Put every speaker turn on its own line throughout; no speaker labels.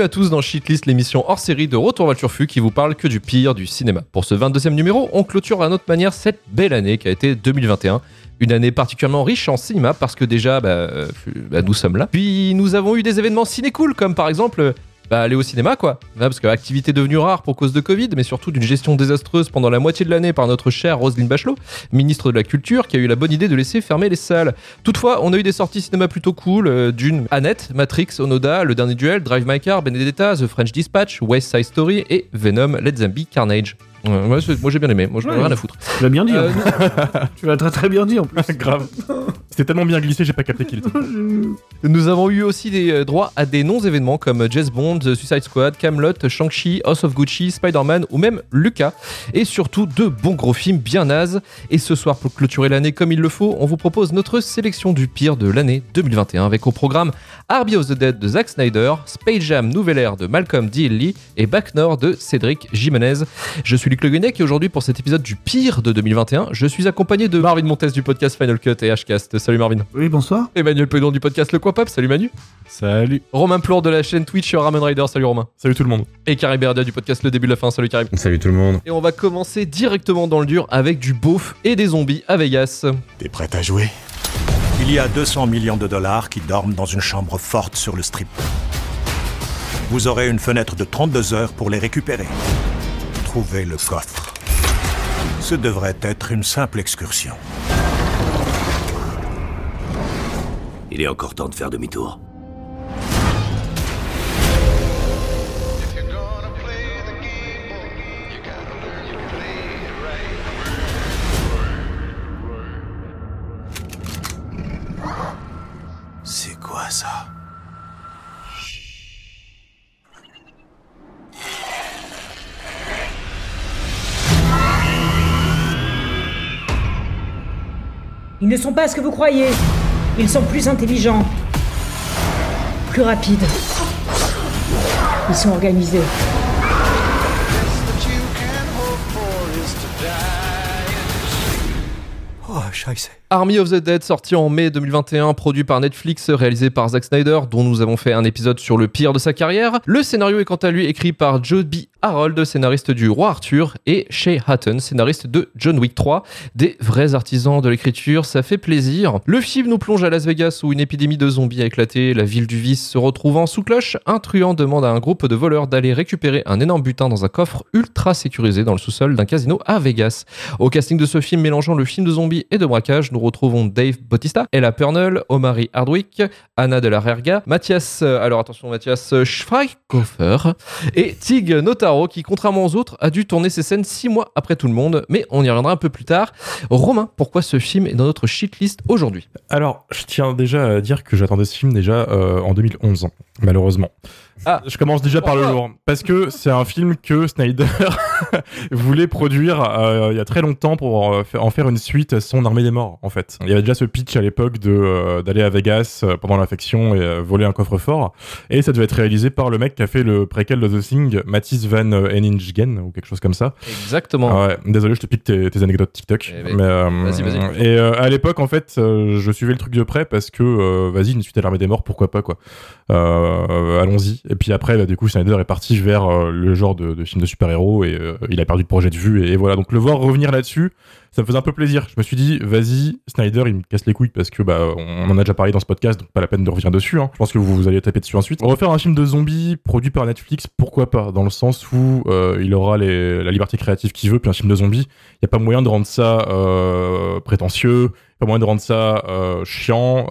À tous dans Shitlist, l'émission hors série de Retour vers le Turfu qui vous parle que du pire du cinéma. Pour ce 22e numéro, on clôture à notre manière cette belle année qui a été 2021. Une année particulièrement riche en cinéma parce que déjà, bah, euh, bah, nous sommes là. Puis nous avons eu des événements ciné-cool comme par exemple bah, aller au cinéma, quoi. Ouais, parce que activité devenue rare pour cause de Covid, mais surtout d'une gestion désastreuse pendant la moitié de l'année par notre chère Roselyne Bachelot, ministre de la Culture, qui a eu la bonne idée de laisser fermer les salles. Toutefois, on a eu des sorties cinéma plutôt cool, euh, d'une Annette, Matrix, Onoda, Le Dernier Duel, Drive My Car, Benedetta, The French Dispatch, West Side Story et Venom, Let Zombie, Carnage. Ouais, moi, c'est- moi, j'ai bien aimé, moi je n'ai
Ouais.
rien à foutre.
Tu l'as bien dit.
Euh,
hein. tu l'as très très bien dit en plus.
Grave. C'était tellement bien glissé, j'ai pas capté qu'il était.
Nous avons eu aussi des euh, droits à des non-événements comme Jazz Bond, The Suicide Squad, Camelot, Shang-Chi, House of Gucci, Spider-Man ou même Lucas. Et surtout deux bons gros films bien nazes. Et ce soir, pour clôturer l'année comme il le faut, on vous propose notre sélection du pire de l'année 2021 avec au programme Army of the Dead de Zack Snyder, Space Jam Nouvelle Ère de Malcolm D. Lee et Back North de Cédric Jimenez. Je suis Luc Le Guenec et aujourd'hui pour cet épisode du pire de 2021, je suis accompagné de Marvin Montes du podcast Final Cut et Hcast. Salut Marvin.
Oui, bonsoir.
Emmanuel Pedon du podcast Le Coin Pop, salut Manu.
Salut.
Romain Plour de la chaîne Twitch Ramen Rider, salut Romain.
Salut tout le monde.
Et Karim Berdia du podcast Le Début de la Fin, salut Karim.
Salut tout le monde.
Et on va commencer directement dans le dur avec du beauf et des zombies à Vegas.
T'es prête à jouer? Il y a 200 millions de dollars qui dorment dans une chambre forte sur le strip. Vous aurez une fenêtre de 32 heures pour les récupérer. Trouvez le coffre. Ce devrait être une simple excursion.
Il est encore temps de faire demi-tour.
C'est quoi ça?
Ils ne sont pas ce que vous croyez. Ils sont plus intelligents. Plus rapides. Ils sont organisés.
Army of the Dead, sorti en mai 2021, produit par Netflix, réalisé par Zack Snyder, dont nous avons fait un épisode sur le pire de sa carrière. Le scénario est quant à lui écrit par Joe B. Harold, scénariste du Roi Arthur, et Shay Hatton, scénariste de John Wick 3. Des vrais artisans de l'écriture, ça fait plaisir. Le film nous plonge à Las Vegas où une épidémie de zombies a éclaté, la ville du vice se retrouvant sous cloche. Un truand demande à un groupe de voleurs d'aller récupérer un énorme butin dans un coffre ultra sécurisé dans le sous-sol d'un casino à Vegas. Au casting de ce film mélangeant le film de zombies et de braquage, nous retrouvons Dave Bautista, Ella Purnell, Omari Hardwick, Anna de la Rerga, Mathias, euh, alors attention, Mathias Schweighofer et Tig Notaro qui, contrairement aux autres, a dû tourner ses scènes six mois après tout le monde, mais on y reviendra un peu plus tard. Romain, pourquoi ce film est dans notre shitlist aujourd'hui?
Alors, je tiens déjà à dire que j'attendais ce film déjà euh, en 2011, malheureusement.
Ah.
Je commence déjà par le lourd. Parce que c'est un film que Snyder voulait produire euh, il y a très longtemps pour euh, en faire une suite à son Armée des Morts, en fait. Il y avait déjà ce pitch à l'époque de, euh, d'aller à Vegas pendant l'infection et euh, voler un coffre-fort. Et ça devait être réalisé par le mec qui a fait le préquel de The Thing, Mathis Van Henningen, ou quelque chose comme ça.
Exactement.
Ah ouais, désolé, je te pique tes, tes anecdotes TikTok.
Eh ben,
mais,
vas-y, vas-y.
Et à l'époque, en fait, je suivais le truc de près parce que, vas-y, une suite à l'armée des morts, pourquoi pas, quoi. Allons-y. Et puis après, bah, du coup, Snyder est parti vers euh, le genre de, film de super-héros et euh, il a perdu le projet de vue. Et, voilà, donc le voir revenir là-dessus, ça me faisait un peu plaisir. Je me suis dit, vas-y, Snyder, il me casse les couilles parce que bah, on en a déjà parlé dans ce podcast, donc pas la peine de revenir dessus. hein. Je pense que vous, vous allez taper dessus ensuite. On va faire un film de zombies produit par Netflix, pourquoi pas? Dans le sens où euh, il aura la liberté créative qu'il veut, puis un film de zombies, il n'y a pas moyen de rendre ça prétentieux, pas moyen de rendre ça chiant,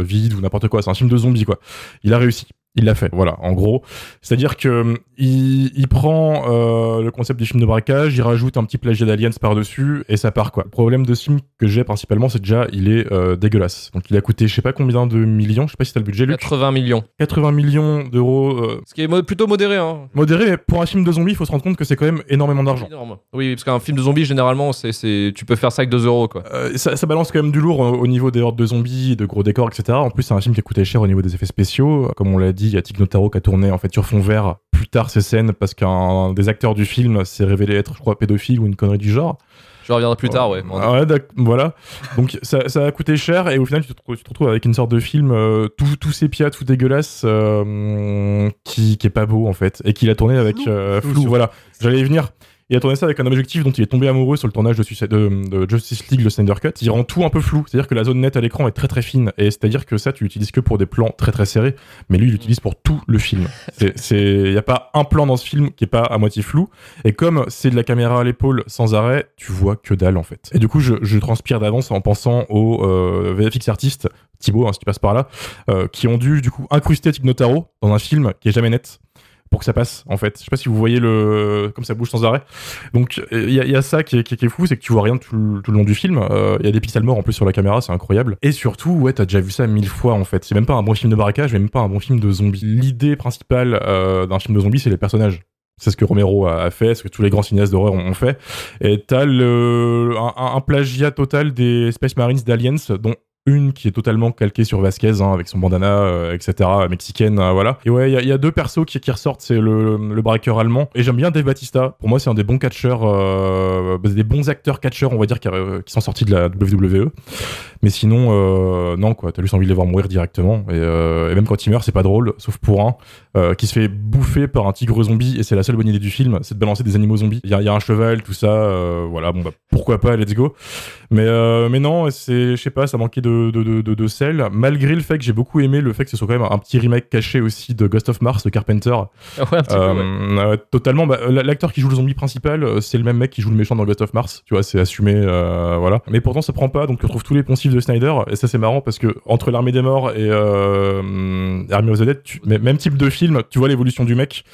vide ou n'importe quoi. C'est un film de zombies, quoi. Il a réussi. Il l'a fait, voilà, en gros. C'est-à-dire que hum, il, il prend euh, le concept du film de braquage, il rajoute un petit plagiat d'Aliens par-dessus, et ça part, quoi. Le problème de ce film que j'ai principalement, c'est déjà, il est euh, dégueulasse. Donc il a coûté, je sais pas combien de millions, je sais pas si t'as le budget, Luc.
80 millions.
80 millions d'euros. euh,
Ce qui est mo- plutôt modéré, hein.
modéré, mais pour un film de zombies, il faut se rendre compte que c'est quand même énormément d'argent.
Énorme. Oui, parce qu'un film de zombies, généralement, c'est, tu peux faire ça avec 2 euros, quoi.
Ça, ça balance quand même du lourd au niveau des hordes de zombies, de gros décors, etc. En plus, c'est un film qui a coûté cher au niveau des effets spéciaux. Comme on l'a dit, il y a Tig Notaro qui a tourné en fait sur fond vert plus tard ces scènes parce qu'un des acteurs du film s'est révélé être, je crois, pédophile ou une connerie du genre.
Je reviendrai plus tard, ouais.
Ah ouais, voilà. Donc ça, ça a coûté cher et au final tu te, retrouves- tu te retrouves avec une sorte de film euh, tout, tout sépia, tout dégueulasse, euh, qui, qui est pas beau en fait et qu'il a tourné avec
Flou.
euh,
Flou,
flou.
surtout.
Voilà, j'allais y venir. Il a tourné ça avec un objectif dont il est tombé amoureux sur le tournage de, Suicide- de, Justice League, le Snyder Cut. Il rend tout un peu flou, c'est-à-dire que la zone nette à l'écran est très très fine et c'est-à-dire que ça tu l'utilises que pour des plans très très serrés, mais lui il l'utilise pour tout le film. C'est, c'est, y a pas un plan dans ce film qui est pas à moitié flou. Et comme c'est de la caméra à l'épaule sans arrêt, tu vois que dalle en fait. Et du coup, je, je transpire d'avance en pensant aux euh, VFX artistes, Thibaut, hein, si tu passes par là, euh, qui ont dû du coup incruster Tig Notaro dans un film qui est jamais net pour que ça passe en fait. Je sais pas si vous voyez le comme ça bouge sans arrêt. Donc il y, a- y a ça qui est, qui est- fou, c'est que tu vois rien tout, le- tout le long du film. Il y a des pixels morts en plus sur la caméra, c'est incroyable. Et surtout, ouais, t'as déjà vu ça mille fois en fait. C'est même pas un bon film de barricage, même pas un bon film de zombies. L'idée principale euh, d'un film de zombies, c'est les personnages. C'est ce que Romero a fait, ce que tous les grands cinéastes d'horreur ont fait. Et t'as le, un- un plagiat total des Space Marines d'Aliens, dont une qui est totalement calquée sur Vasquez, hein, avec son bandana, euh, etc., mexicaine, euh, voilà. Et ouais, il y, y a deux persos qui, qui ressortent, c'est le, le braqueur allemand. Et j'aime bien Dave Batista. Pour moi, c'est un des bons catcheurs, euh, des bons acteurs catcheurs, on va dire, qui, euh, qui sont sortis de la WWE. Mais sinon, euh, non, quoi, t'as juste envie de les voir mourir directement. Et, et même quand il meurt, c'est pas drôle, sauf pour un, qui se fait bouffer par un tigre zombie, et c'est la seule bonne idée du film, c'est de balancer des animaux zombies. Il y y a un cheval, tout ça, voilà, bon bah pourquoi pas, let's go. Mais, euh, mais non, c'est, je sais pas, ça manquait de, de, de, de, de sel, malgré le fait que j'ai beaucoup aimé le fait que ce soit quand même un petit remake caché aussi de Ghost of Mars de Carpenter.
Ouais, un petit peu, ouais.
Euh, totalement. Bah, L'acteur qui joue le zombie principal, euh, c'est le même mec qui joue le méchant dans Ghost of Mars. Tu vois, c'est assumé, voilà. Mais pourtant, ça prend pas. Donc, tu retrouves tous les poncifs de Snyder. Et ça, c'est marrant parce que entre l'armée des morts et Army of the Dead, tu- même type de film, tu vois l'évolution du mec.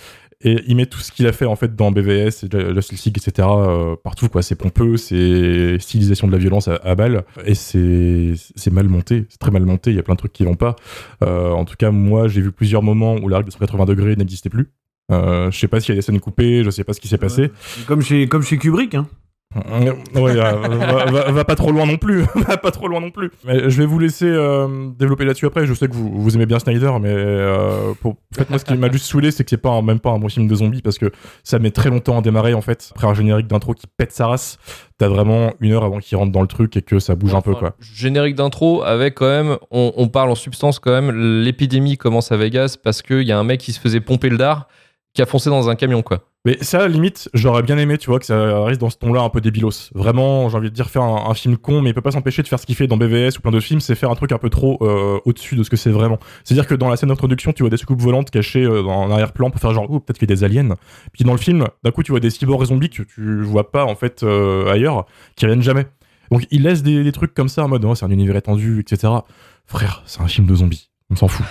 Et il met tout ce qu'il a fait en fait dans BVS, Justice League, etc. euh, partout quoi. C'est pompeux, c'est stylisation de la violence à, à balle, et c'est c'est mal monté, c'est très mal monté. Il y a plein de trucs qui vont pas. Euh, en tout cas, moi, j'ai vu plusieurs moments où la règle de 180 degrés n'existait plus. Euh, je sais pas s'il y a des scènes coupées, je sais pas ce qui s'est passé.
Comme chez, comme chez Kubrick, hein.
Ouais, euh, va, va- va pas trop loin non plus. va pas trop loin non plus. Mais je vais vous laisser euh, développer là-dessus après. Je sais que vous, vous aimez bien Snyder, mais euh, pour... en fait, moi, ce qui m'a juste saoulé, c'est que c'est pas un- même pas un bon film de zombies parce que ça met très longtemps à démarrer en fait. Après un générique d'intro qui pète sa race, t'as vraiment une heure avant qu'il rentre dans le truc et que ça bouge un peu quoi.
Générique d'intro avec quand même, on, on parle en substance quand même, l'épidémie commence à Vegas parce qu'il y a un mec qui se faisait pomper le dard qui a foncé dans un camion quoi.
Mais ça, limite, j'aurais bien aimé, tu vois, que ça reste dans ce ton-là un peu débilos. Vraiment, j'ai envie de dire faire un, film con, mais il peut pas s'empêcher de faire ce qu'il fait dans BVS ou plein d'autres films, c'est faire un truc un peu trop euh, au-dessus de ce que c'est vraiment. C'est-à-dire que dans la scène d'introduction, tu vois des soucoupes volantes cachées euh, en arrière-plan pour faire genre, oh, peut-être qu'il y a des aliens. Puis dans le film, d'un coup, tu vois des cyborgs zombies que tu vois pas, en fait, euh, ailleurs, qui reviennent jamais. Donc, il laisse des, des trucs comme ça en mode, oh, c'est un univers étendu, etc. Frère, c'est un film de zombies. On s'en fout.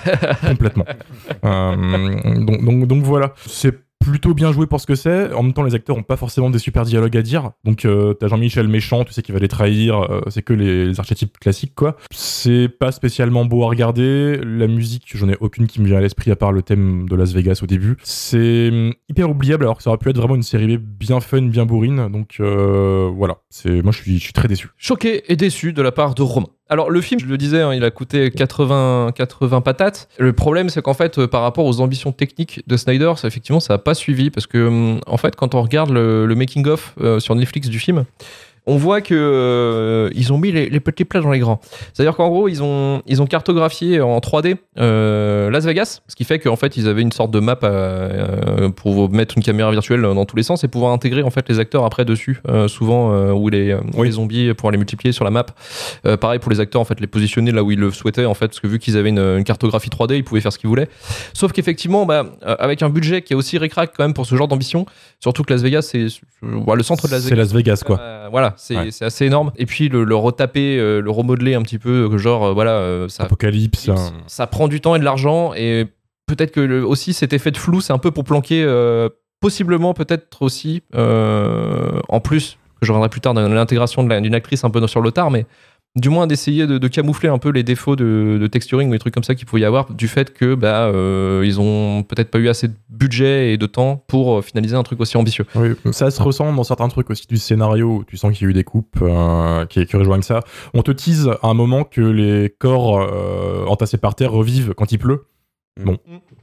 Complètement. Euh, donc, donc, donc voilà. C'est plutôt bien joué pour ce que c'est. En même temps, les acteurs ont pas forcément des super dialogues à dire. Donc, euh, t'as Jean-Michel méchant, tu sais qu'il va les trahir. euh, c'est que les, les archétypes classiques, quoi. C'est pas spécialement beau à regarder. La musique, j'en ai aucune qui me vient à l'esprit à part le thème de Las Vegas au début. C'est hum, hyper oubliable alors que ça aurait pu être vraiment une série B bien fun, bien bourrine. Donc euh, voilà. C'est moi, je suis, je suis très déçu.
Choqué et déçu de la part de Romain. Alors le film, je le disais, hein, il a coûté 80, 80 patates. Le problème, c'est qu'en fait, euh, par rapport aux ambitions techniques de Snyder, ça, effectivement, ça n'a pas suivi parce que, hum, en fait, quand on regarde le, le making of euh, sur Netflix du film, on voit que euh, ils ont mis les, les petits plats dans les grands. C'est-à-dire qu'en gros, ils ont, ils ont cartographié en 3D euh, Las Vegas, ce qui fait qu'en fait, ils avaient une sorte de map euh, pour mettre une caméra virtuelle dans tous les sens et pouvoir intégrer en fait les acteurs après dessus, euh, souvent euh, où les, où
Oui.
les zombies pour les multiplier sur la map. Euh, pareil pour les acteurs, en fait, les positionner là où ils le souhaitaient, en fait, parce que vu qu'ils avaient une, une cartographie 3D, ils pouvaient faire ce qu'ils voulaient. Sauf qu'effectivement, bah, avec un budget qui est aussi récrac quand même pour ce genre d'ambition, surtout que Las Vegas, c'est euh, le centre de Las
C'est
Vegas.
Las Vegas, quoi.
Euh, voilà, c'est
Ouais.
assez énorme. Et puis le, le retaper, euh, le remodeler un petit peu, que genre, euh, voilà, euh, ça,
Apocalypse. hein.
ça prend du temps et de l'argent. Et peut-être que le- aussi cet effet de flou, c'est un peu pour planquer, euh, possiblement, peut-être aussi, euh, en plus, que je reviendrai plus tard dans l'intégration d'une actrice un peu sur le tard, mais du moins d'essayer de, de camoufler un peu les défauts de, de texturing ou des trucs comme ça qu'il pouvait y avoir du fait que bah euh, ils ont peut-être pas eu assez de budget et de temps pour euh, finaliser un truc aussi ambitieux.
Oui, ça se ressent dans certains trucs aussi du scénario où tu sens qu'il y a eu des coupes euh, qui, qui rejoignent ça. On te tease à un moment que les corps euh, entassés par terre revivent quand il pleut. Bon,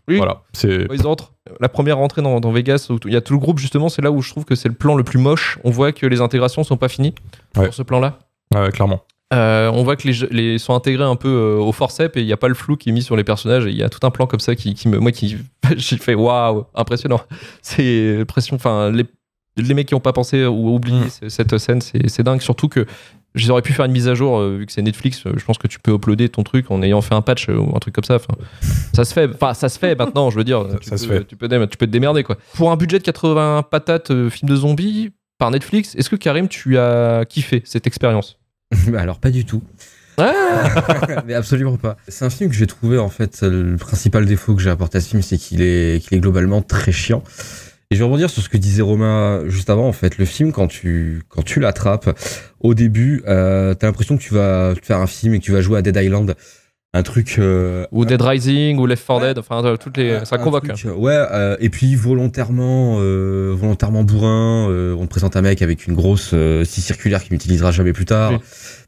Oui.
voilà, c'est
Ils entrent. La première rentrée dans, dans Vegas, où il y a tout le groupe, justement, c'est là où je trouve que c'est le plan le plus moche. On voit que les intégrations sont pas finies
Ouais.
sur ce plan-là.
ouais, clairement.
Euh, on voit que les, les sont intégrés un peu euh, au forceps et il n'y a pas le flou qui est mis sur les personnages. Et il y a tout un plan comme ça qui, qui me, moi, qui, j'ai fait waouh, impressionnant. C'est impression. Enfin, les, les mecs qui n'ont pas pensé ou oublié
Mm.
cette scène, c'est dingue. Surtout que j'aurais pu faire une mise à jour euh, vu que c'est Netflix. je pense que tu peux uploader ton truc en ayant fait un patch ou un truc comme ça. Enfin, ça se fait. Enfin, ça se fait maintenant. Je veux dire,
Ça-
tu
ça se
peux-
fait.
Tu peux, tu peux te démerder quoi. Pour un budget de 80 patates, film de zombies par Netflix, est-ce que Karim, tu as kiffé cette expérience?
Alors pas du tout. mais absolument pas. C'est un film que j'ai trouvé en fait le principal défaut que j'ai apporté à ce film, c'est qu'il est qu'il est globalement très chiant. Et je vais rebondir sur ce que disait Romain juste avant. En fait, le film quand tu quand tu l'attrapes au début, euh, t'as l'impression que tu vas faire un film et que tu vas jouer à Dead Island, un truc euh,
ou Dead Rising ou Left 4
Ouais.
Dead, enfin euh, toutes les, ça convoque.
truc, euh, ouais, euh, et puis volontairement, euh, volontairement bourrin. euh, on te présente un mec avec une grosse euh, scie circulaire qu'il n'utilisera jamais plus tard.
Oui.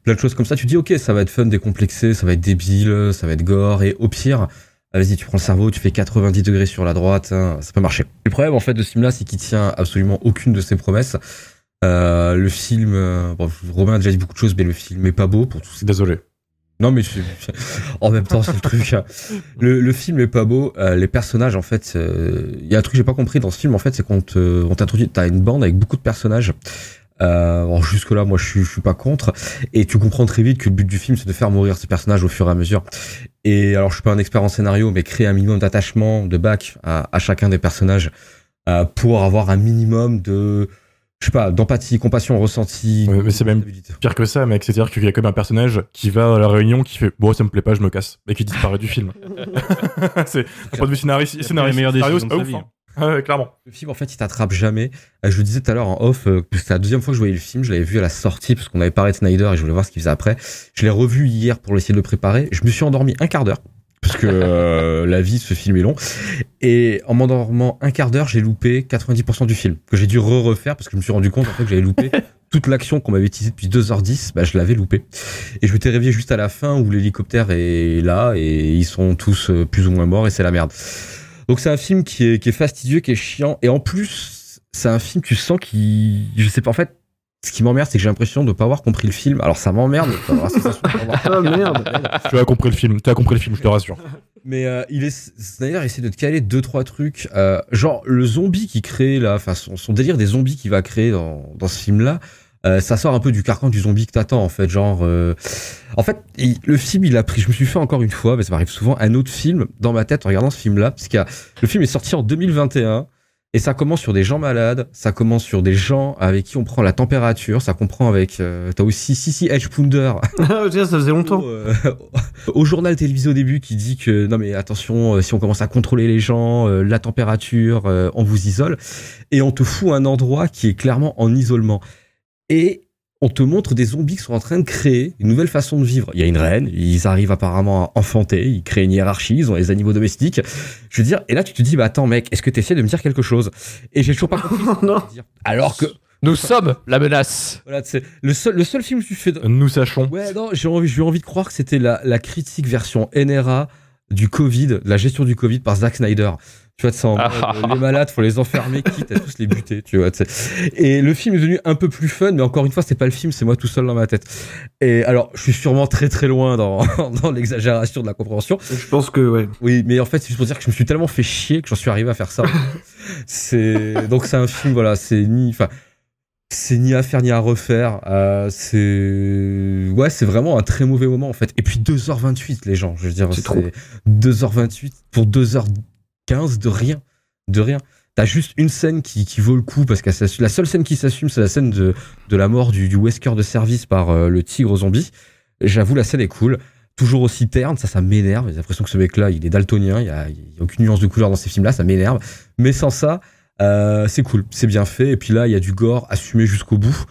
Plein de choses comme ça. Tu dis ok, ça va être fun, décomplexé, ça va être débile, ça va être gore. Et au pire, ah, vas-y, tu prends le cerveau, tu fais 90 degrés sur la droite, hein, ça peut marcher. Le problème en fait de ce film-là, c'est qu'il tient absolument aucune de ses promesses. Euh, le film, bon, Romain a déjà dit beaucoup de choses, mais le film est pas beau pour tout
Désolé.
Non mais en même temps c'est le truc. Le, film est pas beau. euh, les personnages en fait, euh, il y a un truc que j'ai pas compris dans ce film en fait, c'est qu'on t'introduit, t'as une bande avec beaucoup de personnages. Euh, jusque là, moi je suis, pas contre. Et tu comprends très vite que le but du film c'est de faire mourir ces personnages au fur et à mesure. Et alors je suis pas un expert en scénario, mais créer un minimum d'attachement, de bac à, à chacun des personnages euh, pour avoir un minimum de, je sais pas, d'empathie, compassion, ressenti.
Ouais, mais c'est même. Pire que ça, mec, c'est-à-dire qu'il y a comme un personnage qui va à la réunion qui fait Bon, ça me plaît pas, je me casse, et qui disparaît du film. c'est un point de vue scénariste, scénariste,
décisions
c'est pas
de sa
ouf,
vie.
hein. Ah ouais, clairement.
Le film, en fait, il t'attrape jamais. Euh, Je le disais tout à l'heure en off, euh, que c'était la deuxième fois que je voyais le film. Je l'avais vu à la sortie parce qu'on avait parlé de Snyder et je voulais voir ce qu'il faisait après. Je l'ai revu hier pour essayer de le préparer. Je me suis endormi un quart d'heure parce que euh, la vie de ce film est long. Et en m'endormant un quart d'heure, j'ai loupé 90% du film que j'ai dû re-refaire parce que je me suis rendu compte en fait que j'avais loupé toute l'action qu'on m'avait teasée depuis 2h10. Bah, je l'avais loupé. Et je m'étais réveillé juste à la fin où l'hélicoptère est là et ils sont tous euh, plus ou moins morts et c'est la merde. Donc c'est un film qui est, qui est fastidieux, qui est chiant. Et en plus, c'est un film, tu sens qui... Je sais pas, en fait, ce qui m'emmerde, c'est que j'ai l'impression de pas avoir compris le film. Alors ça m'emmerde,
Ah merde.
Tu as compris le film, tu as compris le film, je te rassure.
Mais euh, il est Snyder essaie de te caler deux trois trucs, euh, genre le zombie qui crée là, enfin son, son délire des zombies qu'il va créer dans, dans ce film là, euh, ça sort un peu du carcan du zombie que t'attends en fait, genre euh, en fait il- le film il a pris, je me suis fait encore une fois, mais ça m'arrive souvent un autre film dans ma tête en regardant ce film là, parce que le film est sorti en 2021. Et ça commence sur des gens malades, ça commence sur des gens avec qui on prend la température, ça comprend avec... Euh, T'as aussi Sissi Edge Pounder.
Ah, ça faisait longtemps.
au, euh, au journal télévisé au début qui dit que non mais attention euh, si on commence à contrôler les gens euh, la température on vous isole. Et on te fout un endroit qui est clairement en isolement. Et on te montre des zombies qui sont en train de créer une nouvelle façon de vivre. Il y a une reine, ils arrivent apparemment à enfanter, ils créent une hiérarchie, ils ont les animaux domestiques. Je veux dire, et là tu te dis, bah attends mec, est-ce que tu essaies de me dire quelque chose? Et j'ai toujours pas compris.
non.
Alors que,
Nous sommes la menace.
voilà, c'est le seul, le seul film que tu fais...
Nous sachons.
Ouais, non, j'ai envie, j'ai eu envie de croire que c'était la, la critique version NRA du Covid, de la gestion du Covid par Zack Snyder. Tu vois, de ça, en mode,
Ah.
euh, les malades, faut les enfermer, quitte à tous les buter, tu vois. tu sais. Et le film est devenu un peu plus fun, mais encore une fois, c'est pas le film, c'est moi tout seul dans ma tête. Et alors, je suis sûrement très très loin dans, dans l'exagération de la compréhension.
Je pense que, ouais.
Oui, mais en fait, c'est juste pour dire que je me suis tellement fait chier que j'en suis arrivé à faire ça. c'est donc c'est un film, voilà, c'est ni, enfin, c'est ni à faire ni à refaire. Euh, c'est ouais, c'est vraiment un très mauvais moment en fait. Et puis 2h28 les gens, je veux dire,
C'est trop.
c'est 2h28 pour 2h15 de rien, de rien. T'as juste une scène qui, vaut le coup parce que la seule scène qui s'assume, c'est la scène de, de la mort du, Wesker de service par euh, le tigre zombie. J'avoue, la scène est cool toujours aussi terne, ça, ça m'énerve. J'ai l'impression que ce mec-là, il est daltonien, il y a, a aucune nuance de couleur dans ces films-là, ça m'énerve. Mais sans ça, euh, c'est cool, c'est bien fait. Et puis là, il y a du gore assumé jusqu'au bout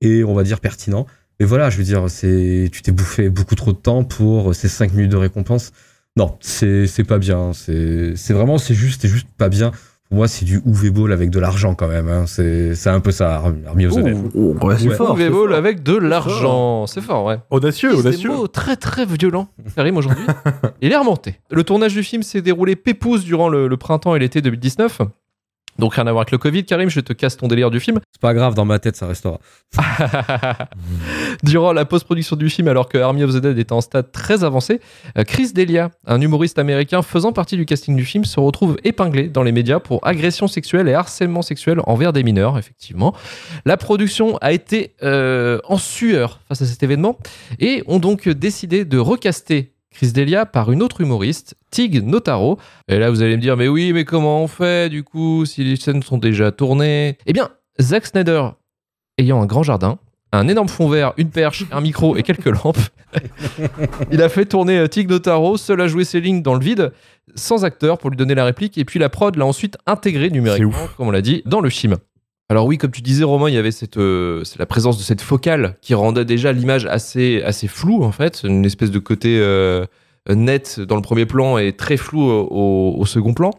et on va dire pertinent. Mais voilà, je veux dire, c'est, tu t'es bouffé beaucoup trop de temps pour ces 5 minutes de récompense. Non, c'est, c'est pas bien. C'est, c'est vraiment, c'est juste, c'est juste pas bien. Pour moi, c'est du Uwe Ball avec de l'argent quand même. hein. C'est c'est un peu ça, Army of the Dead.
Ouais, c'est
Ouais.
fort.
Uwe
c'est
Ball
fort.
avec de l'argent. C'est fort, ouais.
Audacieux, audacieux.
Des mots très très violents. Ça rime aujourd'hui. Il est remonté. Le tournage du film s'est déroulé pépouze durant le, le printemps et l'été 2019. Donc rien à voir avec le Covid, Karim, je te casse ton délire du film.
C'est pas grave, dans ma tête, ça restera.
Durant la post-production du film, alors que Army of the Dead était en stade très avancé, euh, Chris Delia, un humoriste américain faisant partie du casting du film, se retrouve épinglé dans les médias pour agression sexuelle et harcèlement sexuel envers des mineurs, effectivement. La production a été euh, en sueur face à cet événement et ont donc décidé de recaster Chris Delia par une autre humoriste, Tig Notaro. Et là, vous allez me dire, mais oui, mais comment on fait du coup si les scènes sont déjà tournées? Eh bien, Zack Snyder, ayant un grand jardin, un énorme fond vert, une perche, un micro et quelques lampes, il a fait tourner euh, Tig Notaro, seul à jouer ses lignes dans le vide, sans acteur pour lui donner la réplique, et puis la prod l'a ensuite intégré numériquement, comme on l'a dit, dans le film. Alors oui, comme tu disais Romain, il y avait cette, euh, la présence de cette focale qui rendait déjà l'image assez, assez floue en fait, une espèce de côté euh, net dans le premier plan et très flou au, second plan.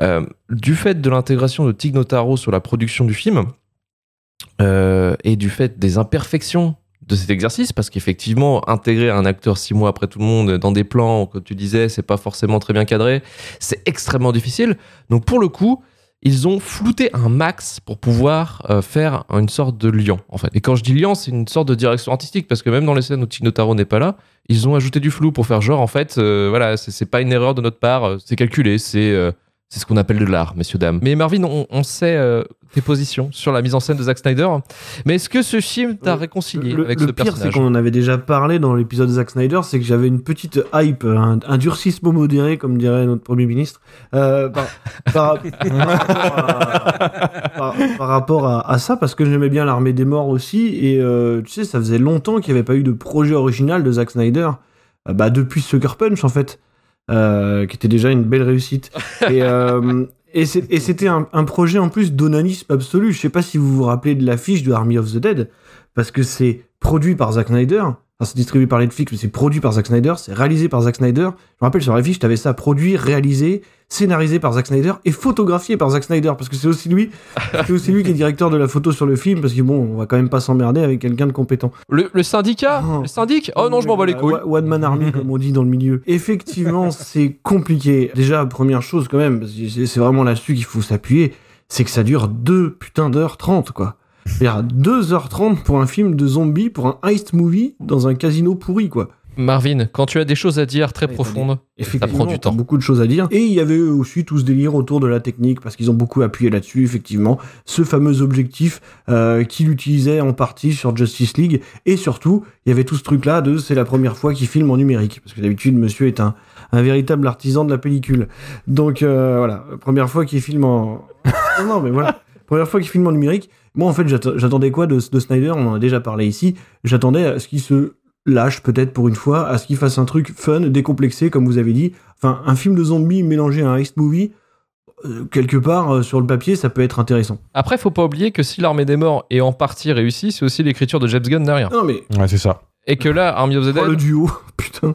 Euh, du fait de l'intégration de Tig Notaro sur la production du film et du fait des imperfections de cet exercice, parce qu'effectivement, intégrer un acteur six mois après tout le monde dans des plans, comme tu disais, c'est pas forcément très bien cadré, c'est extrêmement difficile. Donc pour le coup, ils ont flouté un max pour pouvoir euh, faire une sorte de lion, en fait. Et quand je dis lion, c'est une sorte de direction artistique, parce que même dans les scènes où Tig Notaro n'est pas là, ils ont ajouté du flou pour faire genre, en fait, euh, voilà, c'est c'est pas une erreur de notre part, euh, c'est calculé, c'est euh, c'est ce qu'on appelle de l'art, messieurs, dames. Mais Marvin, on, on sait euh, tes positions sur la mise en scène de Zack Snyder, mais est-ce que ce film t'a
Le-
réconcilié
Le,
avec
le
ce
pire, c'est
personnage?
qu'on en avait déjà parlé dans l'épisode Zack Snyder, c'est que j'avais une petite hype, un, un durcissement modéré, comme dirait notre Premier ministre, euh, par, par- par- par rapport à, à ça, parce que j'aimais bien l'armée des morts aussi, et euh, tu sais, ça faisait longtemps qu'il n'y avait pas eu de projet original de Zack Snyder, euh, bah, depuis Sucker Punch en fait, euh, qui était déjà une belle réussite. Et, euh, et c'était un, un projet en plus d'onanisme absolu. Je sais pas si vous vous rappelez de l'affiche de Army of the Dead, parce que c'est produit par Zack Snyder. Enfin, c'est distribué par Netflix, mais c'est produit par Zack Snyder, c'est réalisé par Zack Snyder. Je me rappelle sur l'affiche, t'avais ça produit, réalisé, scénarisé par Zack Snyder et photographié par Zack Snyder, parce que c'est aussi lui, c'est aussi lui qui est directeur de la photo sur le film, parce que bon, on va quand même pas s'emmerder avec quelqu'un de compétent.
le, le syndicat?
Oh.
Le syndic? Oh non, je m'en bats les couilles.
Wa- One Man Army, comme on dit dans le milieu. Effectivement, c'est compliqué. Déjà, première chose quand même, c'est vraiment là-dessus qu'il faut s'appuyer, c'est que ça dure 2 putain d'heures 30, quoi. C'est-à-dire 2h30 pour un film de zombies, pour un heist movie dans un casino pourri, quoi.
Marvin, quand tu as des choses à dire très
Ouais,
profondes,
Effectivement,
prend du temps.
beaucoup de choses à dire. Et il y avait aussi tout ce délire autour de la technique, parce qu'ils ont beaucoup appuyé là-dessus, effectivement. Ce fameux objectif euh, qu'il utilisait en partie sur Justice League. Et surtout, il y avait tout ce truc-là de c'est la première fois qu'il filme en numérique. Parce que d'habitude, monsieur est un, un véritable artisan de la pellicule. Donc euh, voilà, première fois qu'il filme en... non, non, mais voilà. Première fois qu'il filme en numérique. Moi, en fait, j'att- j'attendais quoi de, de Snyder? On en a déjà parlé ici. J'attendais à ce qu'il se lâche peut-être pour une fois, à ce qu'il fasse un truc fun, décomplexé, comme vous avez dit. Enfin, un film de zombies mélangé à un heist movie, euh, quelque part, euh, sur le papier, ça peut être intéressant.
Après, faut pas oublier que si l'armée des morts est en partie réussie, c'est aussi l'écriture de James Gunn derrière.
Non, mais
Ouais, c'est ça.
Et que là, Army of the
oh, le
Dead.
duo, putain.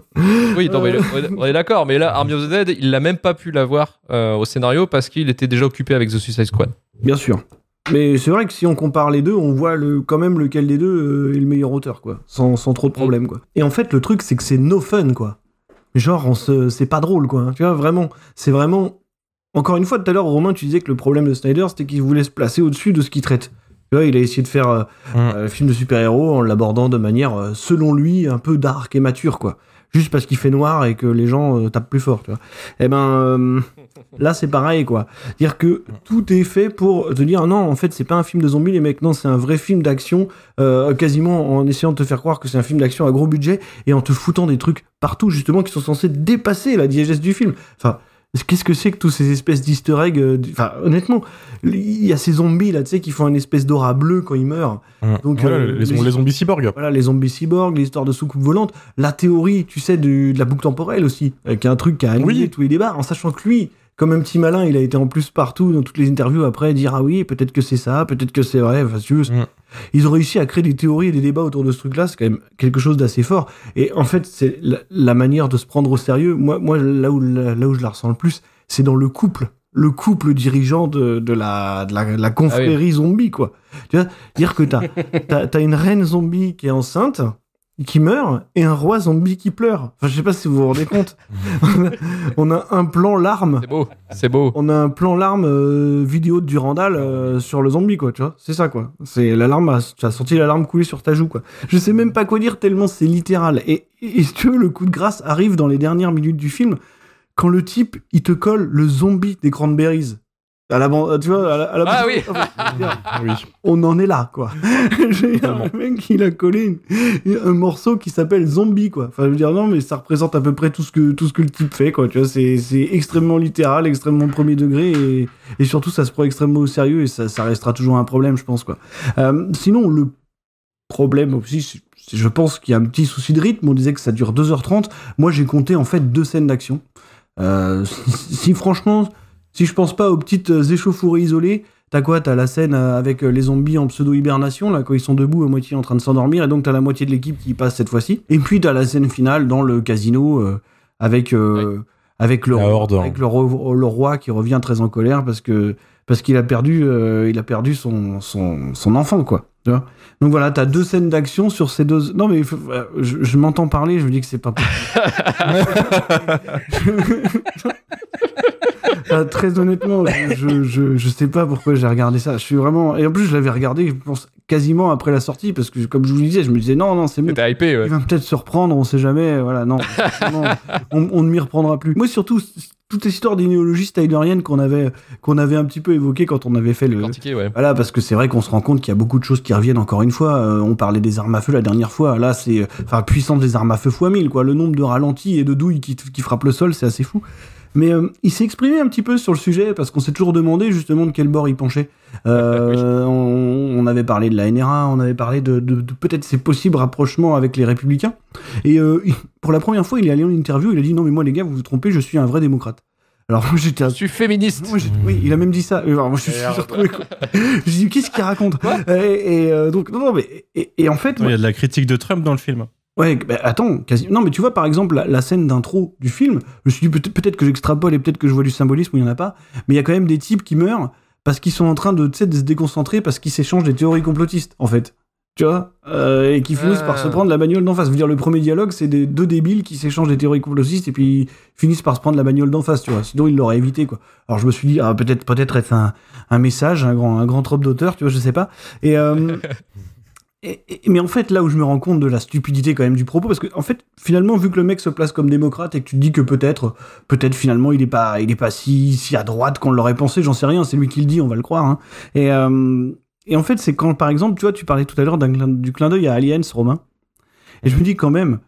Oui, non, mais le- on est d'accord, mais là, Army of the Dead, il l'a même pas pu l'avoir euh, au scénario parce qu'il était déjà occupé avec The Suicide Squad.
Bien sûr. Mais c'est vrai que si on compare les deux, on voit le, quand même lequel des deux euh, est le meilleur auteur, quoi. Sans, sans trop de problèmes, quoi. Et en fait, le truc, c'est que c'est no fun, quoi. Genre, on se, c'est pas drôle, quoi. Tu vois, vraiment. C'est vraiment. Encore une fois, tout à l'heure, Romain, tu disais que le problème de Snyder, c'était qu'il voulait se placer au-dessus de ce qu'il traite. Tu vois, il a essayé de faire euh,
Mm.
euh, un film de super-héros en l'abordant de manière, euh, selon lui, un peu dark et mature, quoi. Juste parce qu'il fait noir et que les gens tapent plus fort, tu vois. Eh ben, là, c'est pareil, quoi. Dire que tout est fait pour te dire non, en fait, c'est pas un film de zombies, les mecs, non, c'est un vrai film d'action, euh, quasiment en essayant de te faire croire que c'est un film d'action à gros budget et en te foutant des trucs partout, justement, qui sont censés dépasser la diégèse du film. Enfin, qu'est-ce que c'est que tous ces espèces d'easter eggs euh, Enfin, honnêtement, il y a ces zombies, là, tu sais, qui font une espèce d'aura bleue quand ils meurent. Donc, euh,
les,
les-
les zombies cyborgs.
Voilà, les zombies cyborgs, l'histoire de soucoupe volante, la théorie, tu sais, du- de la boucle temporelle aussi, qui est un truc qui a annulé
Oui.
tous les débats, en sachant que lui, comme un petit malin, il a été en plus partout dans toutes les interviews après dire ah oui, peut-être que c'est ça, peut-être que c'est vrai. Enfin, tu veux,
Mm.
Ils ont réussi à créer des théories et des débats autour de ce truc-là, c'est quand même quelque chose d'assez fort. Et en fait, c'est la, la manière de se prendre au sérieux. Moi, moi là, où, là, là où je la ressens le plus, c'est dans le couple le couple dirigeant de, de la, de la, de la confrérie
Ah
zombie, quoi. Tu vois, dire que t'as, t'as, t'as une reine zombie qui est enceinte, qui meurt, et un roi zombie qui pleure. Enfin, je sais pas si vous vous rendez compte. on a un plan larme.
C'est beau, c'est beau.
On a un plan larme euh, vidéo de Durandal euh, sur le zombie, quoi, tu vois. C'est ça, quoi. C'est l'alarme, a- tu as senti l'alarme couler sur ta joue, quoi. Je sais même pas quoi dire tellement c'est littéral. Et, et, et si tu veux, le coup de grâce arrive dans les dernières minutes du film, quand le type, il te colle le zombie des Cranberries. À la, ban- tu vois, à la, à la
Ah oui.
Oui.
on en est là, quoi. Dire, le mec, il a collé une- un morceau qui s'appelle Zombie, quoi. Enfin, je veux dire, non, mais ça représente à peu près tout ce que, tout ce que le type fait, quoi. Tu vois, c'est, c'est extrêmement littéral, extrêmement premier degré, et, et surtout, ça se prend extrêmement au sérieux, et ça, ça restera toujours un problème, je pense, quoi. Euh, sinon, le problème aussi, c'est- c'est- je pense qu'il y a un petit souci de rythme. On disait que ça dure 2h30. Moi, j'ai compté, en fait, deux scènes d'action. Euh, si, si, franchement, si je pense pas aux petites euh, échauffourées isolées, T'as quoi? T'as la scène euh, avec euh, les zombies en pseudo-hibernation, là, quand ils sont debout à moitié en train de s'endormir, et donc t'as la moitié de l'équipe qui passe cette fois-ci. Et puis t'as la scène finale dans le casino euh, avec, euh, avec, le,
horde.
avec le, roi, le roi qui revient très en colère parce que parce qu'il a perdu, euh, il a perdu son, son, son enfant, quoi. Tu vois donc voilà, t'as deux scènes d'action sur ces deux. Non mais faut- je, je m'entends parler, je me dis que c'est pas possible. Ah, très honnêtement, je, je, je, sais pas pourquoi j'ai regardé ça. Je suis vraiment. Et en plus, je l'avais regardé, je pense, quasiment après la sortie, parce que, comme je vous le disais, je me disais, non, non, c'est bon.
T'es hypé, ouais.
Il va peut-être se reprendre, on sait jamais. Voilà, non. on, on ne m'y reprendra plus. Moi, surtout, toute histoire d'idéologie stylerienne qu'on avait, qu'on avait un petit peu évoqué quand on avait fait le.
Ouais.
Voilà, parce que c'est vrai qu'on se rend compte qu'il y a beaucoup de choses qui reviennent encore une fois. Euh, on parlait des armes à feu la dernière fois. Là, c'est. Enfin, puissance des armes à feu fois 1000, quoi. Le nombre de ralentis et de douilles qui, qui frappent le sol, c'est assez fou. Mais euh, il s'est exprimé un petit peu sur le sujet parce qu'on s'est toujours demandé justement de quel bord il penchait. Euh, on, on avait parlé de la NRA, on avait parlé de, de, de peut-être ses possibles rapprochements avec les républicains. Et euh, il- pour la première fois, il est allé en interview, il a dit non mais moi les gars, vous vous trompez, je suis un vrai démocrate. Alors moi j'étais
Je suis féministe.
moi, oui, il a même dit ça. Alors, moi, je suis
Merde.
retrouvé. quoi. Je dis, qu'est-ce qu'il raconte? Et, et, euh, donc, non, non, mais et, et en fait,
Il y a de la critique de Trump dans le film.
Ouais, bah, attends, quasi. Non, mais tu vois, par exemple, la, la scène d'intro du film. Je me suis dit peut- peut-être que j'extrapole et peut-être que je vois du symbolisme où il y en a pas. Mais il y a quand même des types qui meurent parce qu'ils sont en train de, se déconcentrer parce qu'ils s'échangent des théories complotistes, en fait. Tu vois? Euh, Et qui finissent par se prendre la bagnole d'en face. Je veux dire, le premier dialogue, c'est des deux débiles qui s'échangent des théories complotistes et puis finissent par se prendre la bagnole d'en face, tu vois. Sinon, ils l'auraient évité, quoi. Alors, je me suis dit, ah, peut-être peut-être être un, un message, un grand, un grand trope d'auteur, tu vois, je sais pas. Et, euh, mais en fait, là où je me rends compte de la stupidité quand même du propos, parce que en fait, finalement, vu que le mec se place comme démocrate et que tu te dis que peut-être, peut-être finalement, il est pas, il est pas si, si à droite qu'on l'aurait pensé, j'en sais rien, c'est lui qui le dit, on va le croire. Hein. Et, euh, et en fait, c'est quand, par exemple, tu vois, tu parlais tout à l'heure du clin d'œil à Aliens, Romain. Et je me dis quand même,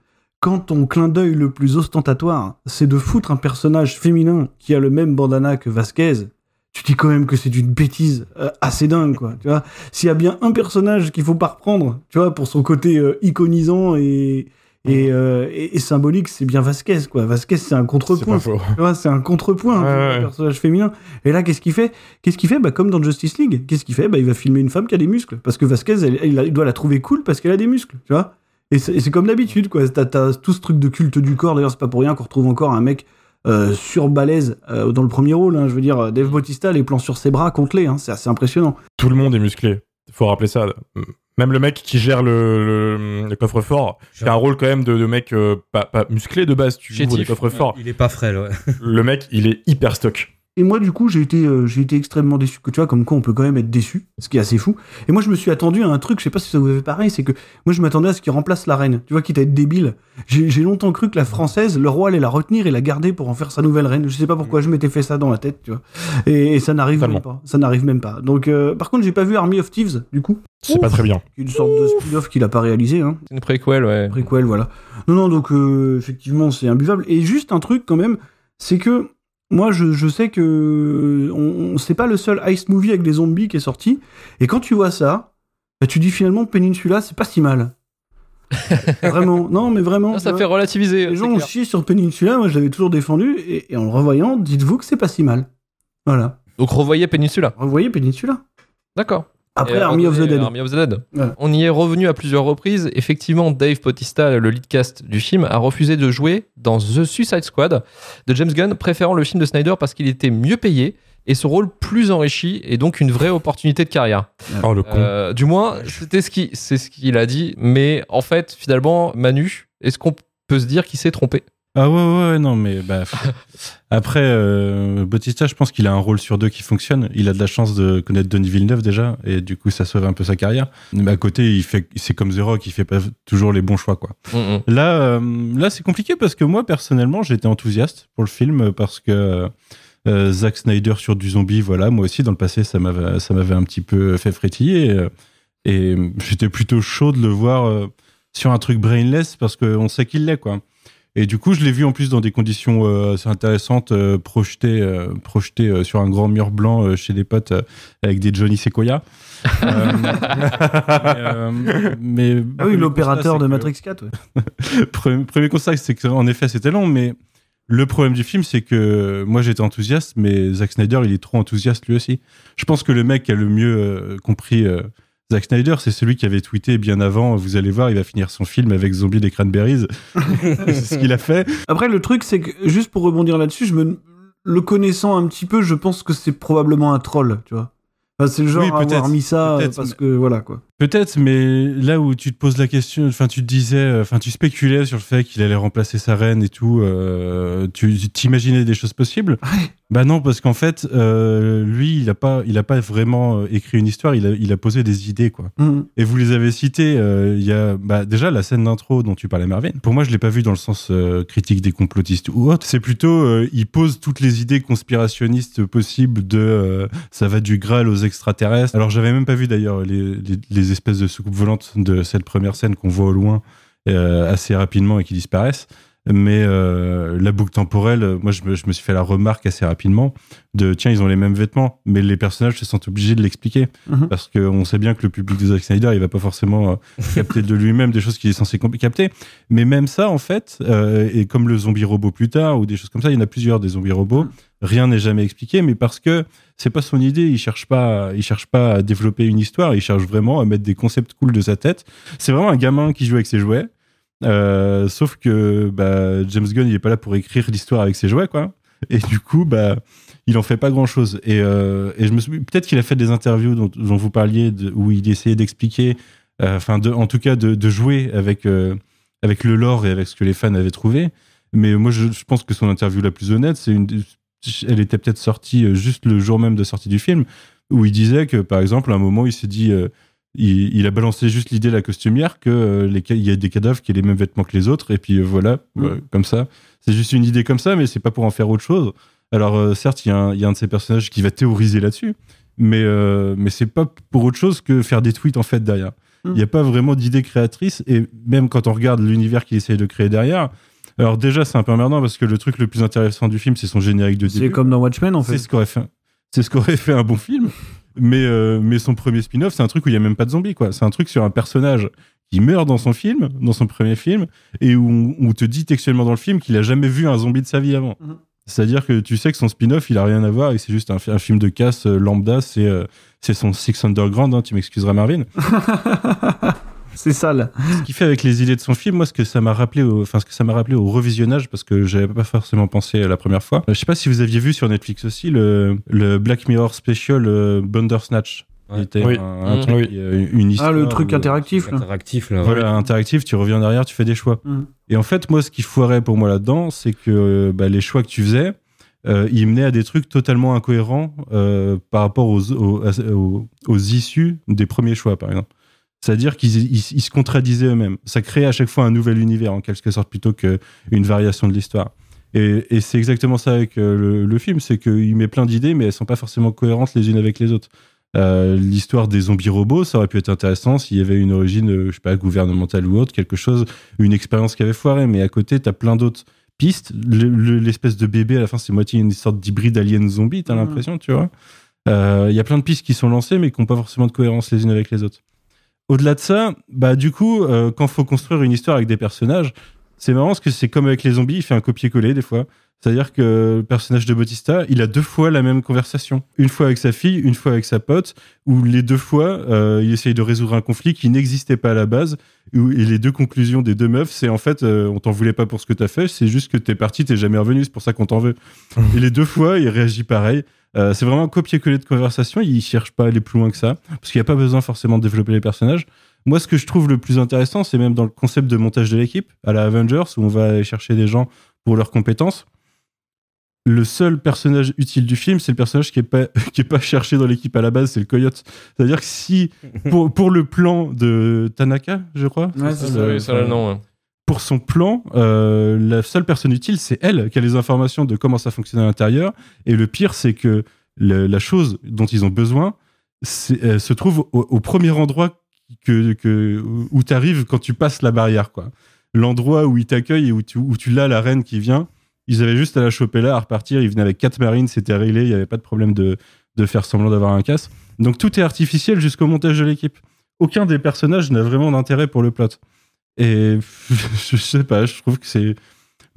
quand ton clin d'œil le plus ostentatoire, c'est de foutre un personnage féminin qui a le même bandana que Vasquez, tu dis quand même que c'est une bêtise euh, assez dingue, quoi. Tu vois, s'il y a bien un personnage qu'il faut pas reprendre, tu vois, pour son côté euh, iconisant et et, euh, et- et symbolique, c'est bien Vasquez, quoi. Vasquez, c'est un contrepoint. Tu vois, c'est un contrepoint,
Ouais,
vois,
ouais.
personnage féminin. Et là, qu'est-ce qu'il fait? Qu'est-ce qu'il fait? Bah, comme dans Justice League. Qu'est-ce qu'il fait? Bah, il va filmer une femme qui a des muscles. Parce que Vasquez, elle- elle- il doit la trouver cool parce qu'elle a des muscles, tu vois. Et c'est comme d'habitude, quoi. T'as t'as tout ce truc de culte du corps. D'ailleurs, c'est pas pour rien qu'on retrouve encore un mec euh, sur balèze euh, dans le premier rôle. hein. Je veux dire, Dave Bautista, les plans sur ses bras, compte-les. Hein. C'est assez impressionnant.
Tout le monde est musclé. Faut rappeler ça. Même le mec qui gère le, le- le coffre-fort, qui a un rôle quand même de, de mec euh, pas, pas musclé de base. Tu
Chétif.
ouvres les coffres-forts.
Il est pas frais, là. ouais.
Le mec, il est hyper stock.
Et moi, du coup, j'ai été, euh, j'ai été extrêmement déçu. Que tu vois, comme quoi on peut quand même être déçu, ce qui est assez fou. Et moi, je me suis attendu à un truc, je sais pas si ça vous fait pareil, c'est que moi, je m'attendais à ce qu'il remplace la reine. Tu vois, quitte à être débile. J'ai longtemps cru que la française, le roi allait la retenir et la garder pour en faire sa nouvelle reine. Je sais pas pourquoi je m'étais fait ça dans la tête, tu vois. Et, et ça n'arrive même pas. Ça n'arrive même pas. Donc, euh, par contre, j'ai pas vu Army of Thieves, du coup.
C'est pas très bien.
Une sorte de spin-off qu'il a pas réalisé, hein.
C'est une préquel, ouais.
Prequel, voilà. Non, non, donc euh, effectivement, c'est imbuvable. Et juste un truc quand même, c'est que moi, je, je sais que euh, on, on- c'est pas le seul ice movie avec des zombies qui est sorti. Et quand tu vois ça, bah, tu dis finalement Peninsula, c'est pas si mal. vraiment, non, mais vraiment.
Ça
vois.
fait relativiser.
Les gens ont chié sur Peninsula, moi je l'avais toujours défendu, et, et en le revoyant, dites-vous que c'est pas si mal. Voilà.
Donc revoyez Peninsula.
Revoyez Peninsula.
D'accord.
Après Army of the Dead.
Army of the Dead.
Ouais.
On y est revenu à plusieurs reprises. Effectivement, Dave Bautista, le lead cast du film, a refusé de jouer dans The Suicide Squad de James Gunn, préférant le film de Snyder parce qu'il était mieux payé, et ce rôle plus enrichi et donc une vraie opportunité de carrière.
Oh le con.
Euh, du moins, c'était ce qui, c'est ce qu'il a dit. Mais en fait, finalement, Manu, est-ce qu'on peut se dire qu'il s'est trompé?
Ah ouais, ouais, ouais, non, mais bah, après, euh, Bautista, je pense qu'il a un rôle sur deux qui fonctionne. Il a de la chance de connaître Denis Villeneuve déjà, et du coup, ça sauve un peu sa carrière. Mais à côté, il fait, c'est comme The Rock, il fait pas toujours les bons choix, quoi.
Mm, mm.
Là, euh, là, c'est compliqué parce que moi, personnellement, j'étais enthousiaste pour le film parce que euh, Zack Snyder sur du zombie, voilà, moi aussi, dans le passé, ça m'avait, ça m'avait un petit peu fait frétiller. euh, Et, j'étais plutôt chaud de le voir sur un truc brainless parce qu'on sait qu'il l'est, quoi. Et du coup, je l'ai vu en plus dans des conditions euh, assez intéressantes, projeté, euh, projeté euh, sur un grand mur blanc chez des potes avec des Johnny Sequoia. Euh, mais, euh, mais-
Ah oui, l'opérateur de
que-
Matrix 4. ouais.
Premier, premier constat, c'est qu'en effet, c'était long, mais le problème du film, c'est que moi, j'étais enthousiaste, mais Zack Snyder, il est trop enthousiaste lui aussi. Je pense que le mec qui a le mieux euh, compris euh, Zack Snyder, c'est celui qui avait tweeté bien avant, vous allez voir, il va finir son film avec Zombie des Cranberries. c'est ce qu'il a fait.
Après, le truc, c'est que, juste pour rebondir là-dessus, je me... le connaissant un petit peu, je pense que c'est probablement un troll, tu vois. Enfin, c'est le genre
Oui,
à avoir
peut-être,
mis ça parce
mais-
que, voilà, quoi.
Peut-être, mais là où tu te poses la question, enfin, tu te disais, euh, enfin, tu spéculais sur le fait qu'il allait remplacer sa reine et tout, euh, tu t'imaginais des choses possibles? Bah non, parce qu'en fait, euh, lui, il a pas, il a pas vraiment écrit une histoire, il a, il a posé des idées, quoi.
Mhm.
Et vous les avez citées, euh, il y a bah, déjà la scène d'intro dont tu parlais, Marvin. Pour moi, je l'ai pas vu dans le sens critique des complotistes ou autre. C'est plutôt, il pose toutes les idées conspirationnistes possibles de ça va du Graal aux extraterrestres. Alors, j'avais même pas vu d'ailleurs les, les, les espèces de soucoupes volantes de cette première scène qu'on voit au loin euh, assez rapidement et qui disparaissent. Mais euh, la boucle temporelle, euh, moi, je me, je me suis fait la remarque assez rapidement de tiens, ils ont les mêmes vêtements, mais les personnages se sentent obligés de l'expliquer
Mhm.
parce qu'on sait bien que le public de Zack Snyder, il va pas forcément euh, capter de lui-même des choses qu'il est censé capter. Mais même ça, en fait, euh, et comme le zombie robot plus tard ou des choses comme ça, il y en a plusieurs des zombies robots. Rien n'est jamais expliqué, mais parce que c'est pas son idée. Il cherche pas, il cherche pas à développer une histoire. Il cherche vraiment à mettre des concepts cool de sa tête. C'est vraiment un gamin qui joue avec ses jouets. Euh, sauf que bah, James Gunn, il est pas là pour écrire l'histoire avec ses jouets, quoi. Et du coup, bah, il en fait pas grand chose. Et, euh, et je me suis peut-être qu'il a fait des interviews dont, dont vous parliez, où il essayait d'expliquer, euh, enfin, de, en tout cas, de, jouer avec avec le lore et avec ce que les fans avaient trouvé. Mais moi, je, pense que son interview la plus honnête, c'est une, elle était peut-être sortie juste le jour même de sortie du film, où il disait que, par exemple, à un moment, il s'est dit, il, il a balancé juste l'idée la costumière que euh, les, ca- il y a des cadavres qui aient les mêmes vêtements que les autres, et puis euh, voilà,
Mm.
ouais, comme ça. C'est juste une idée comme ça, mais c'est pas pour en faire autre chose. Alors, euh, certes, il y, a un- il y a un de ces personnages qui va théoriser là-dessus, mais, euh, mais c'est pas pour autre chose que faire des tweets en fait derrière. Il
Mm.
n'y a pas vraiment d'idée créatrice, et même quand on regarde l'univers qu'il essaye de créer derrière, alors déjà, c'est un peu emmerdant parce que le truc le plus intéressant du film, c'est son générique de
C'est
début.
comme dans Watchmen, en
C'est
fait.
ce qu'aurait fait, c'est ce qu'aurait fait un bon film. Mais, euh, mais son premier spin-off, c'est un truc où il n'y a même pas de zombies, quoi. C'est un truc sur un personnage qui meurt dans son film, dans son premier film, et où on, te dit textuellement dans le film qu'il a jamais vu un zombie de sa vie avant.
Mhm.
C'est-à-dire que tu sais que son spin-off, il a rien à voir et que c'est juste un, fi- un film de casse euh, lambda, c'est euh, c'est son Six Underground, hein, tu m'excuseras Marvin.
c'est ça, là.
ce qu'il fait avec les idées de son film, moi, ce que ça m'a rappelé, au, enfin, ce que ça m'a rappelé au revisionnage, parce que j'avais pas forcément pensé la première fois. Euh, Je sais pas si vous aviez vu sur Netflix aussi le, le Black Mirror Special euh, Bandersnatch.
Ouais.
Il était
Oui.
un, un
Mmh.
truc,
Oui.
euh, une histoire.
Ah, le truc
où,
interactif, là.
Interactif, là.
Voilà, interactif, tu reviens derrière, tu fais des choix.
Mm.
Et en fait, moi, ce qui foirait pour moi là-dedans, c'est que euh, bah, les choix que tu faisais, euh, ils menaient à des trucs totalement incohérents euh, par rapport aux, aux, à- aux- aux issues des premiers choix, par exemple. C'est-à-dire qu'ils ils- ils se contradisaient eux-mêmes. Ça créait à chaque fois un nouvel univers, en quelque sorte, plutôt qu'une variation de l'histoire. Et, et c'est exactement ça avec euh, le, le film, c'est qu'il met plein d'idées, mais elles sont pas forcément cohérentes les unes avec les autres. Euh, L'histoire des zombies robots, ça aurait pu être intéressant s'il y avait une origine, euh, je sais pas, gouvernementale ou autre, quelque chose, une expérience qui avait foiré. Mais à côté, t'as plein d'autres pistes. Le- le- L'espèce de bébé, à la fin, c'est moitié une sorte d'hybride alien zombie, t'as
Mhm.
l'impression, tu vois. Euh, Il y a plein de pistes qui sont lancées, mais qui n'ont pas forcément de cohérence les unes avec les autres. Au-delà de ça, bah du coup, euh, quand faut construire une histoire avec des personnages, c'est marrant parce que c'est comme avec les zombies, il fait un copier-coller des fois. C'est-à-dire que le personnage de Bautista, il a deux fois la même conversation. Une fois avec sa fille, une fois avec sa pote, où les deux fois, euh, il essaye de résoudre un conflit qui n'existait pas à la base. Où, et les deux conclusions des deux meufs, c'est en fait, euh, on t'en voulait pas pour ce que t'as fait, c'est juste que t'es parti, t'es jamais revenu, c'est pour ça qu'on t'en veut. et les deux fois, il réagit pareil. Euh, c'est vraiment copier-coller de conversation, il cherche pas à aller plus loin que ça, parce qu'il n'y a pas besoin forcément de développer les personnages. Moi, ce que je trouve le plus intéressant, c'est même dans le concept de montage de l'équipe, à la Avengers, où on va aller chercher des gens pour leurs compétences le seul personnage utile du film, c'est le personnage qui est pas qui est pas cherché dans l'équipe à la base, c'est le coyote. C'est-à-dire que si pour pour le plan de Tanaka, je crois,
Ouais,
c'est
c'est
ça,
ça.
Oui, ça, là, non. ouais.
pour son plan, euh, la seule personne utile, c'est elle qui a les informations de comment ça fonctionne à l'intérieur. Et le pire, c'est que le- la chose dont ils ont besoin se trouve au, au premier endroit que, que, où tu arrives quand tu passes la barrière. quoi. L'endroit où ils t'accueillent et où tu, où tu l'as, la reine qui vient, ils avaient juste à la choper là, à repartir. Ils venaient avec quatre marines, c'était réglé, il n'y avait pas de problème de, de faire semblant d'avoir un casse. Donc tout est artificiel jusqu'au montage de l'équipe. Aucun des personnages n'a vraiment d'intérêt pour le plot. Et je sais pas, je trouve que c'est.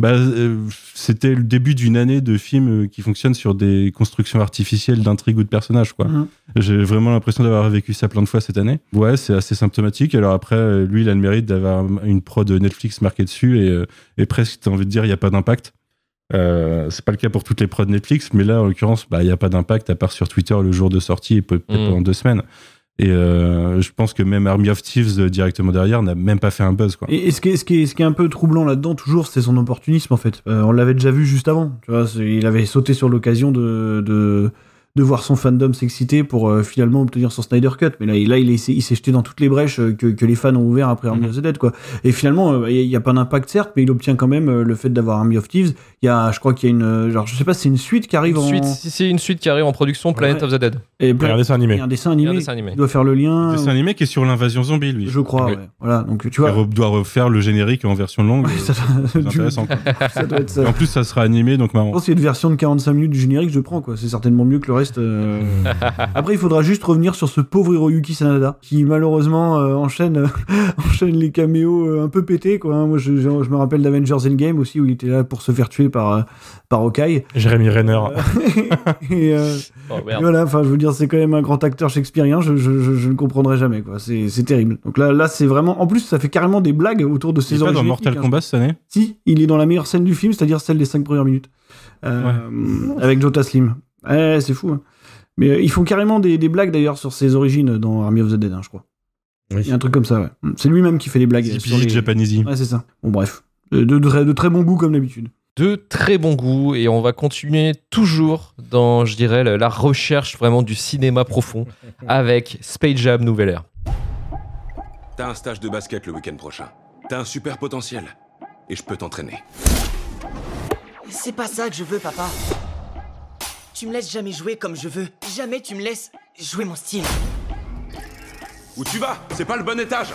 Bah, euh, c'était le début d'une année de films euh, qui fonctionnent sur des constructions artificielles d'intrigues ou de personnages, quoi.
Mhm.
J'ai vraiment l'impression d'avoir vécu ça plein de fois cette année. Ouais, c'est assez symptomatique. Alors après, euh, lui, il a le mérite d'avoir une prod Netflix marquée dessus et, et presque, t'as envie de dire, il n'y a pas d'impact. Euh, c'est pas le cas pour toutes les prods Netflix, mais là, en l'occurrence, bah, il n'y a pas d'impact à part sur Twitter le jour de sortie et peut- peut-être
Mhm.
pendant deux semaines. Et euh, je pense que même Army of Thieves euh, directement derrière n'a même pas fait un buzz, quoi.
Et, et ce, qui est, ce, qui est, ce qui est un peu troublant là-dedans, toujours, c'est son opportunisme en fait. Euh, on l'avait déjà vu juste avant. Tu vois, il avait sauté sur l'occasion de, de, de voir son fandom s'exciter pour euh, finalement obtenir son Snyder Cut. Mais là, il, là, il est- il s'est jeté dans toutes les brèches euh, que, que les fans ont ouvert après Army of the Dead. Quoi. Et finalement, euh, il n'y a, pas d'impact certes, mais il obtient quand même euh, le fait d'avoir Army of Thieves. Il y a, je crois qu'il y a une, genre, je sais pas, si c'est une suite qui arrive
Une
en.
suite, si c'est une suite qui arrive en production, Planet
Ouais.
of the Dead.
Et
Il y a un dessin
il
animé.
a un dessin
Il a un dessin animé.
Il doit faire le lien.
Un animé qui est sur l'invasion zombie, lui.
Je crois,
Oui.
ouais. Voilà, donc tu
Il
vois.
re- doit refaire le générique en version longue.
Ouais, ça,
C'est
du-
intéressant. quoi.
ça doit être ça.
Et en plus, ça sera animé, donc
Je
marrant.
pense qu'il y a une version de 45 minutes du générique, je prends quoi. C'est certainement mieux que le reste. euh. Après, il faudra juste revenir sur ce pauvre Hiroyuki Sanada qui malheureusement euh, enchaîne, enchaîne les caméos euh, un peu pétés quoi. hein. Moi, je, je- je me rappelle d'Avengers Endgame aussi où il était là pour se faire tuer par euh, par Hawkeye.
Jérémy Renner.
Et, euh,
Oh,
et
merde.
voilà, enfin, je veux dire, c'est quand même un grand acteur shakespearien. Je, je, je, je ne comprendrai jamais quoi. C'est c'est terrible. Donc là, là, c'est vraiment. En plus, ça fait carrément des blagues autour de
C'est
ses
pas dans
origines
Mortal
ethniques, hein.
Kombat cette année?
Si, il est dans la meilleure scène du film, c'est-à-dire celle des 5 premières minutes. Euh, Avec Jota Slim. Ouais, c'est fou. hein. Mais euh, ils font carrément des, des blagues d'ailleurs sur ses origines dans Army of the Dead, hein, je crois.
Oui.
Il y a un truc comme ça, ouais. C'est lui-même qui fait des blagues.
Zippy
les-
Japanesey.
Ouais, c'est ça. Bon, bref. De, de, de- de très bon goût comme d'habitude.
de très bon goût et on va continuer toujours dans, je dirais, la, la recherche vraiment du cinéma profond avec Space Jam Nouvelle Ère.
T'as un stage de basket le week-end prochain. T'as un super potentiel. Et je peux t'entraîner.
C'est pas ça que je veux, papa. Tu me laisses jamais jouer comme je veux. Jamais tu me laisses jouer mon style.
Où tu vas? C'est pas le bon étage.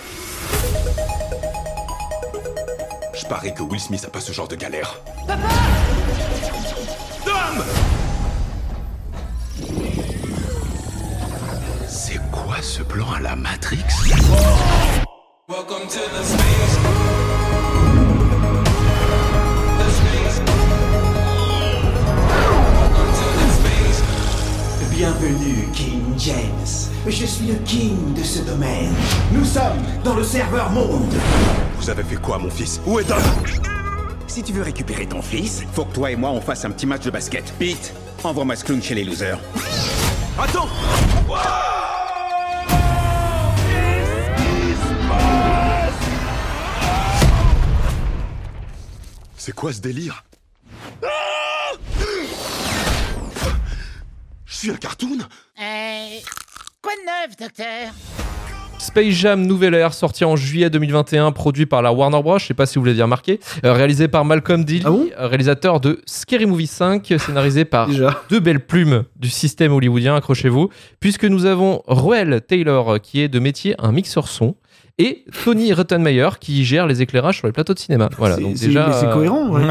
Je parie que Will Smith a pas ce genre de galère. Papa! Dom! C'est quoi ce plan à la Matrix?
Bienvenue, James. Je suis le king de ce domaine. Nous sommes dans le serveur monde.
Vous avez fait quoi, mon fils? Où est Dom
Si tu veux récupérer ton fils, faut que toi et moi on fasse un petit match de basket. Pete, envoie-moi ce clown chez les losers.
Attends C'est quoi ce délire? Suis un cartoon
Euh, quoi de neuf, docteur?
Space Jam Nouvelle Ère, sorti en juillet 2021, produit par la Warner Bros. Je sais pas si vous l'avez remarqué. Euh, réalisé par Malcolm Dilly,
Ah bon?
euh, réalisateur de Scary Movie 5, scénarisé par
Déjà.
deux belles plumes du système hollywoodien, accrochez-vous, puisque nous avons Roel Taylor, qui est de métier un mixeur son, et Tony Rottenmeier qui gère les éclairages sur les plateaux de cinéma. Voilà, donc déjà
c'est
euh,
cohérent, ouais.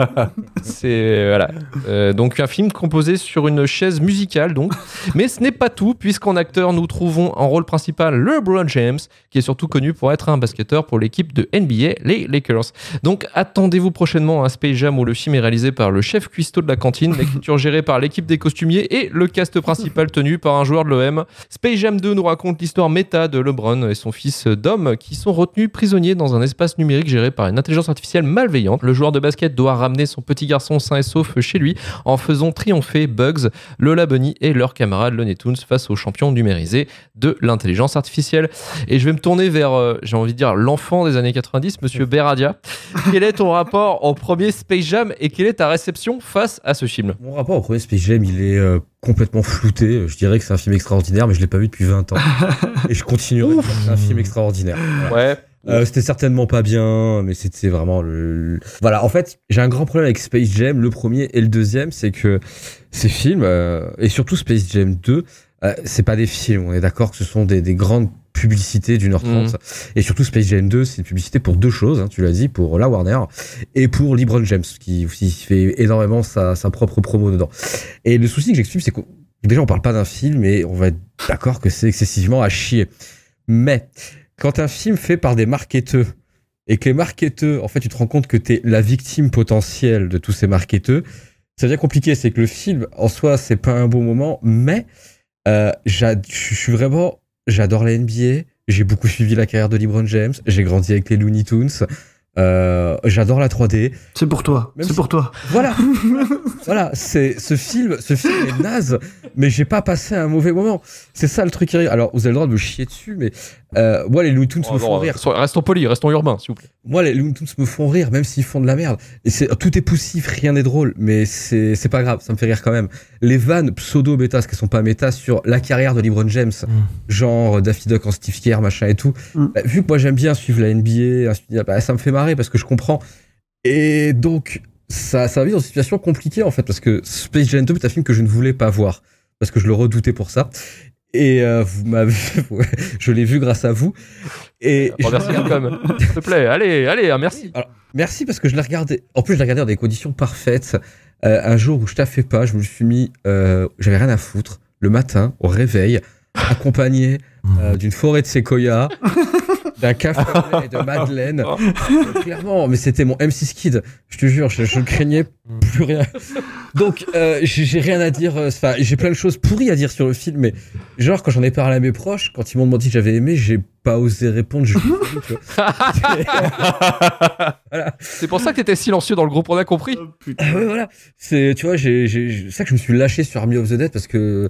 c'est voilà. Euh, donc un film composé sur une chaise musicale donc. Mais ce n'est pas tout puisqu'en acteur nous trouvons en rôle principal LeBron James qui est surtout connu pour être un basketteur pour l'équipe de NBA les Lakers. Donc attendez-vous prochainement à un Space Jam où le film est réalisé par le chef cuistot de la cantine, l'écriture gérée par l'équipe des costumiers et le cast principal tenu par un joueur de l'OM. Space Jam 2 nous raconte l'histoire méta de LeBron et son fils Dom qui sont retenus prisonniers dans un espace numérique géré par une intelligence artificielle malveillante. Le joueur de basket doit ramener son petit garçon sain et sauf chez lui en faisant triompher Bugs, Lola Bunny et leur camarade Looney Tunes face aux champions numérisés de l'intelligence artificielle. Et je vais me tourner vers, euh, j'ai envie de dire, l'enfant des années 90, monsieur Beradia. Quel est ton rapport au premier Space Jam et quelle est ta réception face à ce film?
Mon rapport au premier Space Jam, il est euh, complètement flouté. Je dirais que c'est un film extraordinaire, mais je l'ai pas vu depuis 20 ans. Et je continuerai c'est un film extraordinaire. Voilà.
Ouais.
Euh, c'était certainement pas bien, mais c'était vraiment le- Voilà, en fait, j'ai un grand problème avec Space Jam, le premier et le deuxième, c'est que ces films, euh, et surtout Space Jam 2, euh, c'est pas des films, on est d'accord que ce sont des, des grandes publicités d'une heure trente. Et surtout Space Jam 2, c'est une publicité pour deux choses, hein, tu l'as dit, pour la Warner et pour LeBron James, qui aussi fait énormément sa, sa propre promo dedans. Et le souci que j'explique, c'est que déjà on parle pas d'un film, et on va être d'accord que c'est excessivement à chier. Mais quand un film fait par des marketeurs et que les marketeurs, en fait, tu te rends compte que tu es la victime potentielle de tous ces marketeurs, ça devient compliqué. C'est que le film, en soi, c'est pas un bon moment, mais euh, je suis vraiment, j'adore la NBA. J'ai beaucoup suivi la carrière de LeBron James. J'ai grandi avec les Looney Tunes. Euh, j'adore la 3D.
C'est pour toi. C'est
si-
pour toi.
Voilà, voilà, c'est ce film, ce film est naze, mais j'ai pas passé un mauvais moment. C'est ça le truc qui arrive. Alors, vous avez le droit de me chier dessus, mais euh, moi les Looney Tunes
Oh
me font rire.
Restons polis, restons urbains, s'il vous plaît.
Moi, les Looney Tunes me font rire, même s'ils font de la merde. Et c'est tout est poussif, rien n'est drôle, mais c'est c'est pas grave, ça me fait rire quand même. Les vannes pseudo méta, parce qu'elles sont pas méta sur la carrière de LeBron James, genre euh, Daffy Duck en Steve Kerr, machin et tout.
Mm.
Bah, vu que moi j'aime bien suivre la NBA, bah, ça me fait marrer parce que je comprends. Et donc ça ça m'a mis dans une situation compliquée en fait parce que Space Jam 2 est un film que je ne voulais pas voir parce que je le redoutais pour ça. Et euh, vous m'avez, je l'ai vu grâce à vous. Et
Remercie Capcom. S'il te plaît, allez, allez, merci.
alors, merci parce que je l'ai regardé. En plus, je l'ai regardé dans des conditions parfaites. Euh, un jour où je taffais pas, je me suis mis, euh, j'avais rien à foutre. Le matin, au réveil, accompagné euh, d'une forêt de séquoia, d'un café et de madeleine. Euh, clairement, mais c'était mon M6 Kid. Je te jure, je, je ne craignais plus rien. Donc, euh, j'ai rien à dire. euh, Enfin, j'ai plein de choses pourries à dire sur le film, mais genre quand j'en ai parlé à mes proches, quand ils m'ont demandé que j'avais aimé, j'ai pas osé répondre. Je... voilà.
C'est pour ça que t'étais silencieux dans le groupe, on a compris.
Ah ouais, voilà. C'est, tu vois, j'ai, c'est ça que je me suis lâché sur Army of the Dead parce que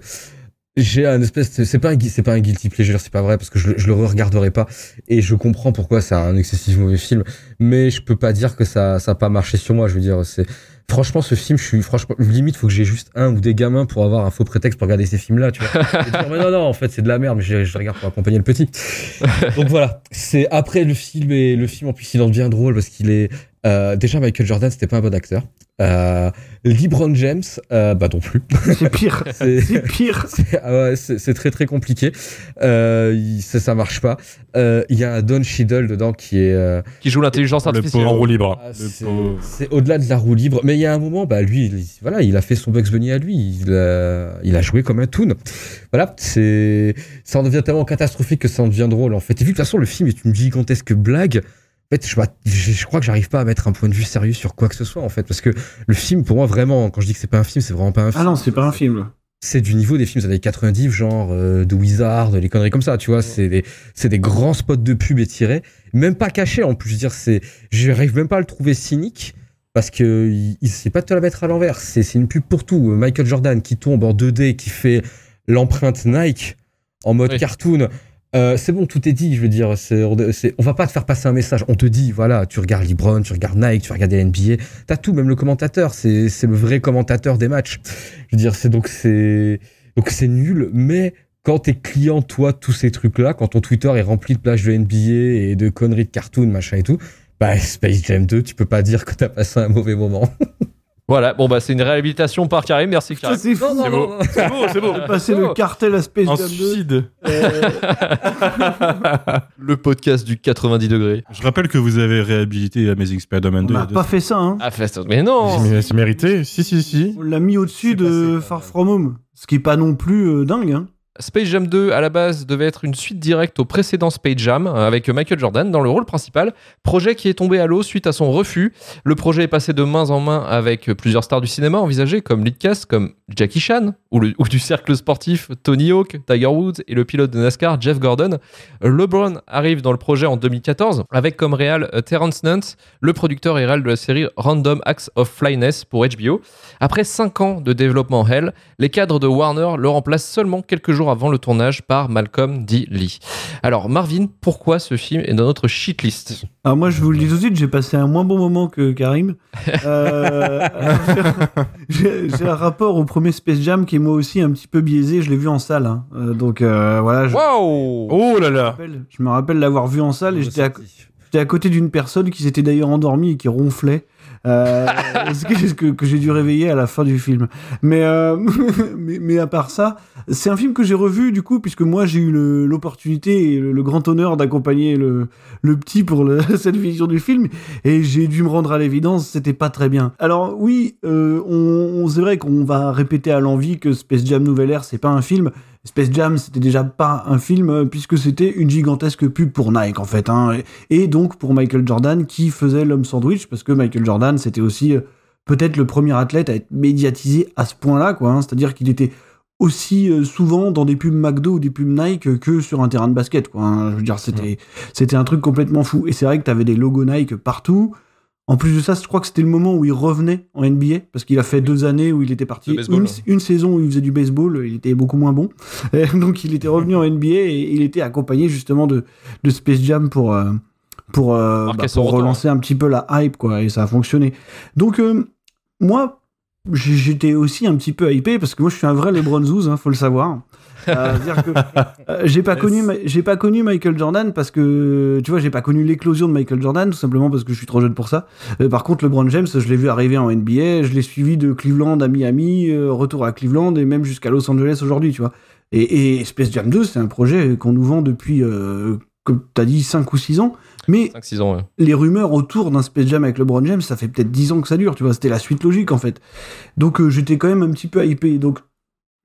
j'ai un espèce, de- c'est pas un, c'est pas un guilty pleasure, c'est pas vrai parce que je, le- je le regarderai pas et je comprends pourquoi c'est un excessif mauvais film, mais je peux pas dire que ça, ça a pas marché sur moi. Je veux dire, c'est, franchement, ce film, je suis, franchement, limite, faut que j'ai juste un ou des gamins pour avoir un faux prétexte pour regarder ces films-là, tu vois. Et dire, mais non, non, en fait, c'est de la merde, mais je, je regarde pour accompagner le petit. Donc voilà, c'est après le film et le film en plus il en devient drôle parce qu'il est euh, déjà Michael Jordan c'était pas un bon acteur. Euh, LeBron James euh, bah non plus.
C'est pire.
C'est-
pire.
c'est ah c'est- très très compliqué. Euh, il- ça ça marche pas. Euh, Il y a un Don Cheadle dedans qui est euh,
Qui joue l'intelligence
Le
artificielle.
pauvre en roue libre.
ah,
Le
c'est au-delà de la roue libre. Mais il y a un moment, bah lui, il, voilà, il a fait son Bugs Bunny à lui. Il a, il a joué comme un toon. Voilà, c'est, ça en devient tellement catastrophique que ça en devient drôle en fait. Et vu que de toute façon le film est une gigantesque blague, fait, je, m'att- je, je crois que j'arrive pas à mettre un point de vue sérieux sur quoi que ce soit en fait, parce que le film, pour moi, vraiment, quand je dis que c'est pas un film, c'est vraiment pas un film.
Ah non, c'est pas un film.
C'est du niveau des films des années 90, genre euh, de Wizard, les conneries comme ça, tu vois. C'est des, c'est des grands spots de pub étirés, même pas cachés en plus. Je veux dire, c'est, j'arrive même pas à le trouver cynique parce que il, il sait pas te la mettre à l'envers. C'est, c'est une pub pour tout. Michael Jordan qui tombe en 2D, qui fait l'empreinte Nike en mode
Oui.
cartoon. Euh, c'est bon, tout est dit. Je veux dire, c'est, on va pas te faire passer un message. On te dit, voilà, tu regardes LeBron, tu regardes Nike, tu regardes NBA. T'as tout, même le commentateur. C'est, le vrai commentateur des matchs. Je veux dire, c'est donc c'est donc c'est nul, mais quand t'es client, toi, tous ces trucs-là, quand ton Twitter est rempli de plages de NBA et de conneries de cartoon, machin et tout, bah Space Jam 2, tu peux pas dire que t'as passé un mauvais moment.
Voilà, bon bah c'est une réhabilitation par Karim, merci
Ça,
Karim.
c'est fou.
C'est beau. C'est beau, c'est beau.
Passé le cartel à Space
Un
Jam 2.
suicide.
Euh,
Le podcast du 90 degrés.
Je rappelle que vous avez réhabilité Amazing Spider-Man
on
2. il y a
n'a
deux
pas fait ça, hein.
Ah, fait- mais non
C'est mérité. Si, si, si.
On l'a mis au-dessus
C'est
de
passé,
Far From Home. Ce qui est pas non plus euh, dingue, hein.
Space Jam 2, à la base, devait être une suite directe au précédent Space Jam, euh, avec Michael Jordan dans le rôle principal. Projet qui est tombé à l'eau suite à son refus. Le projet est passé de main en main avec plusieurs stars du cinéma envisagées, comme lead cast, comme Jackie Chan, ou du cercle sportif Tony Hawk, Tiger Woods et le pilote de NASCAR Jeff Gordon. LeBron arrive dans le projet en 2014, avec comme réal euh, Terrence Nance, le producteur et réal de la série Random Acts of Flyness pour HBO. Après 5 ans de développement Hell, les cadres de Warner le remplacent seulement quelques jours avant le tournage par Malcolm D. Lee. Alors Marvin, pourquoi ce film est dans notre shitlist
Alors moi, je vous le dis tout de suite, j'ai passé un moins bon moment que Karim. Euh, j'ai un rapport au premier Space Jam qui est moi aussi un petit peu biaisé. Je l'ai vu en salle, hein. Euh, donc euh, voilà. Je,
Waouh
Oh là
me
là.
rappelle- je me rappelle l'avoir vu en salle et j'étais à, à côté d'une personne qui s'était d'ailleurs endormie et qui ronflait. Euh, que, que, que j'ai dû réveiller à la fin du film? Mais, euh, mais, mais à part ça, c'est un film que j'ai revu du coup, puisque moi j'ai eu l'opportunité et le, grand honneur d'accompagner le, petit pour cette vision du film, et j'ai dû me rendre à l'évidence, c'était pas très bien. Alors oui, euh, on, on- c'est vrai qu'on va répéter à l'envie que Space Jam Nouvelle Ère, c'est pas un film. Space Jam, c'était déjà pas un film euh, puisque c'était une gigantesque pub pour Nike en fait, hein, et et donc pour Michael Jordan qui faisait l'homme sandwich parce que Michael Jordan c'était aussi euh, peut-être le premier athlète à être médiatisé à ce point-là, quoi. hein. C'est-à-dire qu'il était aussi euh, souvent dans des pubs McDo ou des pubs Nike que sur un terrain de basket, quoi. hein. Je veux dire, c'était c'était un truc complètement fou. Et c'est vrai que t'avais des logos Nike partout. En plus de ça, je crois que c'était le moment où il revenait en NBA, parce qu'il a fait deux années où il était parti,
baseball,
une, saison où il faisait du baseball, il était beaucoup moins bon. Et donc il était revenu en NBA et il était accompagné justement de, de Space Jam pour, euh, pour, euh, bah, pour relancer un petit peu la hype, quoi, et ça a fonctionné. Donc, euh, moi, j'étais aussi un petit peu hypé, parce que moi je suis un vrai LeBron Zouz, hein, faut le savoir. Euh, euh, j'ai pas
Yes.
connu j'ai pas connu Michael Jordan parce que tu vois j'ai pas connu l'éclosion de Michael Jordan tout simplement parce que je suis trop jeune pour ça Euh, par contre LeBron James je l'ai vu arriver en NBA je l'ai suivi de Cleveland à Miami euh, retour à Cleveland et même jusqu'à Los Angeles aujourd'hui tu vois et, et Space Jam 2 c'est un projet qu'on nous vend depuis comme t'as dit 5 ou 6 ans mais
5-6 ans, ouais.
les rumeurs autour d'un Space Jam avec LeBron James, ça fait peut-être 10 ans que ça dure, tu vois, c'était la suite logique en fait. Donc j'étais quand même un petit peu hypé. Donc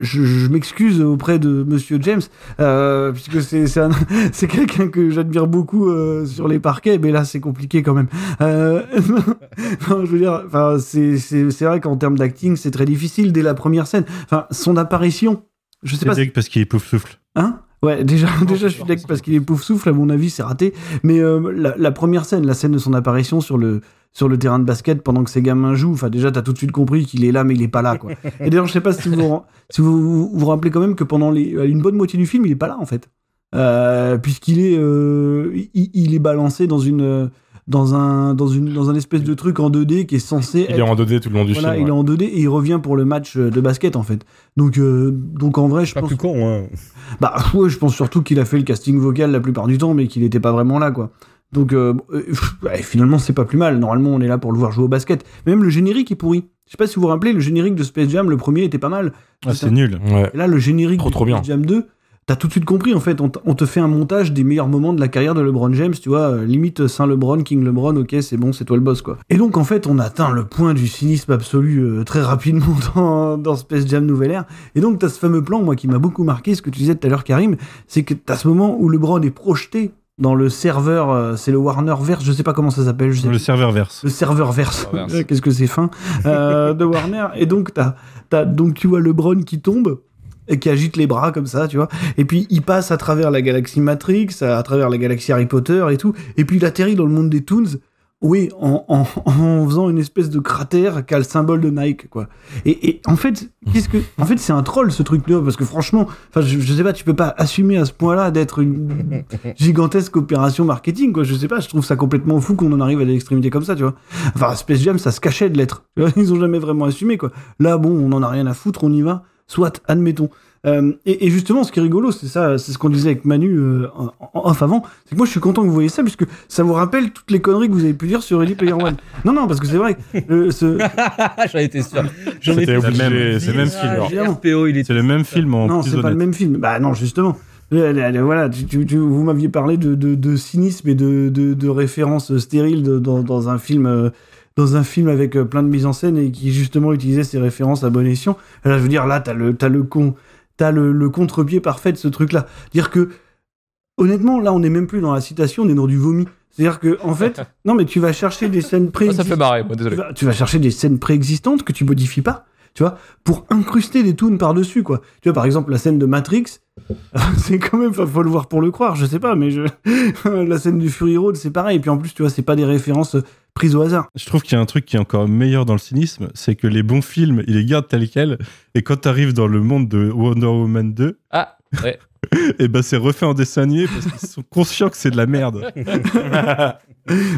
je, je m'excuse auprès de Monsieur James, euh, puisque c'est c'est un- c'est quelqu'un que j'admire beaucoup euh, sur les parquets, mais là c'est compliqué quand même. Euh, non, je veux dire, enfin, c'est c'est- c'est vrai qu'en termes d'acting, c'est très difficile dès la première scène. Enfin, son apparition, je sais
C'est
pas.
deg parce qu'il est pouf souffle.
Hein? Ouais, déjà, déjà, je suis d'accord parce qu'il est pouf souffle. À mon avis, c'est raté. Mais euh, la, la première scène, la scène de son apparition sur le sur le terrain de basket pendant que ces gamins jouent. Enfin, déjà, t'as tout de suite compris qu'il est là, mais il est pas là, quoi. Et d'ailleurs, je sais pas si vous vous, si vous, vous vous rappelez quand même que pendant les, une bonne moitié du film, il est pas là, en fait, Euh, puisqu'il est euh, il, il est balancé dans une dans un dans une dans un espèce de truc en 2D qui est censé
Il est en 2D tout le long du
voilà,
film.
il est en 2D et il revient pour le match de basket en fait. Donc euh, donc en vrai, je
Pas
pense
plus con, hein.
bah ouais, je pense surtout qu'il a fait le casting vocal la plupart du temps, mais qu'il n'était pas vraiment là, quoi. Donc euh, euh, ouais, finalement, c'est pas plus mal. Normalement, on est là pour le voir jouer au basket. Même le générique est pourri. Je sais pas si vous vous rappelez, le générique de Space Jam, le premier était pas mal.
Ah, c'est nul.
Ouais.
Et là, le générique
Trop,
de
trop bien.
Space Jam 2, t'as tout de suite compris, en fait. On, te fait un montage des meilleurs moments de la carrière de LeBron James, tu vois. euh, limite Saint LeBron, King LeBron, ok, c'est bon, c'est toi le boss, quoi. Et donc, en fait, on atteint le point du cynisme absolu euh, très rapidement dans, dans Space Jam Nouvelle Ère. Et donc, t'as ce fameux plan, moi, qui m'a beaucoup marqué, ce que tu disais tout à l'heure, Karim, c'est que t'as ce moment où LeBron est projeté dans le serveur, euh, c'est le Warner Verse, je sais pas comment ça s'appelle, je sais
Le
plus
serveur verse.
le serveur verse.
Verse.
Qu'est-ce que c'est fin euh, de Warner. Et donc t'as, t'as donc tu vois LeBron qui tombe et qui agite les bras comme ça, tu vois. Et puis il passe à travers la galaxie Matrix, à travers la galaxie Harry Potter et tout. Et puis il atterrit dans le monde des Toons. Oui, en, en, en faisant une espèce de cratère qui a le symbole de Nike, quoi. Et, et en fait, qu'est-ce que, en fait, c'est un troll ce truc-là, parce que franchement, enfin, je, je sais pas, tu peux pas assumer à ce point-là d'être une gigantesque opération marketing, quoi. Je sais pas, je trouve ça complètement fou qu'on en arrive à des extrémités comme ça, tu vois. Enfin, Space Jam, ça se cachait de l'être. Ils ont jamais vraiment assumé, quoi. Là, bon, on en a rien à foutre, on y va. Soit, admettons. Euh, et, et justement, ce qui est rigolo, c'est ça, c'est ce qu'on disait avec Manu euh, en, en off avant, c'est que moi je suis content que vous voyez ça, puisque ça vous rappelle toutes les conneries que vous avez pu dire sur Ready Player One. Non, non, parce que c'est vrai. euh, ce...
J'en étais sûr. J'en
C'était
étais
obligé,
même-
c'est le même film.
est
C'est le même film en
Non, c'est pas le même film. Bah non, justement. Voilà, tu, tu- tu- vous m'aviez parlé de, de, de cynisme et de, de, de références stériles de- dans, dans un film. euh, dans un film avec euh, plein de mise en scène et qui justement utilisait ces références à bon escient. Là, je veux dire, là, t'as le, t'as le con, t'as le, le contre-pied parfait de ce truc-là. Dire que, honnêtement, là, on n'est même plus dans la citation, on est dans du vomi. C'est-à-dire que, en fait, non, mais tu vas chercher des scènes
ça
préexistantes.
fait marrer, moi,
tu,
désolé.
vas, tu vas chercher des scènes préexistantes que tu modifies pas, tu vois, pour incruster des tunes par-dessus, quoi. Tu vois, par exemple, la scène de Matrix, c'est quand même, faut faut le voir pour le croire, je sais pas, mais je... la scène du Fury Road, c'est pareil. Et puis en plus, tu vois, c'est pas des références euh, prises au hasard.
Je trouve qu'il y a un truc qui est encore meilleur dans le cynisme, c'est que les bons films, ils les gardent tels quels, et quand t'arrives dans le monde de Wonder Woman 2,
Ah, ouais.
et ben c'est refait en dessin animé parce qu'ils sont conscients que c'est de la merde.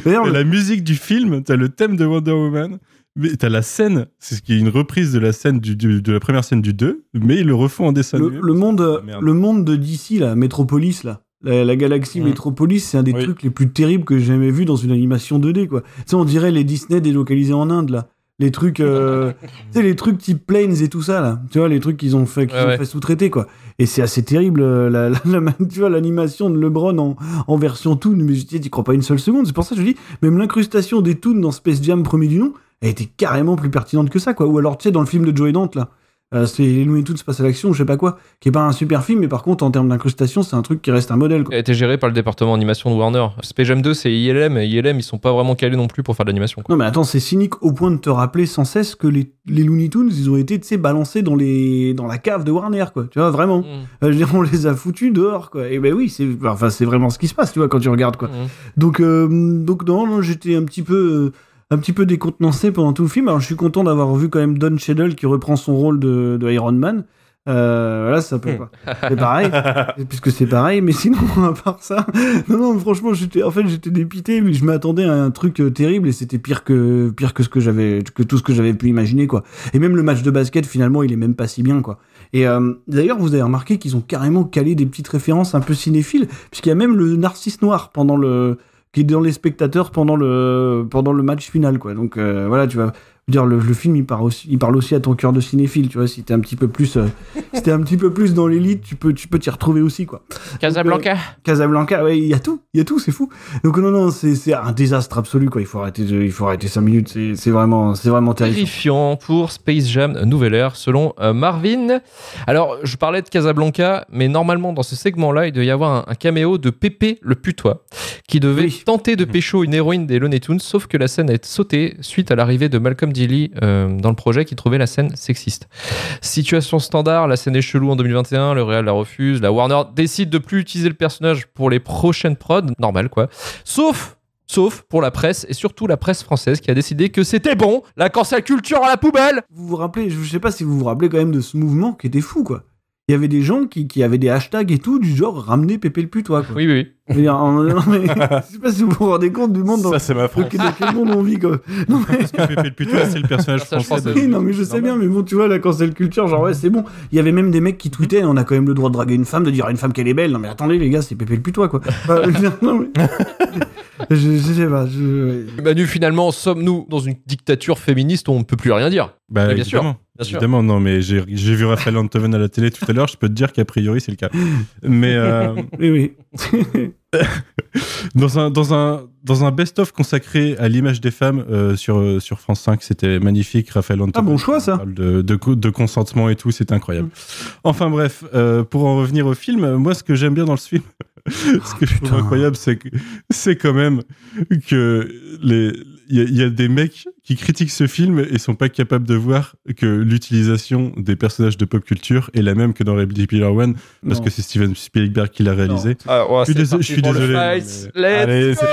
D'ailleurs,
Et
le,
la musique du film, t'as le thème de Wonder Woman, mais t'as la scène, c'est ce qui est une reprise de la scène du, du- de la première scène du 2, mais ils le refont en dessin
le,
animé.
le monde, le monde de DC, là, Metropolis, là. La, la galaxie
Mm.
Metropolis, c'est un des
Oui.
trucs les plus terribles que j'ai jamais vu dans une animation 2D, quoi. Tu sais, on dirait les Disney délocalisés en Inde, là. Les trucs, euh, tu sais, les trucs type Planes et tout ça, là. Tu vois, les trucs qu'ils ont fait, qu'ils
Ouais,
ont
ouais.
fait sous-traiter, quoi. Et c'est assez terrible, euh, la, la- la- tu vois, l'animation de LeBron en, en version Toon, mais je dis, t'y crois pas une seule seconde. C'est pour ça que je dis, même l'incrustation des Toons dans Space Jam premier du nom, elle était carrément plus pertinente que ça, quoi. Ou alors, tu sais, dans le film de Joey Dante, là. Euh, c'est les Looney Tunes passe à l'action, je sais pas quoi, qui est pas un super film, mais par contre, en termes d'incrustation, c'est un truc qui reste un modèle, quoi.
Il a été géré par le département animation de Warner. Space Jam 2, c'est ILM, et ILM, ils sont pas vraiment calés non plus pour faire de l'animation.
Non, mais attends, c'est cynique au point de te rappeler sans cesse que les, les Looney Tunes, ils ont été, tu sais, balancés dans, les, dans la cave de Warner, quoi. Tu vois, vraiment.
Mm.
Euh, je veux dire, on les a foutus dehors, quoi. Et ben oui, c'est enfin, c'est vraiment ce qui se passe, tu vois, quand tu regardes, quoi.
Mm.
Donc, euh, donc non, non, j'étais un petit peu, euh, un petit peu décontenancé pendant tout le film. Alors, je suis content d'avoir vu quand même Don Cheadle qui reprend son rôle de, de Iron Man. Euh, là, ça peut pas. C'est pareil, puisque c'est pareil. Mais sinon, à part ça, non, non, franchement, j'étais, en fait, j'étais dépité. Mais je m'attendais à un truc euh, terrible et c'était pire que, pire que ce que j'avais, que tout ce que j'avais pu imaginer, quoi. Et même le match de basket, finalement, il est même pas si bien, quoi. Et euh, d'ailleurs, vous avez remarqué qu'ils ont carrément calé des petites références un peu cinéphiles, puisqu'il y a même le narcisse noir pendant le qui est dans les spectateurs pendant le pendant le match final, quoi. Donc euh, voilà, tu vas dire le, le film il parle aussi il parle aussi à ton cœur de cinéphile, tu vois. Si t'es un petit peu plus euh, si t'es un petit peu plus dans l'élite, tu peux tu peux t'y retrouver aussi, quoi.
Casablanca.
Casablanca, ouais, il y a tout, il y a tout, c'est fou. Donc non, non, c'est c'est un désastre absolu, quoi. Il faut arrêter, de, il faut arrêter 5 minutes. C'est c'est vraiment, c'est vraiment terrifiant.
Terrifiant pour Space Jam Nouvelle Ère, selon euh, Marvin. Alors, je parlais de Casablanca, mais normalement, dans ce segment-là, il devait y avoir un, un caméo de Pépé le putois, qui devait
Oui.
tenter de pécho une héroïne des Looney Tunes, sauf que la scène a été sautée suite à l'arrivée de Malcolm Euh, dans le projet qui trouvait la scène sexiste. Situation standard, la scène est chelou en 2021, le Real la refuse, la Warner décide de plus utiliser le personnage pour les prochaines prods, normal quoi. Sauf Sauf pour la presse et surtout la presse française qui a décidé que c'était bon, la cancel culture à la poubelle.
Vous vous rappelez, je sais pas si vous vous rappelez quand même de ce mouvement qui était fou, quoi. Il y avait des gens qui, qui avaient des hashtags et tout, du genre ramener Pépé le putois, quoi.
Oui, oui, oui.
Je veux dire, en- non, mais, je sais pas si vous vous rendez compte du monde dans,
Ça, c'est ma
dans
France.
quel- dans quel monde on vit, quoi. Non, mais,
Parce que Pépé le putois, c'est le personnage français.
oui, non, mais je sais bien, mais bon, tu vois, la cancel culture, genre, ouais, c'est bon. Il y avait même des mecs qui tweetaient, on a quand même le droit de draguer une femme, de dire à une femme qu'elle est belle. Non, mais attendez, les gars, c'est Pépé le putois, quoi. Dire, non, mais. je, je sais pas, je.
Manu, finalement, sommes-nous dans une dictature féministe où on ne peut plus rien dire?
Bah,
bien sûr,
évidemment.
bien sûr.
Évidemment, non, mais j'ai vu Raphaël Antoven à la télé tout à l'heure, je peux te dire qu'a priori c'est le cas. Mais euh,
Oui, oui.
dans un, dans un, dans un best-of consacré à l'image des femmes euh, sur, euh, sur France 5, c'était magnifique. Raphaël Antoven.
Ah, bon choix, ça.
De, de, co- de consentement et tout, c'est incroyable. Enfin bref, euh, pour en revenir au film, moi ce que j'aime bien dans ce film, ce que je trouve incroyable, c'est que c'est quand même que les il y, a- il y a des mecs qui critiquent ce film et sont pas capables de voir que l'utilisation des personnages de pop culture est la même que dans Ready Player One parce
Non.
que c'est Steven Spielberg qui l'a réalisé.
Ah, ouais,
Je suis désolé-
parti
je suis
pour le
désolé,
fight.
mais-
Let's
Allez, c'est
go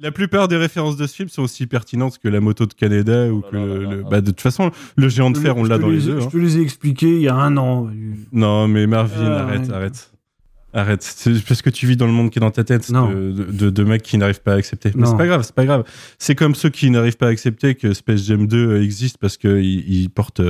La plupart des références de ce film sont aussi pertinentes que la moto de Canada ou que le, le- bah, de toute façon le géant de fer on l'a dans les deux.
Je
hein.
te les ai expliqués il y a un an.
Non, mais Marvin,
Ah,
arrête,
ouais.
arrête. Arrête. C'est parce que tu vis dans le monde qui est dans ta tête de, de, de- de mecs qui n'arrivent pas à accepter. Mais c'est pas grave, c'est pas grave. C'est comme ceux qui n'arrivent pas à accepter que Space Jam 2 existe parce qu'ils ils portent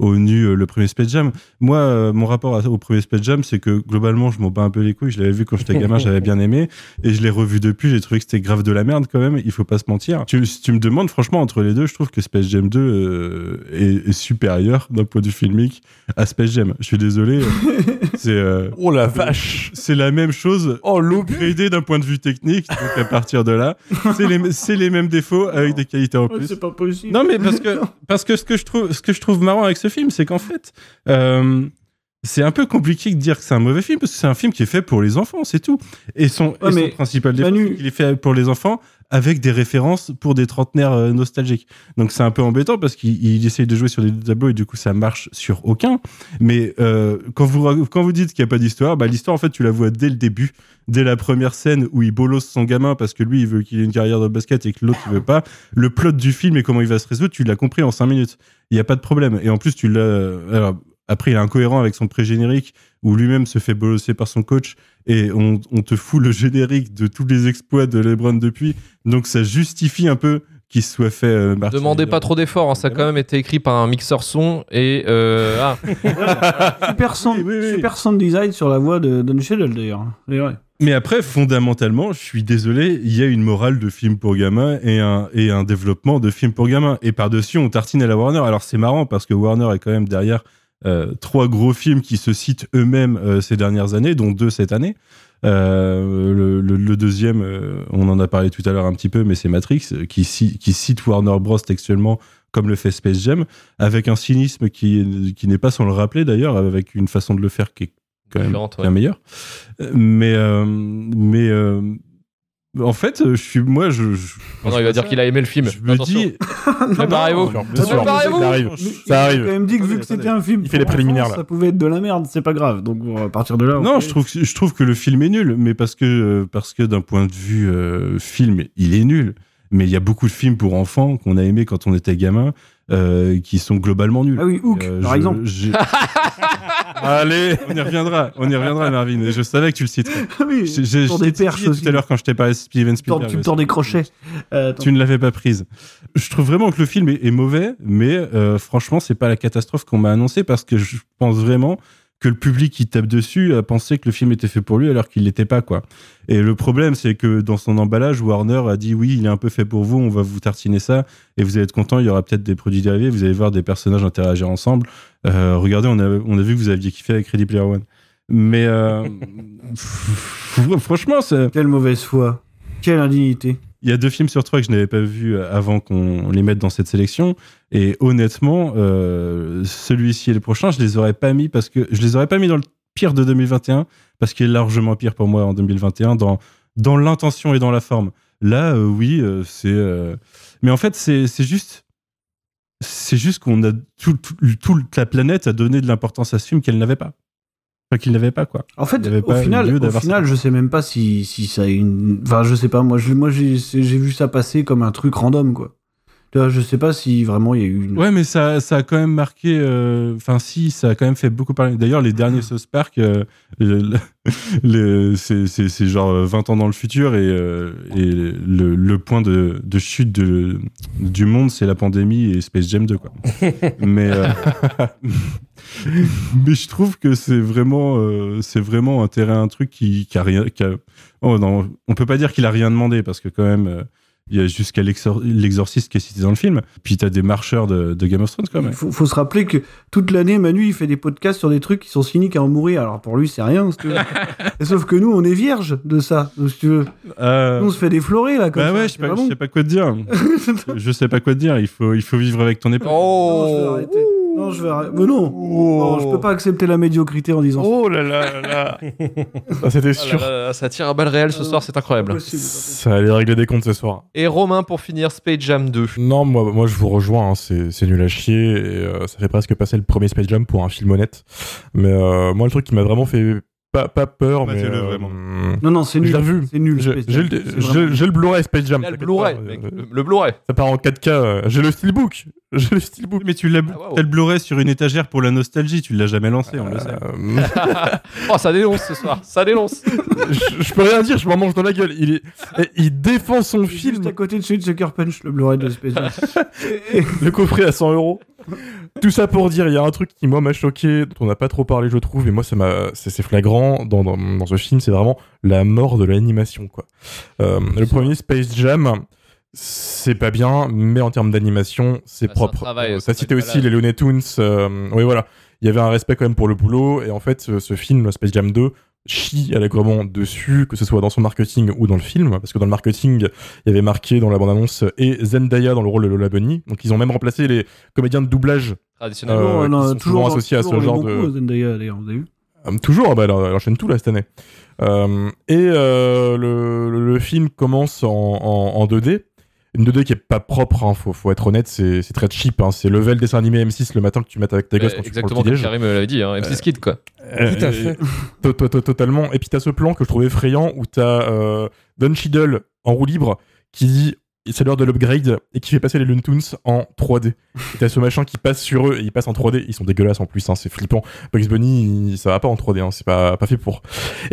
euh, au nu euh, le premier Space Jam. Moi, euh, mon rapport à- au premier Space Jam, c'est que globalement, je m'en bats un peu les couilles. Je l'avais vu quand j'étais gamin, j'avais bien aimé, et je l'ai revu depuis. J'ai trouvé que c'était grave de la merde quand même. Il faut pas se mentir. Tu, si tu me demandes, franchement, entre les deux, je trouve que Space Jam 2 euh, est, est supérieur d'un point de vue filmique à Space Jam. Je suis désolé. c'est euh,
Oh la vache
c'est la même chose
Oh
upgradé d'un point de vue technique. Donc à partir de là, c'est les, c'est les mêmes défauts avec des qualités en plus.
C'est pas possible.
Non, mais parce que, parce que ce que je trouve, ce que je trouve marrant avec ce film, c'est qu'en fait, euh, c'est un peu compliqué de dire que c'est un mauvais film parce que c'est un film qui est fait pour les enfants, c'est tout. Et son, et son
mais
principal défaut,
Manu-
qu'il est fait pour les enfants avec des références pour des trentenaires euh, nostalgiques. Donc c'est un peu embêtant parce qu'il il essaye de jouer sur des tableaux et du coup ça marche sur aucun. Mais euh, quand vous quand vous dites qu'il n'y a pas d'histoire, bah l'histoire en fait tu la vois dès le début, dès la première scène où il bolosse son gamin parce que lui il veut qu'il ait une carrière de basket et que l'autre il veut pas. Le plot du film et comment il va se résoudre, tu l'as compris en cinq minutes. Il n'y a pas de problème. Et en plus tu l'as. Alors après il est incohérent avec son pré-générique où lui-même se fait bolosser par son coach et on, on te fout le générique de tous les exploits de LeBron depuis. Donc ça justifie un peu qu'il se soit fait. euh.
Demandez pas trop d'efforts, hein, ça a quand même été écrit par un mixeur son et euh, ah,
Super sound,
Oui, oui, oui.
super sound design sur la voix de Don Cheadle d'ailleurs.
Mais après, fondamentalement, je suis désolé, il y a une morale de film pour gamins et un, et un développement de film pour gamins. Et par-dessus, on tartine à la Warner. Alors c'est marrant parce que Warner est quand même derrière euh, trois gros films qui se citent eux-mêmes euh, ces dernières années, dont deux cette année. Euh, le, le- le deuxième, euh, on en a parlé tout à l'heure un petit peu, mais c'est Matrix, euh, qui, ci- qui cite Warner Bros. textuellement comme le fait Space Jam, avec un cynisme qui, qui n'est pas sans le rappeler d'ailleurs, avec une façon de le faire qui est quand même
ouais.
bien meilleure. Euh, Mais, euh, mais euh, en fait, euh, je suis, moi, je. je-
non, il va dire qu'il a aimé le film.
Je me
Attention.
dis.
Préparez-vous.
Bien sûr,
Préparez-vous.
ça arrive.
Il
Ça
a
arrive.
quand même dit que vu que c'était un film,
Il fait les préliminaires, là.
Ça pouvait être de la merde, c'est pas grave. Donc à partir de là.
Non, je trouve, que- je trouve que le film est nul, mais parce que, euh, parce que d'un point de vue euh, film, il est nul. Mais il y a beaucoup de films pour enfants qu'on a aimés quand on était gamin, euh, qui sont globalement nuls.
Ah oui, Hook,
Euh,
par
je-
exemple.
Allez
on y reviendra, on y reviendra, Marvin. et Je savais que tu le citerais.
Ah oui,
J'ai-
des perches
tout à l'heure quand je t'ai parlé de Steven Spielberg.
tu me tords des crochets. Euh.
Tu ne l'avais pas prise. Je trouve vraiment que le film est, est mauvais, mais euh, franchement, c'est pas la catastrophe qu'on m'a annoncé parce que je pense vraiment que le public qui tape dessus a pensé que le film était fait pour lui alors qu'il l'était pas, quoi. Et le problème, c'est que dans son emballage, Warner a dit oui, il est un peu fait pour vous, on va vous tartiner ça et vous allez être content, il y aura peut-être des produits dérivés, vous allez voir des personnages interagir ensemble. Euh, regardez, on a, on a vu que vous aviez kiffé avec Ready Player One. Mais euh, franchement, c'est.
Quelle mauvaise foi. Quelle indignité.
Il y a deux films sur trois que je n'avais pas vus avant qu'on les mette dans cette sélection. Et honnêtement, euh, celui-ci et le prochain, je les aurais pas mis parce que je les aurais pas mis dans le pire de 2021 parce qu'il est largement pire pour moi en 2021 dans dans l'intention et dans la forme. Là, euh, oui, euh, c'est. euh, Mais en fait, c'est juste. C'est juste qu'on a tout, tout- la planète a donné de l'importance à ce film qu'elle n'avait pas. Enfin, qu'il n'avait pas, quoi.
En fait, au
pas
final, au final, je sais même pas si, si ça a une. Enfin, je sais pas. Moi, je, moi, j'ai, j'ai vu ça passer comme un truc random, quoi. Je sais pas si vraiment il y a eu une.
Ouais, mais ça, ça a quand même marqué. euh, Enfin, si, ça a quand même fait beaucoup parler. D'ailleurs, les derniers South Park, euh, c'est genre 20 ans dans le futur et, euh, et le, le point de, de chute de, du monde, c'est la pandémie et Space Jam 2, quoi. mais, mais je trouve que c'est vraiment, euh, c'est vraiment un terrain, un truc qui, qui a rien. Qui a... Oh non, on peut pas dire qu'il a rien demandé parce que quand même. Il y a jusqu'à l'exor- l'exorciste qui est cité dans le film. Puis t'as des marcheurs de, de Game of Thrones quand même.
Il faut, faut se rappeler que toute l'année, Manu, il fait des podcasts sur des trucs qui sont cyniques à en mourir. Alors pour lui, c'est rien. si tu veux. Et Sauf que nous, on est vierge de ça. Donc, si tu veux.
Euh,
Nous, on se fait déflorer, là. Comme
bah
ça,
ouais, je sais pas,
pas
je
bon.
sais pas quoi te dire. je sais pas quoi te dire. Il faut, il faut vivre avec ton époque.
Non, je vais
Oh
arrêter. Non, je vais arrêter. Mais non. Non, je peux pas accepter la médiocrité en disant ça.
Oh là là là là Ça, C'était
Ah là
sûr.
là, Ça tire à balles réelles ce soir, c'est incroyable.
Impossible.
Ça allait régler des comptes ce soir.
Et Romain pour finir Space Jam 2.
Non, moi, moi je vous rejoins, hein, c'est c'est nul à chier, et euh, ça fait presque passer le premier Space Jam pour un film honnête. Mais euh, moi, le truc qui m'a vraiment fait pas, pas peur, mais... Euh,
vraiment.
Non, non, c'est nul.
revu.
C'est nul.
J'ai le, le Blu-ray Space Jam.
Le Blu-ray,
pas,
mec,
euh,
le, le Blu-ray.
Ça part en 4K. euh, J'ai le Steelbook. J'ai le Steelbook.
Mais tu l'as,
Ah,
le Blu-ray sur une étagère pour la nostalgie. Tu l'as jamais lancé, on le sait.
Oh, ça dénonce ce soir, ça dénonce.
je, je peux rien dire, je m'en mange dans la gueule. Il, est, il défend son
C'est Juste
film,
à côté de celui de Sucker Punch, le Blu-ray de Space Jam.
Le coffret à 100 euros. Tout ça pour dire, il y a un truc qui moi m'a choqué, dont on n'a pas trop parlé, je trouve, et moi ça m'a, c'est c'est flagrant dans, dans, dans ce film, c'est vraiment la mort de l'animation, quoi. Euh, le premier Space Jam, c'est pas bien, mais en termes d'animation, c'est
Bah, un
propre.
travail,
Euh, cité
une
aussi les Looney Tunes, euh, oui voilà, il y avait un respect quand même pour le boulot, et en fait, ce, ce film, Space Jam 2, chie allègrement dessus, que ce soit dans son marketing ou dans le film, parce que dans le marketing, il y avait marqué dans la bande-annonce et Zendaya dans le rôle de Lola Bunny, donc ils ont même remplacé les comédiens de doublage
Traditionnel.
Euh,
Toujours,
qui
non,
sont souvent
dans-
associés à
toujours
ce genre de-
Zendaya, d'ailleurs, vous avez vu
toujours, ah bah, elle, elle enchaîne tout là cette année. Euh, et euh, le, le- le film commence en, en, en 2D. Une 2D qui est pas propre, hein, faut, faut être honnête, c'est c'est très cheap. Hein, c'est level dessin animé M6 le matin que tu mets avec tes gosses
Euh,
quand tu prends le
exactement comme
petit-déj.
Karim l'avait dit, hein, M6 Kid quoi.
Euh,
Tout à fait.
to- to- to- Totalement. Et puis t'as ce plan que je trouve effrayant où t'as euh, Don Cheadle en roue libre qui dit c'est l'heure de l'upgrade et qui fait passer les Looney Tunes en 3D. Et t'as ce machin qui passe sur eux et ils passent en 3D. Ils sont dégueulasses en plus, hein, c'est flippant. Bugs Bunny, il- ça va pas en 3D, hein, c'est pas, pas fait pour.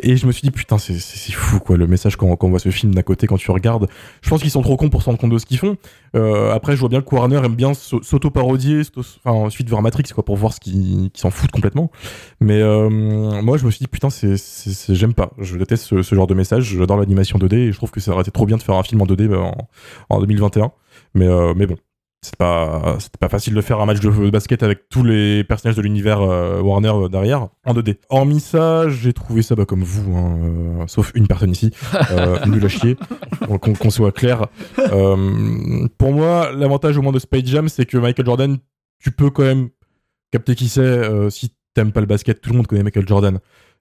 Et je me suis dit, putain, c'est- fou quoi, le message quand, quand on voit ce film d'à côté, quand tu regardes. Je pense qu'ils sont trop cons pour se rendre compte de ce qu'ils font. Euh, après, je vois bien que Warner aime bien s'au- s'auto-parodier, s'auto- enfin, ensuite voir Matrix quoi, pour voir ce qu'ils s'en foutent complètement. Mais euh, moi, je me suis dit, putain, j'aime pas. Je déteste ce, ce genre de message. J'adore l'animation 2D et je trouve que ça aurait été trop bien de faire un film en 2D en, en 2021. Mais, euh, mais bon, c'est pas, c'était pas facile de faire un match de basket avec tous les personnages de l'univers euh, Warner euh, derrière en 2D. Hormis ça, j'ai trouvé ça bah, comme vous, hein, euh, sauf une personne ici, euh, nul à chier, qu'on, qu'on soit clair. Euh, pour moi, l'avantage au moins de Space Jam, c'est que Michael Jordan, tu peux quand même capter qui c'est euh, si t'aimes pas le basket. Tout le monde connaît Michael Jordan.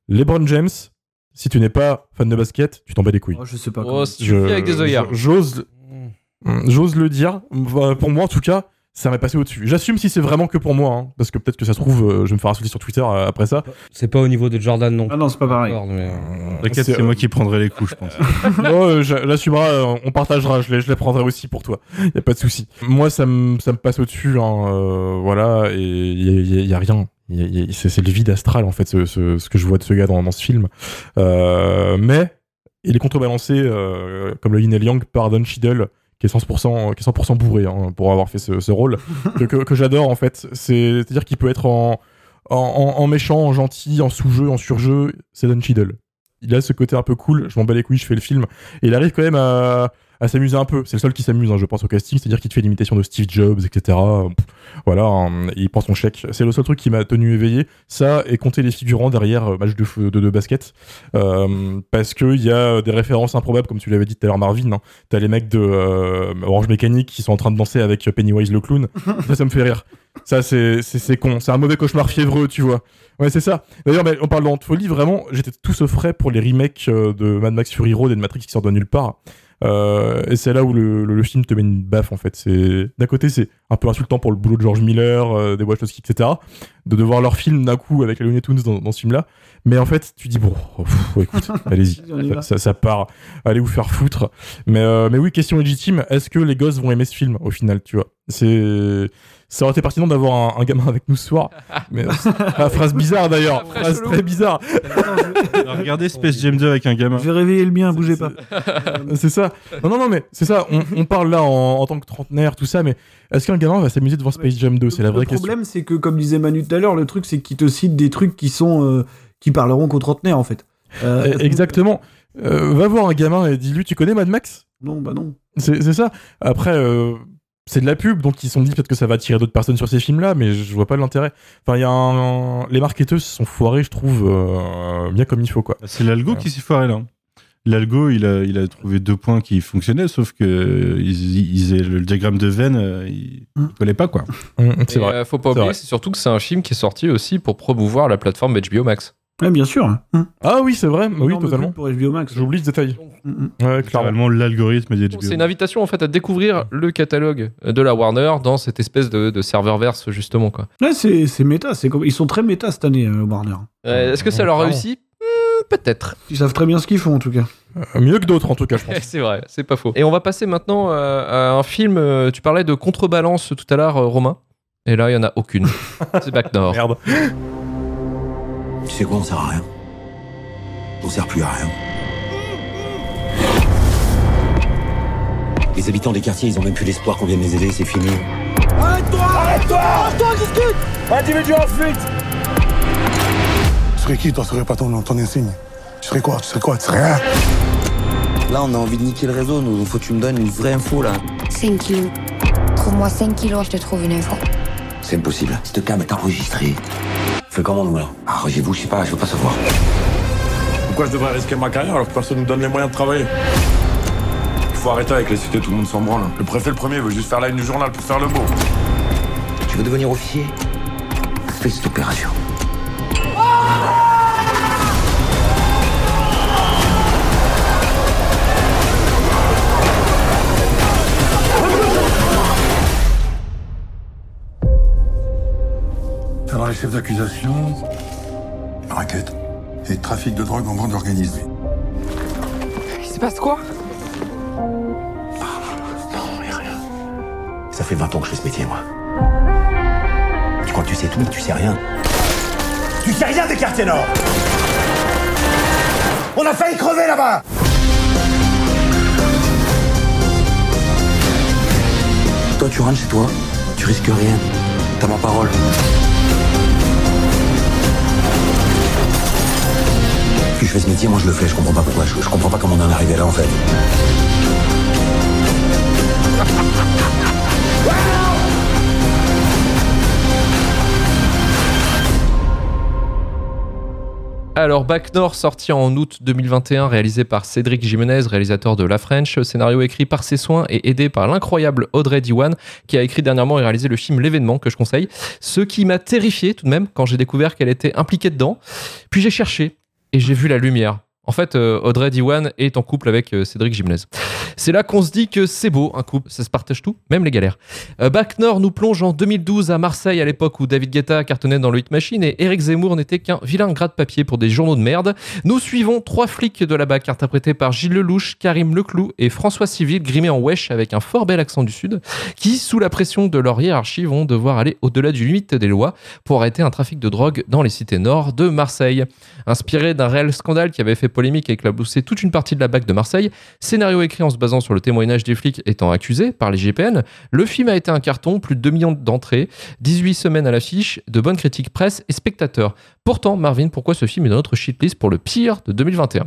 LeBron James, si tu n'es pas fan de basket, tu t'en bats les couilles.
Oh, Je sais pas.
Oh,
comment.
si tu fais avec des œillards.
je- J'ose, j'ose le dire. Bah, Pour moi, en tout cas, ça m'est passé au-dessus. J'assume si c'est vraiment que pour moi, hein, parce que peut-être que ça se trouve, euh, je vais me faire insulter sur Twitter euh, après ça.
C'est pas au niveau de Jordan non.
Ah non, c'est pas pareil.
Euh,
T'inquiète,
C'est-
moi qui prendrai les coups, je pense.
non, euh, j'a- j'assumerai, euh, on partagera, je les, je les prendrai aussi pour toi. Y a pas de souci. Moi, ça me, ça me passe au-dessus, hein, euh, voilà, et y a, y a- y a rien. C'est c'est le vide astral, en fait, ce, ce- ce que je vois de ce gars dans, dans ce film. Euh, mais il est contrebalancé, euh, comme le yin et le yang, par Don Cheadle, qui est 100%, qui est 100% bourré hein, pour avoir fait ce, rôle, que, j'adore, en fait. C'est- C'est-à-dire qu'il peut être en- en méchant, en gentil, en sous-jeu, en surjeu, c'est Don Cheadle il a ce côté un peu cool, je m'en bats les couilles, je fais le film. Et il arrive quand même à, à s'amuser un peu. C'est le seul qui s'amuse, hein, je pense, au casting, c'est-à-dire qu'il te fait l'imitation de Steve Jobs, etc. Voilà, hein, il prend son chèque. C'est le seul truc qui m'a tenu éveillé. Ça, et compter les figurants derrière euh, match de, de, basket. Euh, parce qu'il y a des références improbables, comme tu l'avais dit tout à l'heure, Marvin. Hein. T'as les mecs de euh, Orange Mécanique qui sont en train de danser avec Pennywise le clown. ça, ça me fait rire. Ça, c'est con. C'est un mauvais cauchemar fiévreux, tu vois. Ouais, c'est ça. D'ailleurs, en parlant de folie, vraiment, j'étais tout ce frais pour les remakes euh, de Mad Max Fury Road et de Matrix qui sortent de nulle part. Euh, et c'est là où le, le- le film te met une baffe, en fait. C'est D'un côté, c'est un peu insultant pour le boulot de George Miller, euh, des Wachowski, etc. De devoir leur film d'un coup avec les Looney Tunes dans, dans ce film-là. Mais en fait, tu dis, bon, oh, pff, écoute, allez-y. Ça part. Allez vous faire foutre. Mais, euh, mais oui, question légitime. Est-ce que les gosses vont aimer ce film, au final, tu vois? C'est... Ça aurait été pertinent d'avoir un, un gamin avec nous ce soir. Mais, ah, phrase bizarre d'ailleurs. Phrase
chelou.
très bizarre.
Regardez Space Jam 2 avec un gamin.
Je vais réveiller le mien, bougez pas.
C'est ça. Non, non, non, mais c'est ça. On, on parle là en, en tant que trentenaire, tout ça, mais est-ce qu'un gamin va s'amuser devant Space Jam 2 C'est la vraie
le
question.
problème, c'est que, comme disait Manu tout à l'heure, le truc, c'est qu'il te cite des trucs qui sont. euh, qui parleront qu'aux trentenaires, en fait. Euh,
Eh, Exactement. Euh, va voir un gamin et dis-lui, tu connais Mad Max?
Non, bah non.
C'est c'est ça. Après, euh, c'est de la pub, donc ils se sont dit peut-être que ça va attirer d'autres personnes sur ces films-là, mais je vois pas l'intérêt. Enfin, il y a un... Les marketeurs se sont foirés, je trouve, euh, bien comme il faut, quoi.
C'est l'algo qui s'est foiré là. L'algo, il a, il a trouvé deux points qui fonctionnaient, sauf que euh, ils, ils- le diagramme de veine, euh, il
Mm.
il collait pas quoi.
Hum, c'est
Et,
vrai.
euh, faut pas
C'est
oublier, c'est surtout que c'est un film qui est sorti aussi pour promouvoir la plateforme HBO Max.
Ouais, bien sûr. Hum.
Ah oui, c'est vrai. Oui,
Énorme
totalement.
Pour HBO Max.
J'oublie ce détail.
Hum, hum.
Ouais, clairement.
l'algorithme des
C'est une invitation en fait à découvrir le catalogue de la Warner dans cette espèce de, de serveur verse justement quoi.
Ouais, c'est méta. c'est Comme... Ils sont très méta cette année, euh, Warner.
Euh, Est-ce que ça leur réussit Hmm, Peut-être.
Ils savent très bien ce qu'ils font, en tout cas.
Euh, Mieux que d'autres, en tout cas, je pense.
c'est vrai, c'est pas faux. Et on va passer maintenant euh, à un film. euh, tu parlais de contrebalance tout à l'heure, euh, Romain. Et là, il y en a aucune. c'est Back North.
Merde.
Tu sais quoi, on sert à rien. On sert plus à rien. Les habitants des quartiers, ils ont même plus l'espoir qu'on vienne les aider, c'est fini. Arrête-toi Arrête-toi Arrête-toi, discute Individu en fuite
Tu serais qui, toi Tu serais pas ton, ton insigne Tu serais quoi Tu serais quoi Tu serais rien
Là, on a envie de niquer le réseau, nous. Faut que tu me donnes une vraie info, là.
5 kilos. Trouve-moi 5 kilos, je te trouve une info.
C'est impossible. Cette cam est enregistrée. Fais comment, nous, là Arrangez-vous, je sais pas, je veux pas savoir.
Pourquoi je devrais risquer ma carrière alors que personne nous donne les moyens de travailler? Il faut arrêter avec les cités, tout le monde s'en branle. Le préfet, le premier, veut juste faire la une du journal pour faire le beau.
Tu veux devenir officier? Fais cette opération.
Alors, les chefs d'accusation, raquette et trafic de drogue en bande organisée.
Il se passe quoi?
Ça fait 20 ans que je fais ce métier, moi. Tu crois que tu sais tout, mais tu sais rien.
Tu sais rien des quartiers nord On a failli crever là-bas
Toi, tu rentres chez toi, tu risques rien. T'as ma parole. Puis je fais ce métier, moi je le fais, je comprends pas pourquoi. Je, je comprends pas comment on en est arrivé là, en fait.
Alors, Back North, sorti en août 2021, réalisé par Cédric Jimenez, réalisateur de La French, scénario écrit par ses soins et aidé par l'incroyable Audrey Diwan, qui a écrit dernièrement et réalisé le film L'événement, que je conseille. Ce qui m'a terrifié tout de même quand j'ai découvert qu'elle était impliquée dedans. Puis j'ai cherché et j'ai vu la lumière. En fait, euh, Audrey Diwan est en couple avec euh, Cédric Jimenez. C'est là qu'on se dit que c'est beau, un couple, ça se partage tout, même les galères. Euh, Back North nous plonge en 2012 à Marseille, à l'époque où David Guetta cartonnait dans le Hit Machine et Eric Zemmour n'était qu'un vilain gras de papier pour des journaux de merde. Nous suivons trois flics de la BAC interprétés par Gilles Lelouch, Karim Leclou et François Civil, grimés en wesh avec un fort bel accent du Sud, qui, sous la pression de leur hiérarchie, vont devoir aller au-delà du limite des lois pour arrêter un trafic de drogue dans les cités nord de Marseille. Inspiré d'un réel scandale qui avait fait polémique et éclaboussé toute une partie de la BAC de Marseille, scénario écrit en se basant sur le témoignage des flics étant accusés par les GPN, le film a été un carton, plus de 2 millions d'entrées, 18 semaines à l'affiche, de bonnes critiques presse et spectateurs. Pourtant, Marvin, pourquoi ce film est dans notre shitlist pour le pire de 2021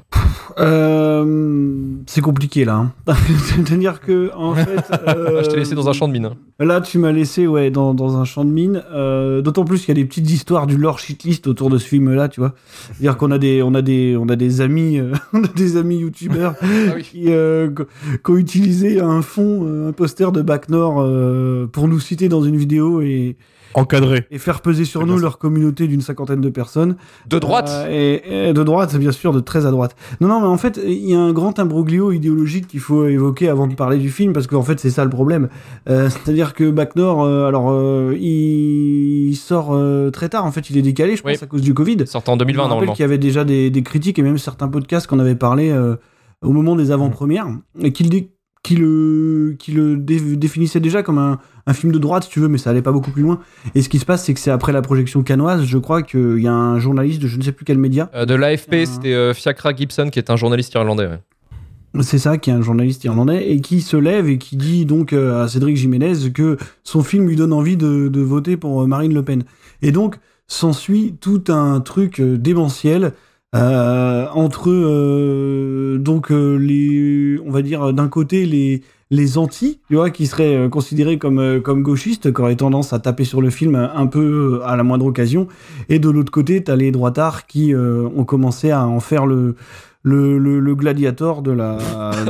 Euh, c'est compliqué là. hein. C'est-à-dire que en fait, euh,
Je t'ai laissé dans un champ de mine. hein.
Là, tu m'as laissé ouais dans, dans un champ de mine. Euh, D'autant plus qu'il y a des petites histoires du lore shitlist autour de ce film-là, tu vois. C'est-à-dire qu'on a des on a des on a des amis euh, on a des amis youtubeurs qui, euh, qui qui ont utilisé un fond euh, un poster de Bac Nord euh, pour nous citer dans une vidéo et
Encadré.
et faire peser sur nous leur communauté d'une cinquantaine de personnes.
De droite
Euh, et, et de droite, bien sûr, de très à droite. Non, non, mais en fait, il y a un grand imbroglio idéologique qu'il faut évoquer avant de parler du film, parce qu'en fait, c'est ça le problème. Euh, C'est-à-dire que Bac Nord, euh, alors, euh, il sort euh, très tard, en fait, il est décalé, je pense,
Oui.
à cause du Covid.
Sortant en 2020,
Je
normalement.
qu'il y avait déjà des, des critiques et même certains podcasts qu'on avait parlé euh, au moment des avant-premières, et qu'il dé- qui le, qui le dé- définissait déjà comme un, un film de droite, si tu veux, mais ça allait pas beaucoup plus loin. Et ce qui se passe, c'est que c'est après la projection canoise, je crois qu'il y a un journaliste de je ne sais plus quel média,
Euh, de l'AFP, c'était euh, Fiacra Gibson qui est un journaliste irlandais. ouais.
c'est ça, qui est un journaliste irlandais, et qui se lève et qui dit donc euh, à Cédric Jiménez que son film lui donne envie de, de voter pour euh, Marine Le Pen. Et donc, s'ensuit tout un truc euh, démentiel euh, entre euh, donc euh, les, on va dire d'un côté les les anti, tu vois, qui seraient euh, considérés comme euh, comme gauchistes, qui auraient tendance à taper sur le film un peu euh, à la moindre occasion, et de l'autre côté, t'as les droitards qui euh, ont commencé à en faire le le, le, gladiator de la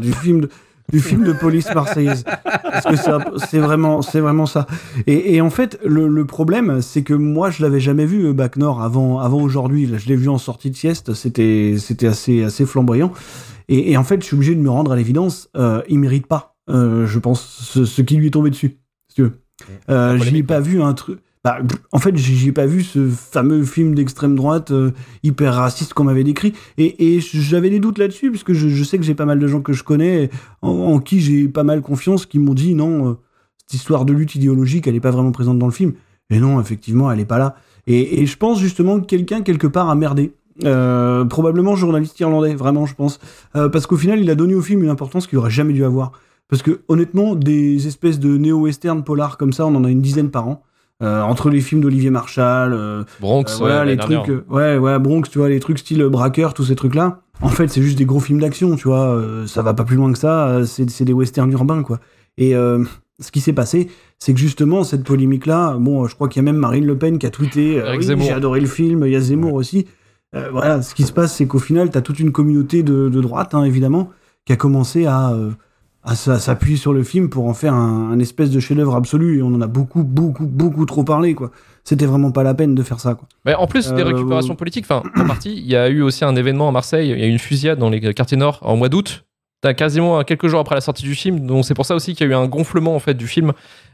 du film du film de police marseillaise. Parce que c'est vraiment c'est vraiment ça. Et, et en fait le, le problème c'est que moi je l'avais jamais vu euh, Bac Nord avant avant aujourd'hui. Je l'ai vu en sortie de sieste. C'était c'était assez assez flamboyant. Et, et en fait je suis obligé de me rendre à l'évidence euh, il mérite pas euh, je pense ce, ce qui lui est tombé dessus. Si tu veux euh, je n'ai pas vu un truc bah, en fait, j'ai pas vu ce fameux film d'extrême droite euh, hyper raciste qu'on m'avait décrit. Et, j'avais des doutes là-dessus, puisque je, je sais que j'ai pas mal de gens que je connais, en, qui j'ai pas mal confiance, qui m'ont dit non, euh, cette histoire de lutte idéologique, elle est pas vraiment présente dans le film. Et non, effectivement, elle est pas là. Et, je pense justement que quelqu'un, quelque part, a merdé. Euh, probablement journaliste irlandais, vraiment, je pense. Parce qu'au final, il a donné au film une importance qu'il aurait jamais dû avoir. Parce que honnêtement, des espèces de néo-western polar comme ça, on en a une dizaine par an. Euh, entre les films d'Olivier Marshall, euh,
Bronx,
euh, voilà,
ouais,
les trucs, ouais, ouais, Bronx, tu vois, les trucs style braqueur, tous ces trucs-là. En fait, c'est juste des gros films d'action, tu vois. ça va pas plus loin que ça. C'est des westerns urbains, quoi. Et ce qui s'est passé, c'est que justement cette polémique-là, bon, je crois qu'il y a même Marine Le Pen qui a tweeté, oui, j'ai adoré le film. Il y a Zemmour aussi. Voilà, ce qui se passe, c'est qu'au final, t'as toute une communauté de, de droite, hein, évidemment, qui a commencé à à à s'appuyer sur le film pour en faire un, un espèce de chef-d'œuvre absolu. Et on en a beaucoup, beaucoup, beaucoup trop parlé, quoi. C'était vraiment pas la peine de faire ça, quoi.
Mais en plus des
Euh,
récupérations politiques, enfin, en partie, il y a eu aussi un événement à Marseille, il y a eu une fusillade dans les quartiers nord en mois d'août. Quasiment quelques jours après la sortie du film, donc c'est pour ça aussi qu'il y a eu un gonflement en fait du film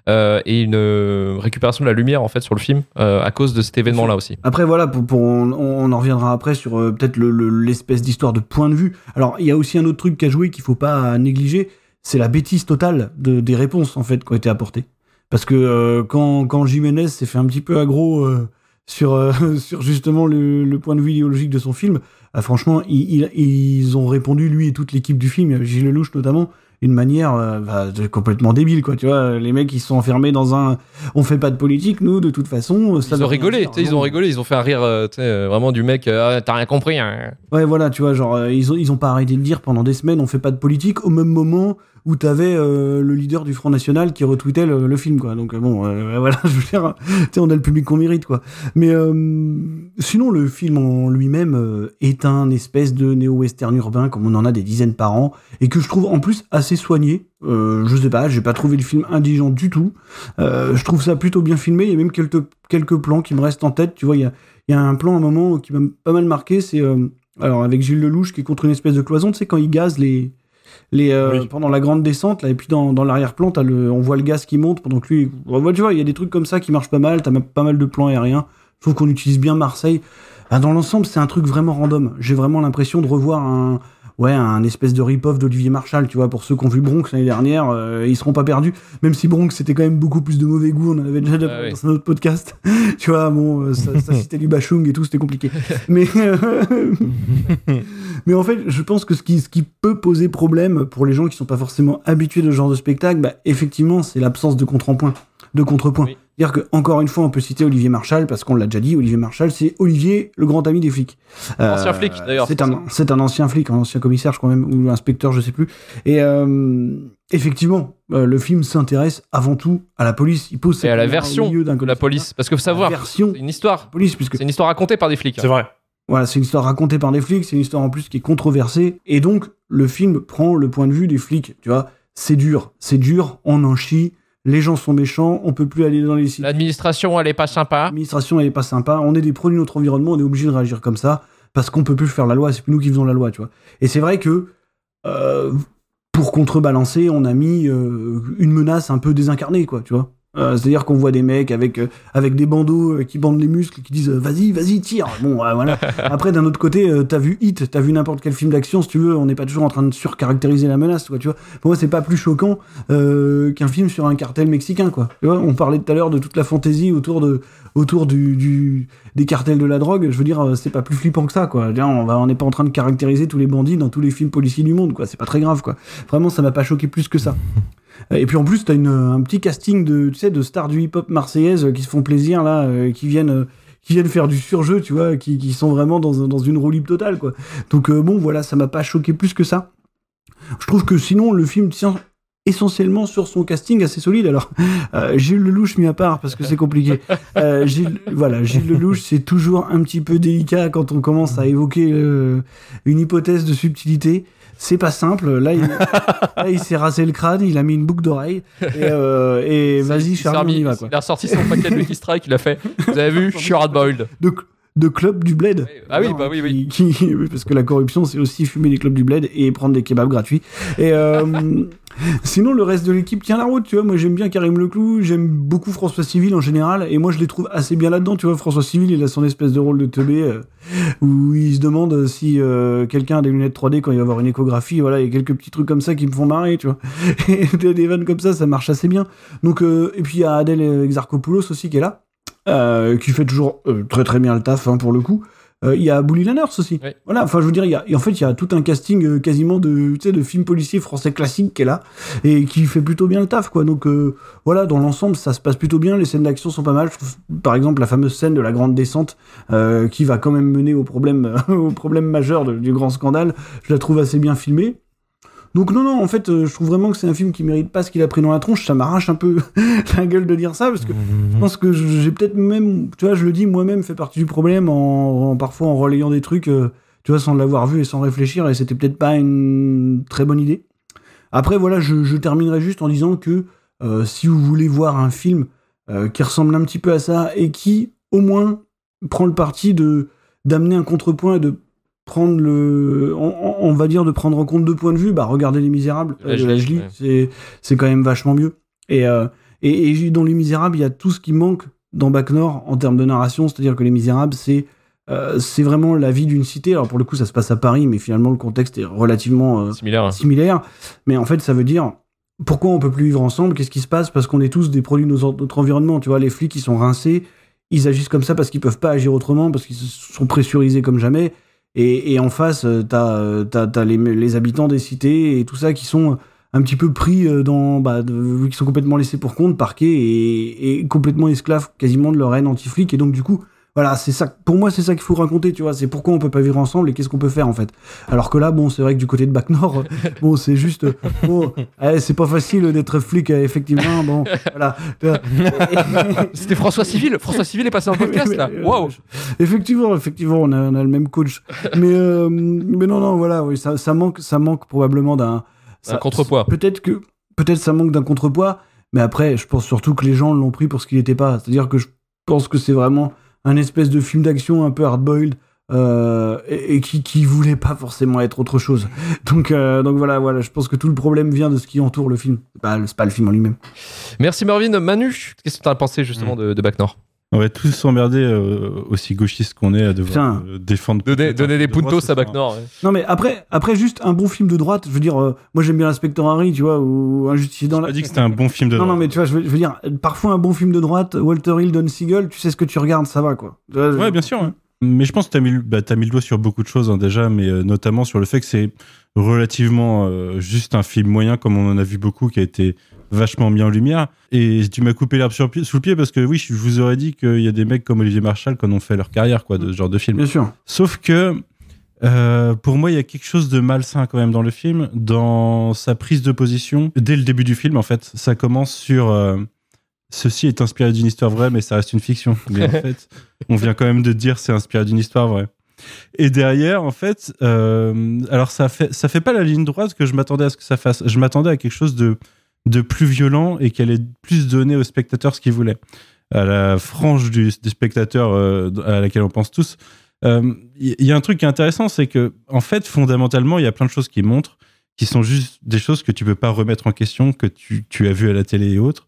euh, et une euh, récupération de la lumière en fait sur le film euh, à cause de cet événement-là aussi.
Après, voilà, pour, pour- on, on en reviendra après sur peut-être le- le- l'espèce d'histoire de point de vue. Alors, il y a aussi un autre truc qu'a joué qu'il faut pas négliger, c'est la bêtise totale de, des réponses, en fait, qui ont été apportées. Parce que euh, quand, quand Jiménez s'est fait un petit peu aggro euh, sur, euh, sur justement le, le point de vue idéologique de son film, ah, franchement, ils, ils- ils ont répondu, lui et toute l'équipe du film, Gilles Lelouch notamment, d'une manière bah, complètement débile, quoi. Tu vois, les mecs, ils se sont enfermés dans un. On fait pas de politique, nous, de toute façon. Ça
Ils ont rigolé, ils ont rigolé, ils ont fait un rire vraiment du mec, Ah, t'as rien compris. Hein.
Ouais, voilà, tu vois, genre, ils, ont, ils ont pas arrêté de dire pendant des semaines, on fait pas de politique, au même moment où t'avais euh, le leader du Front National qui retweetait le, film, quoi. Donc, euh, bon, euh, voilà, je veux dire, on a le public qu'on mérite, quoi. Mais euh, sinon, le film en lui-même est un espèce de néo-western urbain, comme on en a des dizaines par an, et que je trouve en plus assez soigné. Je sais pas, j'ai pas trouvé le film indigent du tout. Je trouve ça plutôt bien filmé, il y a même quelques, quelques plans qui me restent en tête, tu vois, il y a, y a un plan à un moment qui m'a pas mal marqué, c'est alors avec Gilles Lelouch qui est contre une espèce de cloison, tu sais quand il gaze les les euh, pendant la grande descente là et puis dans, dans l'arrière-plan on voit le gaz qui monte pendant que lui tu vois il y a des trucs comme ça qui marchent pas mal t'as pas mal de plans aériens. Je trouve qu'on utilise bien Marseille. Dans l'ensemble c'est un truc vraiment random. J'ai vraiment l'impression de revoir un ouais un espèce de rip-off d'Olivier Marshall tu vois pour ceux qui ont vu Bronx l'année dernière euh, ils seront pas perdus même si Bronx c'était quand même beaucoup plus de mauvais goût on en avait déjà
Ah oui.
dans un autre podcast tu vois bon euh, ça, ça citait du Bachung et tout c'était compliqué mais mais en fait, je pense que ce qui, ce qui peut poser problème pour les gens qui sont pas forcément habitués de ce genre de spectacle, bah, effectivement, c'est l'absence de contrepoint. De contrepoint. C'est-à-dire que, encore une fois, on peut citer Olivier Marshall, parce qu'on l'a déjà dit, Olivier Marshall, c'est Olivier, le grand ami des flics.
Ancien flic, d'ailleurs,
C'est un, c'est un ancien flic, un ancien commissaire, je crois même, ou inspecteur, je sais plus. Et euh, effectivement, euh, le film s'intéresse avant tout à la police. Il pose
Et à la version
milieu d'un
de la police, parce que faut savoir,
version
c'est une histoire,
police, puisque
c'est une histoire racontée par des flics.
C'est vrai.
voilà, c'est une histoire racontée par des flics, c'est une histoire en plus qui est controversée, et donc le film prend le point de vue des flics, tu vois. C'est dur, c'est dur, on en chie, les gens sont méchants, on peut plus aller dans les sites.
L'administration, elle est pas sympa.
L'administration, elle est pas sympa, on est des produits de notre environnement, on est obligé de réagir comme ça, parce qu'on peut plus faire la loi, c'est plus nous qui faisons la loi, tu vois. Et c'est vrai que, euh, pour contrebalancer, on a mis euh, une menace un peu désincarnée, quoi, tu vois. Euh, C'est-à-dire qu'on voit des mecs avec, euh, avec des bandeaux euh, qui bandent les muscles, qui disent vas-y, vas-y, tire. Bon, voilà. Après, d'un autre côté, t'as vu Hit, t'as vu n'importe quel film d'action, si tu veux, on n'est pas toujours en train de surcaractériser la menace, quoi, tu vois. Pour moi, c'est pas plus choquant qu'un film sur un cartel mexicain, quoi. Tu vois, on parlait tout à l'heure de toute la fantaisie autour de autour du, du des cartels de la drogue. Je veux dire, c'est pas plus flippant que ça, quoi. Dire, on n'est pas en train de caractériser tous les bandits dans tous les films policiers du monde, quoi. C'est pas très grave, quoi. Vraiment, ça m'a pas choqué plus que ça. Et puis en plus, t'as une, un petit casting de, tu sais, de stars du hip-hop marseillaise euh, qui se font plaisir là, euh, qui viennent, euh, qui viennent faire du surjeu, tu vois, qui, qui sont vraiment dans, dans une roue totale, quoi. Donc bon, voilà, ça m'a pas choqué plus que ça. Je trouve que sinon, le film tient essentiellement sur son casting assez solide. Alors, euh, Gilles Lelouch mis à part parce que c'est compliqué. Gilles, voilà, Gilles Lelouch, c'est toujours un petit peu délicat quand on commence à évoquer une hypothèse de subtilité. C'est pas simple. Là, il, il s'est rasé le crâne, il a mis une boucle d'oreille et, euh, et vas-y, Charlie, on y va quoi.
Il a ressorti son paquet de Lucky Strike, il a fait. Vous avez vu, je suis hardboiled.
de, de club du bled.
Ah oui, bah oui, oui.
qui- qui- parce que la corruption, c'est aussi fumer des clubs du bled et prendre des kebabs gratuits. Et euh, sinon, le reste de l'équipe tient la route, tu vois. Moi, j'aime bien Karim Leclou, j'aime beaucoup François Civil en général, et moi, je les trouve assez bien là-dedans, tu vois. François Civil, il a son espèce de rôle de teubé euh, où il se demande si euh, quelqu'un a des lunettes 3D quand il va voir une échographie. Voilà, il y a quelques petits trucs comme ça qui me font marrer, tu vois. Et des vannes comme ça, ça marche assez bien. Donc, euh, et puis il y a Adèle Exarchopoulos aussi qui est là, qui fait toujours très très bien le taf hein, pour le coup. Euh, Il y a Bully Lanners aussi. Voilà, enfin je veux dire, il y a, en fait il y a tout un casting euh, quasiment de, de films policiers français classiques qui est là et qui fait plutôt bien le taf quoi. Donc euh, voilà, dans l'ensemble ça se passe plutôt bien. Les scènes d'action sont pas mal. Je trouve, par exemple la fameuse scène de la grande descente qui va quand même mener au problème, au problème majeur de- du grand scandale. Je la trouve assez bien filmée. Donc non, non, en fait, euh, je trouve vraiment que c'est un film qui mérite pas ce qu'il a pris dans la tronche. Ça m'arrache un peu la gueule de dire ça, parce que je pense que j'ai peut-être même, tu vois, je le dis moi-même, fait partie du problème en, parfois en relayant des trucs, euh, tu vois, sans l'avoir vu et sans réfléchir, et c'était peut-être pas une très bonne idée. Après, voilà, je, terminerai juste en disant que euh, si vous voulez voir un film qui ressemble un petit peu à ça et qui, au moins, prend le parti de d'amener un contrepoint et de prendre le on, va dire de prendre en compte deux points de vue bah regardez les misérables euh, de
Lajli, ouais.
c'est c'est quand même vachement mieux et, euh, et et dans les misérables il y a tout ce qui manque dans Bac Nord en termes de narration c'est à dire que les misérables c'est euh, c'est vraiment la vie d'une cité alors pour le coup ça se passe à Paris mais finalement le contexte est relativement euh,
Similaire.
similaire mais en fait ça veut dire pourquoi on peut plus vivre ensemble? Qu'est-ce qui se passe? Parce qu'on est tous des produits de notre environnement. Tu vois, les flics, ils sont rincés, ils agissent comme ça parce qu'ils peuvent pas agir autrement, parce qu'ils sont pressurisés comme jamais. Et, en face, euh, t'as euh, les, habitants des cités et tout ça qui sont un petit peu pris euh, dans, bah, qui sont complètement laissés pour compte, parqués et, et complètement esclaves quasiment de leur haine anti-flic. Et donc du coup, voilà, c'est ça. Pour moi, c'est ça qu'il faut raconter, tu vois. C'est pourquoi on peut pas vivre ensemble et qu'est-ce qu'on peut faire en fait. Alors que là, bon, c'est vrai que du côté de Bac Nord, bon, c'est juste, euh, bon, eh, c'est pas facile d'être flic, euh, effectivement. Bon, voilà.
C'était François Civil. François Civil est passé en podcast là. Waouh.
Effectivement, effectivement, on a, on a le même coach. mais, euh, mais non, non, voilà, oui, ça, ça manque, ça manque probablement d'un
contrepoids.
Peut-être que, peut-être ça manque d'un contrepoids, mais après, je pense surtout que les gens l'ont pris pour ce qu'il n'était pas. C'est-à-dire que je pense que c'est vraiment un espèce de film d'action un peu hard-boiled. euh, et, et qui, qui voulait pas forcément être autre chose. Donc, euh, donc voilà, voilà, je pense que tout le problème vient de ce qui entoure le film. C'est pas, c'est pas le film en lui-même.
Merci Marvin. Manu, qu'est-ce que tu as pensé justement de, de Bac Nord?
On va tous s'emmerder, euh, aussi gauchistes qu'on est, à devoir
Putain.
euh, défendre.
Donner, donner des
de droite,
puntos à Bac. Nord. ouais.
Non mais après, après juste un bon film de droite, je veux dire, euh, moi j'aime bien l'inspecteur Harry, tu vois, ou un justicier dans la.
Pas dit que c'était un bon film de
Non, non,
droite.
mais tu vois, je veux, je veux dire, parfois un bon film de droite, Walter Hill, Don Siegel, tu sais ce que tu regardes, ça va quoi. Je-
Ouais, bien sûr. ouais. Mais je pense que tu as, mis le- bah, t'as mis le doigt sur beaucoup de choses hein, déjà, mais euh, notamment sur le fait que c'est relativement euh, juste un film moyen, comme on en a vu beaucoup, qui a été vachement mis en lumière. Et tu m'as coupé l'herbe sous le pied parce que oui, je vous aurais dit qu'il y a des mecs comme Olivier Marshall qui en ont fait leur carrière quoi, de ce genre de film.
Bien sûr.
Sauf que euh, pour moi, il y a quelque chose de malsain quand même dans le film, dans sa prise de position. Dès le début du film, en fait, ça commence sur euh, ceci est inspiré d'une histoire vraie, mais ça reste une fiction. Mais en fait, on vient quand même de dire c'est inspiré d'une histoire vraie. Et derrière, en fait, euh, alors ça fait ça fait pas la ligne droite que je m'attendais à ce que ça fasse. Je m'attendais à quelque chose de de plus violent et qu'elle ait plus donné au spectateur ce qu'il voulait. À la frange du, des spectateurs euh, à laquelle on pense tous. Euh, Il y, y a un truc qui est intéressant, c'est que en fait, fondamentalement, il y a plein de choses qui montrent, qui sont juste des choses que tu peux pas remettre en question, que tu, tu as vu à la télé et autres.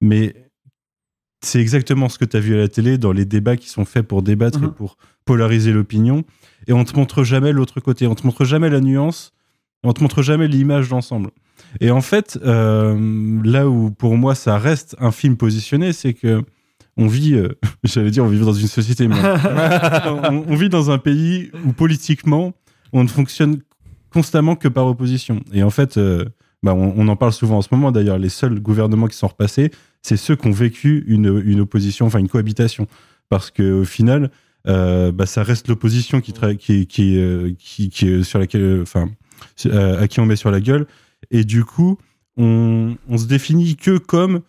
Mais c'est exactement ce que tu as vu à la télé dans les débats qui sont faits pour débattre et
Mhm.
pour polariser l'opinion. Et on te montre jamais l'autre côté, on te montre jamais la nuance, on te montre jamais l'image d'ensemble. Et en fait, euh, là où pour moi ça reste un film positionné, c'est que on vit, euh, j'allais dire, on vit dans une société, mais on, on vit dans un pays où politiquement on ne fonctionne constamment que par opposition. Et en fait, euh, bah, on, on en parle souvent en ce moment d'ailleurs, les seuls gouvernements qui sont repassés, c'est ceux qui ont vécu une, une opposition, enfin une cohabitation. Parce qu'au final, bah, ça reste l'opposition qui, qui, sur laquelle, enfin, à qui on met sur la gueule. Et du coup, on, on se définit que comme,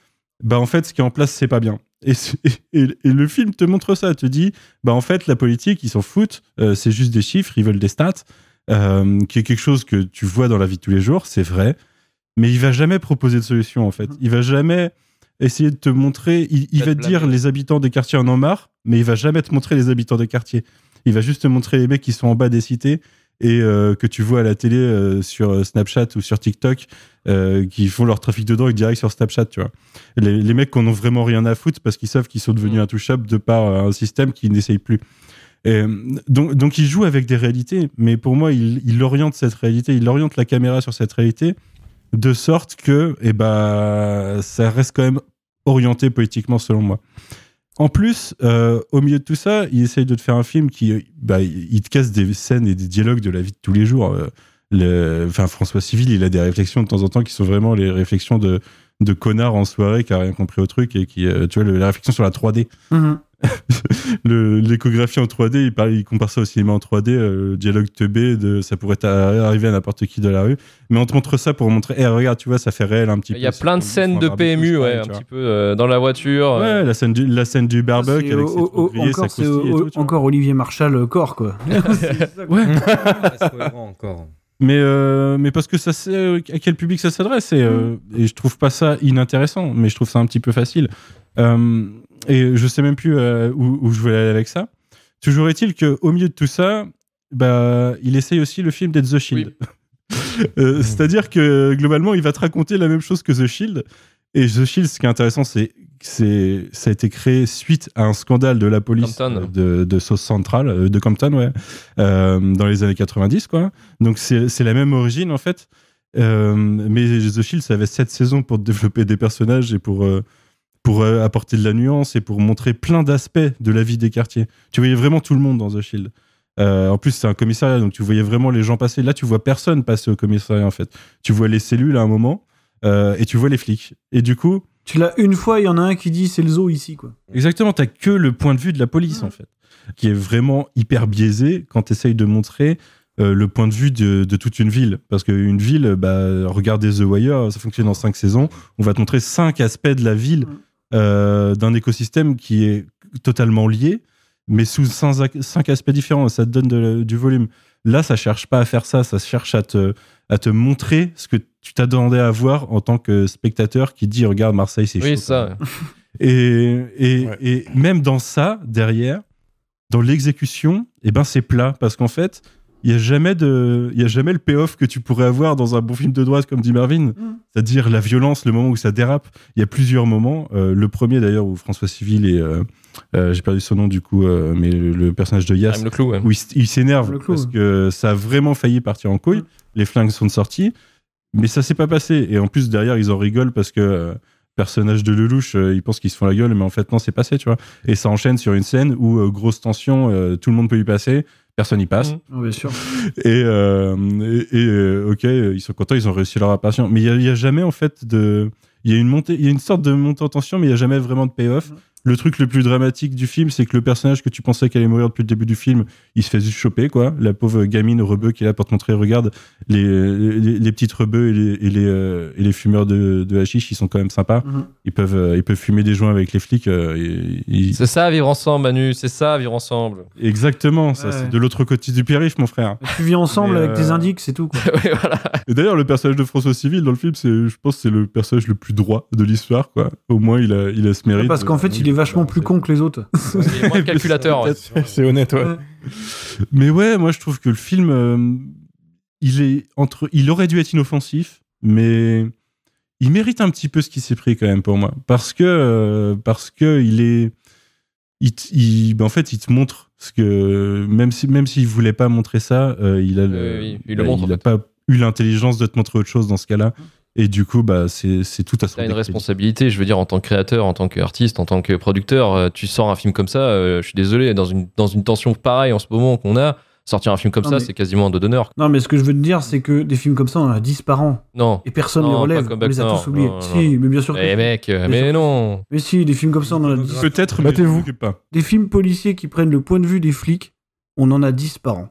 bah, en fait, ce qui est en place, c'est pas bien. Et, c'est- et, et le film te montre ça, te dit, bah, en fait, la politique, ils s'en foutent, euh, c'est juste des chiffres, ils veulent des stats, euh, qui est quelque chose que tu vois dans la vie de tous les jours, c'est vrai, mais il va jamais proposer de solution, en fait. Il va jamais essayer de te montrer, il, il
Va te
dire les habitants des quartiers en ont marre, mais il va jamais te montrer les habitants des quartiers. Il va juste te montrer les mecs qui sont en bas des cités et euh, que tu vois à la télé euh, sur euh, Snapchat ou sur TikTok euh, qui font leur trafic de drogue direct sur Snapchat, tu vois. Les, les mecs qui en ont vraiment rien à foutre parce qu'ils savent qu'ils sont devenus intouchables de par un système qui n'essaye plus. Et, donc, donc il joue avec des réalités, mais pour moi, il, il oriente cette réalité, il oriente la caméra sur cette réalité de sorte que eh ben, ça reste quand même orienté politiquement selon moi. En plus, euh, au milieu de tout ça, il essaye de te faire un film qui, euh, bah, il te casse des scènes et des dialogues de la vie de tous les jours. Euh, le, enfin, François Civil, il a des réflexions de temps en temps qui sont vraiment les réflexions de, de connard en soirée qui a rien compris au truc et qui, tu vois, le- la réflexion sur la 3D.
Mhm.
Le- L'échographie en 3D, il, parle, il compare ça au cinéma en 3D, euh, le dialogue teubé, de, ça pourrait arriver à n'importe qui de la rue. Mais on te montre ça pour montrer, eh, regarde, tu vois, ça fait réel un petit peu.
Il y a plein de scènes de PMU, ouais, un petit peu euh, dans la voiture. euh.
Ouais, la scène du, la scène du barbecue
C'est
avec ses grillés, sa
encore,
tout,
encore Olivier Marchal euh, corps quoi.
Ouais.
Encore.
Mais, euh, mais parce que ça sait à quel public ça s'adresse et, euh, et je trouve pas ça inintéressant, mais je trouve ça un petit peu facile. Euh, et je sais même plus euh, où, où je voulais aller avec ça. Toujours est-il qu'au milieu de tout ça, bah, il essaye aussi le film d'être The Shield. Euh, C'est-à-dire que globalement, il va te raconter la même chose que The Shield. Et The Shield, ce qui est intéressant, c'est que ça a été créé suite à un scandale de la police euh, de, de South Central, de Compton, ouais, euh, dans les années 90, quoi. Donc c'est la même origine, en fait. Mais The Shield, ça avait sept saisons pour développer des personnages et pour, pour euh, apporter de la nuance et pour montrer plein d'aspects de la vie des quartiers. Tu voyais vraiment tout le monde dans The Shield. Euh, en plus, c'est un commissariat, donc tu voyais vraiment les gens passer. Là, tu vois personne passer au commissariat, en fait. Tu vois les cellules à un moment euh, et tu vois les flics. Et du coup,
Tu l'as une fois, il y en a un qui dit c'est le zoo ici quoi.
Exactement, t'as que le point de vue de la police en fait, qui est vraiment hyper biaisé quand t'essayes de montrer euh, le point de vue de, de toute une ville. Parce qu'une ville, bah, regardez The Wire, ça fonctionne en cinq saisons, on va te montrer cinq aspects de la ville euh, d'un écosystème qui est totalement lié, mais sous cinq, cinq aspects différents, ça te donne de- du volume. Là, ça cherche pas à faire ça, ça cherche à te, à te montrer ce que tu t'attendais à voir en tant que spectateur qui dit regarde Marseille, c'est
Oui,
chaud.
ça.
Et, et, et même dans ça, derrière, dans l'exécution, eh ben c'est plat parce qu'en fait, il y a jamais de, il y a jamais le payoff que tu pourrais avoir dans un bon film de droite comme dit Marvin, c'est-à-dire la violence, le moment où ça dérape. Il y a plusieurs moments. Euh, le premier d'ailleurs où François Civil et euh, euh, j'ai perdu son nom du coup, euh, mais le, le personnage de Yass,
le clou, ouais.
où il, s'énerve
Le clou,
parce
ouais.
que ça a vraiment failli partir en couille. Les flingues sont sortis, mais ça s'est pas passé. Et en plus derrière ils en rigolent parce que euh, personnage de Lelouch, euh, ils pensent qu'ils se font la gueule, mais en fait non, c'est passé, tu vois. Et ça enchaîne sur une scène où euh, grosse tension, euh, tout le monde peut y passer, personne y passe.
Ah, bien sûr.
Et, euh, et, et, euh, ok, ils sont contents, ils ont réussi leur apparition. Mais il y a- jamais en fait de, il y a une montée, il y a une sorte de montée en tension, mais il y a jamais vraiment de payoff. Le truc le plus dramatique du film, c'est que le personnage que tu pensais qu'elle allait mourir depuis le début du film, il se fait juste choper, quoi. La pauvre gamine rebeu qui est là pour te montrer, regarde, les, les, les petites rebeux et les, et les, euh, et les fumeurs de, de hashish, ils sont quand même sympas.
Mhm.
Ils peuvent, euh, ils peuvent fumer des joints avec les flics. euh, ils-
C'est ça, vivre ensemble, Manu. C'est ça, vivre ensemble.
Exactement, ça,
Ouais.
c'est de l'autre côté du périph', mon frère.
Tu vis ensemble
Mais,
avec
euh,
indices, c'est tout quoi.
Et d'ailleurs, le personnage de François Civil dans le film, c'est, je pense, que c'est le personnage le plus droit de l'histoire, quoi. Au moins, il a, il a ce mérite.
Parce qu'en fait, il est vachement plus con que les autres.
Il est moins calculateur. ouais.
C'est honnête, ouais.
Mais ouais, moi, je trouve que le film, euh, il est entre, il aurait dû être inoffensif, mais il mérite un petit peu ce qui s'est pris quand même pour moi, parce que, euh, parce que il est, il, t- il- ben, en fait, il te montre ce que, même si, même s'il voulait pas montrer ça, euh, il a, le,
Oui, oui, il le
bah,
montre,
il
en
a pas eu l'intelligence de te montrer autre chose dans ce cas-là. Et du coup, bah, c'est c'est tout à son
T'as une responsabilité, je veux dire, en tant que créateur, en tant qu'artiste, en tant que producteur. euh, Tu sors un film comme ça, euh, je suis désolé, dans une, dans une tension pareille en ce moment qu'on a, sortir un film comme
Non,
ça,
mais-
c'est quasiment un dos d'honneur.
Non, mais ce que je veux te dire, c'est que des films comme ça, on en a 10 par an.
Non.
Et personne ne les relève. On les a tous oubliés. Si, mais bien sûr que.
Eh mec, euh,
Bien
mais
sûr.
non.
Mais si, des films comme ça, on en a 10.
Peut-être, mais
Battez-vous.
Des films policiers qui prennent le point de vue des flics, on en a 10 par an.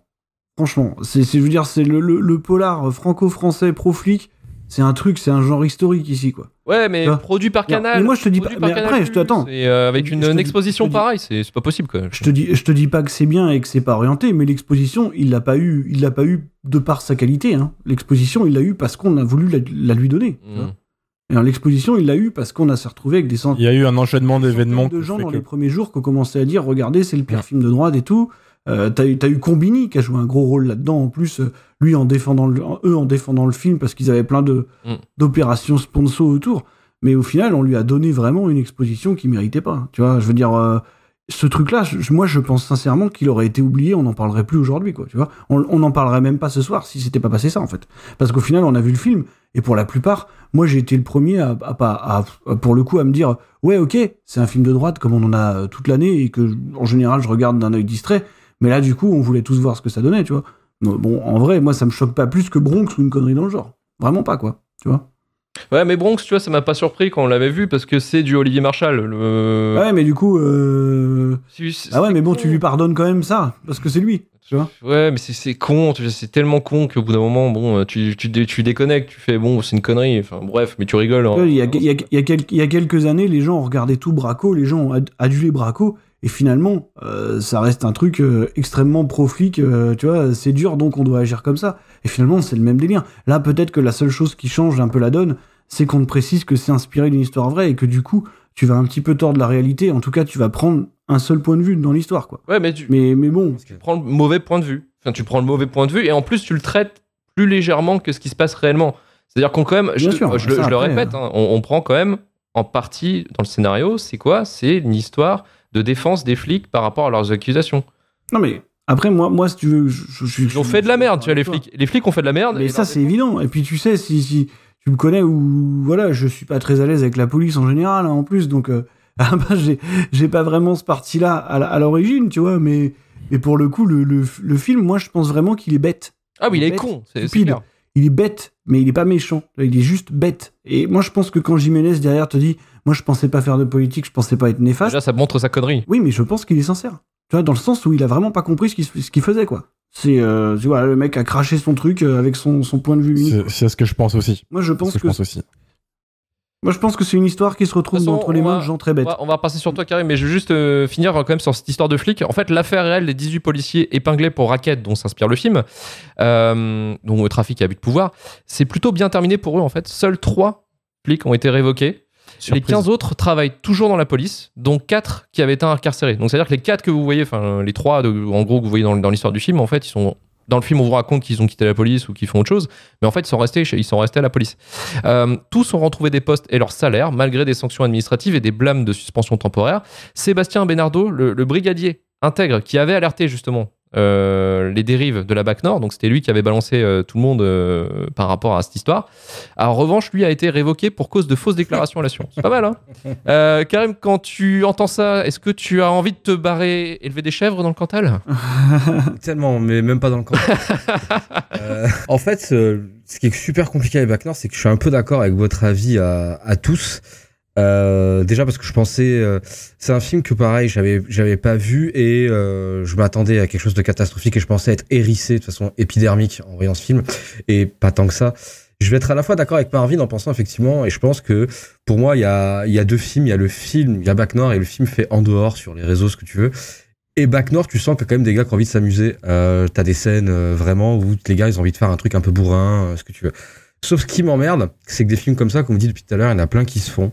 Franchement, c'est, c'est- je veux dire, c'est le, le- le polar franco-français pro-flic, c'est un truc, c'est un genre historique ici, quoi.
Ouais, mais produit par
Non,
Canal.
mais moi, je te dis pas- mais après, je te- attends.
Et euh, avec une, exposition
dis-
pareille, c'est pas possible, quoi.
Je te dis, je te dis pas que c'est bien et que c'est pas orienté, mais l'exposition, il l'a pas eu, il l'a pas eu de par sa qualité. Hein. L'exposition, il l'a eu parce qu'on a voulu la, la lui donner.
Mm.
l'exposition, il l'a eu parce qu'on a s'est retrouvé avec des
Il
centaines
y a eu un enchaînement d'événements.
de gens dans
que-
les premiers jours qui ont commencé à dire, regardez, c'est le pire
Ouais.
film de droite et tout. Euh, t'as eu, Combini qui a joué un gros rôle là-dedans. En plus, euh, lui en défendant le, eux en défendant le film parce qu'ils avaient plein de
Mm.
d'opérations sponsor autour. Mais au final, on lui a donné vraiment une exposition qu'il méritait pas. Tu vois, je veux dire, euh, ce truc-là, moi, je pense sincèrement qu'il aurait été oublié, on n'en parlerait plus aujourd'hui, quoi, tu vois. On n'en parlerait même pas ce soir si c'était pas passé ça, en fait. Parce qu'au final, on a vu le film, et pour la plupart, moi, j'ai été le premier à, à- à- pour le coup, à me dire, ouais, ok, c'est un film de droite comme on en a euh, toute l'année, et que, en général, je regarde d'un œil distrait, mais là, du coup, on voulait tous voir ce que ça donnait, tu vois. Bon, Bon, en vrai, moi, ça me choque pas plus que Bronx ou une connerie dans le genre. Vraiment pas, quoi, tu vois.
Ouais, mais Bronx, tu vois, ça m'a pas surpris quand on l'avait vu parce que c'est du Olivier Marshall. Le...
Ouais, mais du coup, euh... Ah ouais, mais bon, tu lui pardonnes quand même ça, parce que c'est lui, tu vois.
Ouais, mais c'est- c'est con, c'est tellement con qu'au bout d'un moment, bon, tu, tu, tu déconnectes, tu fais bon, c'est une connerie, enfin bref, mais tu rigoles. hein.
Il y, a, il y a- il y a quel- il y a quelques années, les gens ont regardé tout Braco, les gens ont ad- adulé Braco, et finalement, euh, ça reste un truc euh, extrêmement pro-flic, euh, tu vois, c'est dur, donc on doit agir comme ça. Et finalement, c'est le même délire. Là, peut-être que la seule chose qui change un peu la donne, c'est qu'on te précise que c'est inspiré d'une histoire vraie, et que du coup, tu vas un petit peu tordre la réalité, en tout cas, tu vas prendre un seul point de vue dans l'histoire, quoi.
Ouais, mais tu
Mais, mais bon,
prends le mauvais point de vue. Enfin, tu prends le mauvais point de vue et en plus, tu le traites plus légèrement que ce qui se passe réellement. C'est-à-dire qu'on, quand même, je,
Bien sûr,
je le- répète, hein, on, on prend quand même en partie dans le scénario, c'est quoi? C'est une histoire de défense des flics par rapport à leurs accusations.
non mais. Après, moi, moi, si tu veux, je, je, je-
Ils ont fait de la merde, tu vois, les flics. Les flics ont fait de la merde.
Mais ça, c'est évident. Et puis, tu sais, si, si tu me connais ou voilà, je suis pas très à l'aise avec la police en général, hein, en plus, donc euh, ah bah, j'ai, pas vraiment ce parti-là à, l'origine, tu vois. Mais, mais pour le coup, le, le, le film, moi, je pense vraiment qu'il est bête.
Ah oui, il est con, c'est-.
Il est bête, mais il est pas méchant. Il est juste bête. Et moi, je pense que quand Jiménez derrière te dit, moi, je pensais pas faire de politique, je pensais pas être néfaste.
Déjà, ça montre sa connerie.
Oui, mais je pense qu'il est sincère. Tu vois, dans le sens où il a vraiment pas compris ce qu'il ce qu'il faisait, quoi. C'est, euh, tu vois, le mec a craché son truc euh, avec son, son point de vue.
C'est ce que je pense aussi.
Moi, je pense
C'est ce
que
je pense aussi.
Moi, je pense que c'est une histoire qui se retrouve
façon,
entre les mains
va-
de gens très bêtes.
On va, on va repasser sur toi, Karim, mais je veux juste euh, finir quand même sur cette histoire de flic. En fait, l'affaire réelle des 18 policiers épinglés pour raquette dont s'inspire le film, euh, dont le trafic à but de pouvoir, c'est plutôt bien terminé pour eux, en fait. Seuls 3 flics ont été révoqués. Les 15 autres travaillent toujours dans la police, dont 4 qui avaient été incarcérés. Donc, c'est-à-dire que les 4 que vous voyez, enfin, les 3 de- en gros que vous voyez dans, dans l'histoire du film, en fait, ils sont. Dans le film, on vous raconte qu'ils ont quitté la police ou qu'ils font autre chose, mais en fait, ils sont restés, ils sont restés à la police. Euh, tous ont retrouvé des postes et leur salaire, malgré des sanctions administratives et des blâmes de suspension temporaire. Sébastien Bénardo, le brigadier intègre, qui avait alerté justement euh, les dérives de la BAC Nord, donc c'était lui qui avait balancé euh, tout le monde euh, par rapport à cette histoire. En revanche, lui a été révoqué pour cause de fausses déclarations à l'assurance. C'est pas mal, hein euh, Karim, quand tu entends ça, est-ce que tu as envie de te barrer élever des chèvres dans le Cantal?
Tellement, mais même pas dans le camp. Euh, en fait, ce qui est super compliqué avec Bac Nord, c'est que je suis un peu d'accord avec votre avis à, à tous. Euh, déjà parce que je pensais, euh, c'est un film que pareil, j'avais j'avais pas vu et euh, je m'attendais à quelque chose de catastrophique et je pensais être hérissé de façon épidermique en voyant ce film et pas tant que ça. Je vais être à la fois d'accord avec Marvin en pensant effectivement et je pense que pour moi il y a il y a deux films, il y a le film, il y a Bac Nord et le film fait en dehors sur les réseaux ce que tu veux. Et Back North, tu sens a quand même des gars qui ont envie de s'amuser. Euh, T'as des scènes euh, vraiment où les gars ils ont envie de faire un truc un peu bourrin, ce que tu veux. Sauf ce qui m'emmerde, c'est que des films comme ça, comme on dit depuis tout à l'heure, il y en a plein qui se font.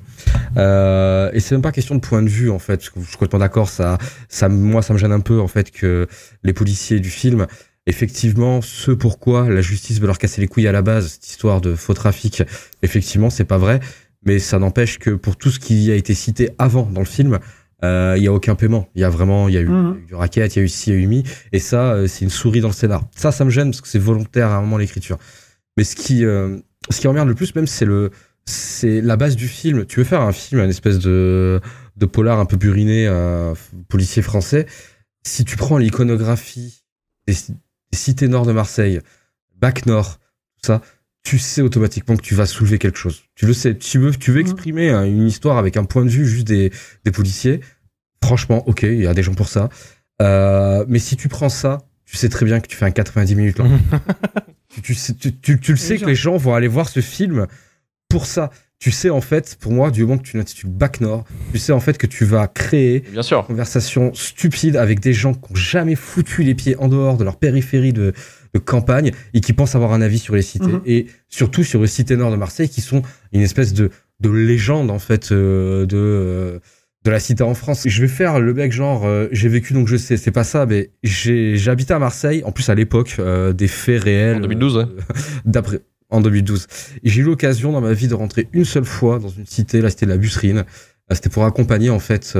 Euh, et c'est même pas question de point de vue en fait. Je suis complètement d'accord. Ça, ça, moi, ça me gêne un peu en fait que les policiers du film, effectivement, ce pourquoi la justice veut leur casser les couilles à la base, cette histoire de faux trafic, effectivement, c'est pas vrai. Mais ça n'empêche que pour tout ce qui a été cité avant dans le film, euh, il y a aucun paiement. Il y a vraiment, il y a eu, a eu du racket, il y a eu ci, il y a eu mi, et ça, euh, c'est une souris dans le scénar. Ça, ça me gêne parce que c'est volontaire à un moment l'écriture. Mais ce qui, euh, ce qui emmerde le plus même, c'est le, c'est la base du film. Tu veux faire un film, une espèce de, de polar un peu buriné, euh, policier français. Si tu prends l'iconographie des, des cités nord de Marseille, Bac Nord, tout ça, tu sais automatiquement que tu vas soulever quelque chose. Tu le sais. Tu veux, tu veux exprimer hein, une histoire avec un point de vue juste des, des policiers. Franchement, ok, il y a des gens pour ça. Euh, mais si tu prends ça, tu sais très bien que tu fais un 90 minutes là. tu, tu, sais- tu, tu- tu le sais que les gens vont aller voir ce film pour ça. Tu sais en fait, pour moi, du moment que tu l'intitules Bac Nord, tu sais en fait que tu vas créer
Bien sûr.
une conversation stupide avec des gens qui ont jamais foutu les pieds en dehors de leur périphérie de, de campagne et qui pensent avoir un avis sur les cités
Mhm.
et surtout sur les cités nord de Marseille qui sont une espèce de, de légende en fait euh, de euh, de la cité en France. Je vais faire le mec genre euh, j'ai vécu donc je sais, c'est pas ça mais habité à Marseille en plus à l'époque euh, des faits réels
En 2012, ouais.
euh, d'après en 2012. Et j'ai eu l'occasion dans ma vie de rentrer une seule fois dans une cité, la cité de la Busserine. C'était pour accompagner en fait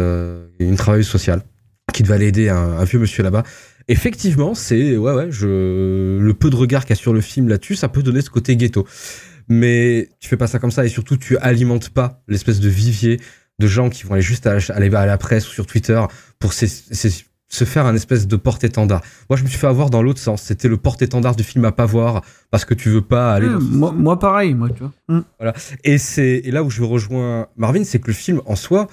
une travailleuse sociale. qui devait aller aider un, un vieux monsieur là-bas. Effectivement, c'est ouais ouais, je le peu de regard qu'il y a sur le film là-dessus, ça peut donner ce côté ghetto. Mais tu fais pas ça comme ça et surtout tu alimentes pas l'espèce de vivier de gens qui vont aller juste à, aller à la presse ou sur Twitter pour se faire un espèce de porte-étendard. Moi, je me suis fait avoir dans l'autre sens. C'était le porte-étendard du film à pas voir parce que tu veux pas aller dans
Hum, moi, moi, pareil, moi, tu vois. Hum.
voilà. Et c'est là où je rejoins Marvin, c'est que le film en soi,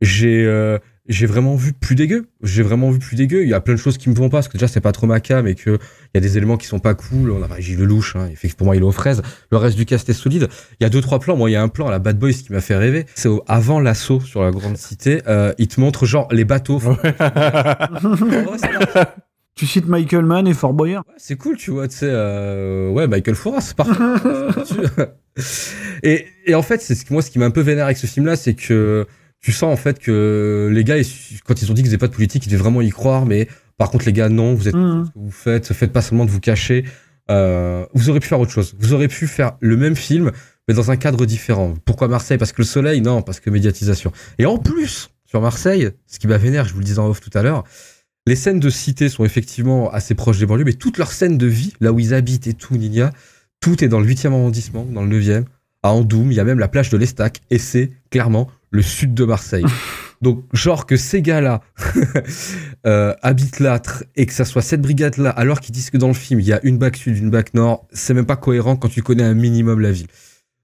j'ai euh, j'ai vraiment vu plus dégueu. J'ai vraiment vu plus dégueu. Il y a plein de choses qui me vont pas parce que déjà c'est pas trop ma cam et que il y a des éléments qui sont pas cool. On a bah, Gilles Lelouch, hein, effectivement pour moi il est aux fraises. Le reste du cast est solide. Il y a deux trois plans. Moi il y a un plan à la Bad Boys qui m'a fait rêver. C'est au- avant l'assaut sur la grande cité. Euh, il te montre genre les bateaux.
Tu cites Michael Mann et Fort Boyard.
c'est cool, tu vois, tu sais, euh, ouais, Michael Fouras, c'est parfait. et, et en fait, c'est ce que moi, ce qui m'a un peu vénère avec ce film-là, c'est que tu sens en fait que les gars, quand ils ont dit qu'ils faisaient pas de politique, ils devaient vraiment y croire, mais par contre, les gars, non, vous êtes ce que vous faites, faites pas seulement de vous cacher. Euh, vous aurez pu faire autre chose. Vous aurez pu faire le même film, mais dans un cadre différent. Pourquoi Marseille? Parce que le soleil? Non, parce que médiatisation. Et en plus, sur Marseille, ce qui m'a vénère, je vous le disais en off tout à l'heure, les scènes de cité sont effectivement assez proches des banlieues, mais toutes leurs scènes de vie, là où ils habitent et tout, Ninia, tout est dans le 8e arrondissement, dans le 9e, à Andoum, il y a même la plage de l'Estac, et c'est clairement le sud de Marseille. Donc, genre que ces gars-là euh, habitent là et que ça soit cette brigade-là, alors qu'ils disent que dans le film, il y a une bac sud, une bac nord, c'est même pas cohérent quand tu connais un minimum la ville.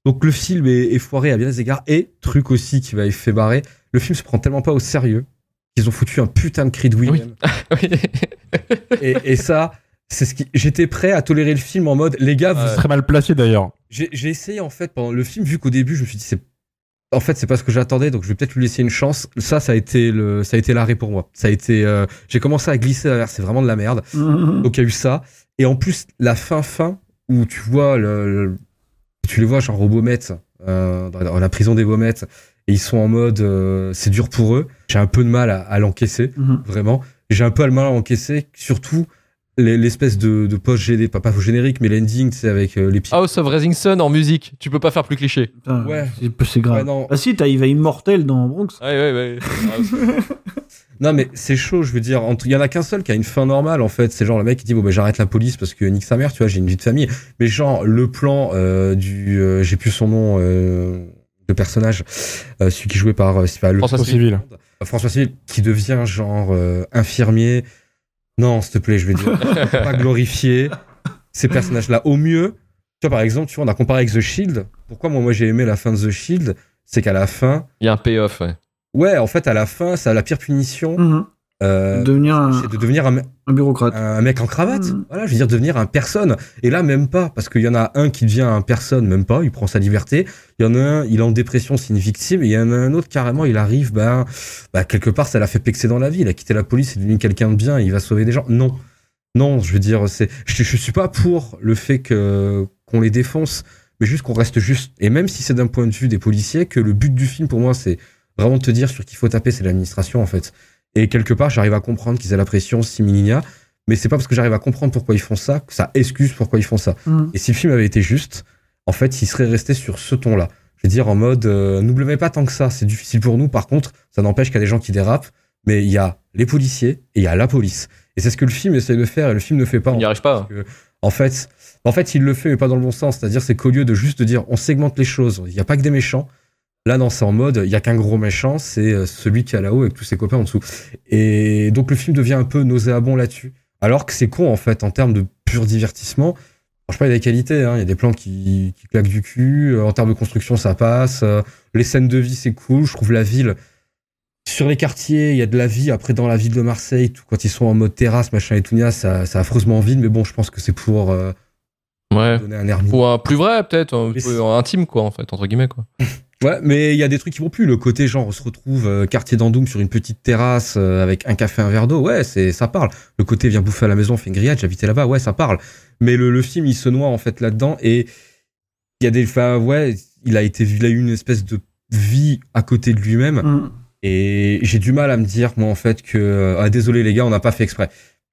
Donc, le film est, est foiré à bien des égards. Et, truc aussi qui va fait barrer, le film se prend tellement pas au sérieux qu'ils ont foutu un putain de cri de Willem. et, et ça, c'est ce qui. J'étais prêt à tolérer le film en mode, les gars, vous
Très mal placé d'ailleurs.
j'ai j'ai essayé en fait pendant le film, vu qu'au début je me suis dit c'est en fait c'est pas ce que j'attendais, donc je vais peut-être lui laisser une chance. Ça, ça a été le, ça a été l'arrêt pour moi. Ça a été, euh, j'ai commencé à glisser vers c'est vraiment de la merde.
Mhm.
Donc il y a eu ça, et en plus la fin fin où tu vois le, le- tu les vois genre au euh, dans, la- prison des Beaumet, et ils sont en mode euh, c'est dur pour eux. J'ai un peu de mal à, à l'encaisser,
Mhm.
vraiment. J'ai un peu de mal à l'encaisser, surtout l'espèce de, de post GD, pas, pas générique, mais l'ending, tu sais, avec euh, les petits
House of Rising Sun en musique, tu peux pas faire plus cliché.
Putain,
Ouais.
c'est- C'est grave.
Ouais.
Ah si, t'as Eva Immortel dans Bronx.
Ouais, ouais, ouais.
Non, mais c'est chaud, je veux dire. entre- Il y en a qu'un seul qui a une fin normale, en fait. C'est genre le mec qui dit, bon, ben, j'arrête la police parce que nique sa mère, tu vois, j'ai une vie de famille. Mais genre, le plan euh, du. euh, j'ai plus son nom, euh, le personnage, euh, celui qui jouait par. euh, c'est pas le
François Civil.
François Civil, qui devient genre euh, infirmier. Non, s'il te plaît, je veux dire. pas glorifier ces personnages-là. Au mieux, tu vois, par exemple, tu vois, on a comparé avec The Shield. Pourquoi moi, moi j'ai aimé la fin de The Shield? C'est qu'à la fin,
Il y a un payoff, ouais.
Ouais, en fait, à la fin, ça a la pire punition.
Mhm.
Euh,
Devenir un,
de devenir un,
un bureaucrate.
un mec en cravate.
Mhm.
Voilà, je veux dire, devenir un personne. Et là, même pas, parce qu'il y en a un qui devient un personne, même pas, il prend sa liberté. Il y en a un, il est en dépression, c'est une victime. Et il y en a un autre, carrément, il arrive, ben, bah, quelque part, ça l'a fait pexer dans la vie. Il a quitté la police, il est devenu quelqu'un de bien, il va sauver des gens. Non. Non, je veux dire, c'est, je, je suis pas pour le fait que, qu'on les défonce, mais juste qu'on reste juste. Et même si c'est d'un point de vue des policiers, que le but du film, pour moi, c'est vraiment de te dire sur qui faut taper, c'est l'administration, en fait. Et quelque part, j'arrive à comprendre qu'ils aient la pression, Similia, mais c'est pas parce que j'arrive à comprendre pourquoi ils font ça que ça excuse pourquoi ils font ça.
Mhm.
Et si le film avait été juste, en fait, il serait resté sur ce ton-là. Je veux dire, en mode, euh, n'oubliez pas tant que ça, c'est difficile pour nous. Par contre, ça n'empêche qu'il y a des gens qui dérapent, mais il y a les policiers et il y a la police. Et c'est ce que le film essaie de faire et le film ne fait pas.
Il n'y arrive pas.
que, en fait, en fait, il le fait, mais pas dans le bon sens. C'est-à-dire, c'est qu'au lieu de juste dire on segmente les choses, il n'y a pas que des méchants. Là, non, c'est en mode, il y a qu'un gros méchant, c'est euh, celui qui est là-haut avec tous ses copains en dessous. Et donc, le film devient un peu nauséabond là-dessus. Alors que c'est con, en fait, en termes de pur divertissement. Franchement, il y a des qualités, hein. il y a des plans qui, qui claquent du cul. Euh, En termes de construction, ça passe. Euh, Les scènes de vie, c'est cool. Je trouve la ville. Sur les quartiers, il y a de la vie. Après, dans la ville de Marseille, tout, quand ils sont en mode terrasse, machin et tout, ça, c'est affreusement vide. Mais bon, je pense que c'est pour euh,
Ouais.
donner un air
Ou un plus vrai, peut-être, intime, quoi, en fait, entre guillemets, quoi.
Ouais, mais il y a des trucs qui vont plus. Le côté genre on se retrouve euh, quartier d'Andoum sur une petite terrasse euh, avec un café, un verre d'eau. Ouais, c'est ça parle. Le côté viens bouffer à la maison, on fait une grillade, j'habitais là-bas. Ouais, ça parle. Mais le, le film il se noie en fait là-dedans et il y a des enfin ouais, il a été il a eu une espèce de vie à côté de lui-même
Mhm.
et j'ai du mal à me dire moi en fait que ah désolé les gars, on n'a pas fait exprès.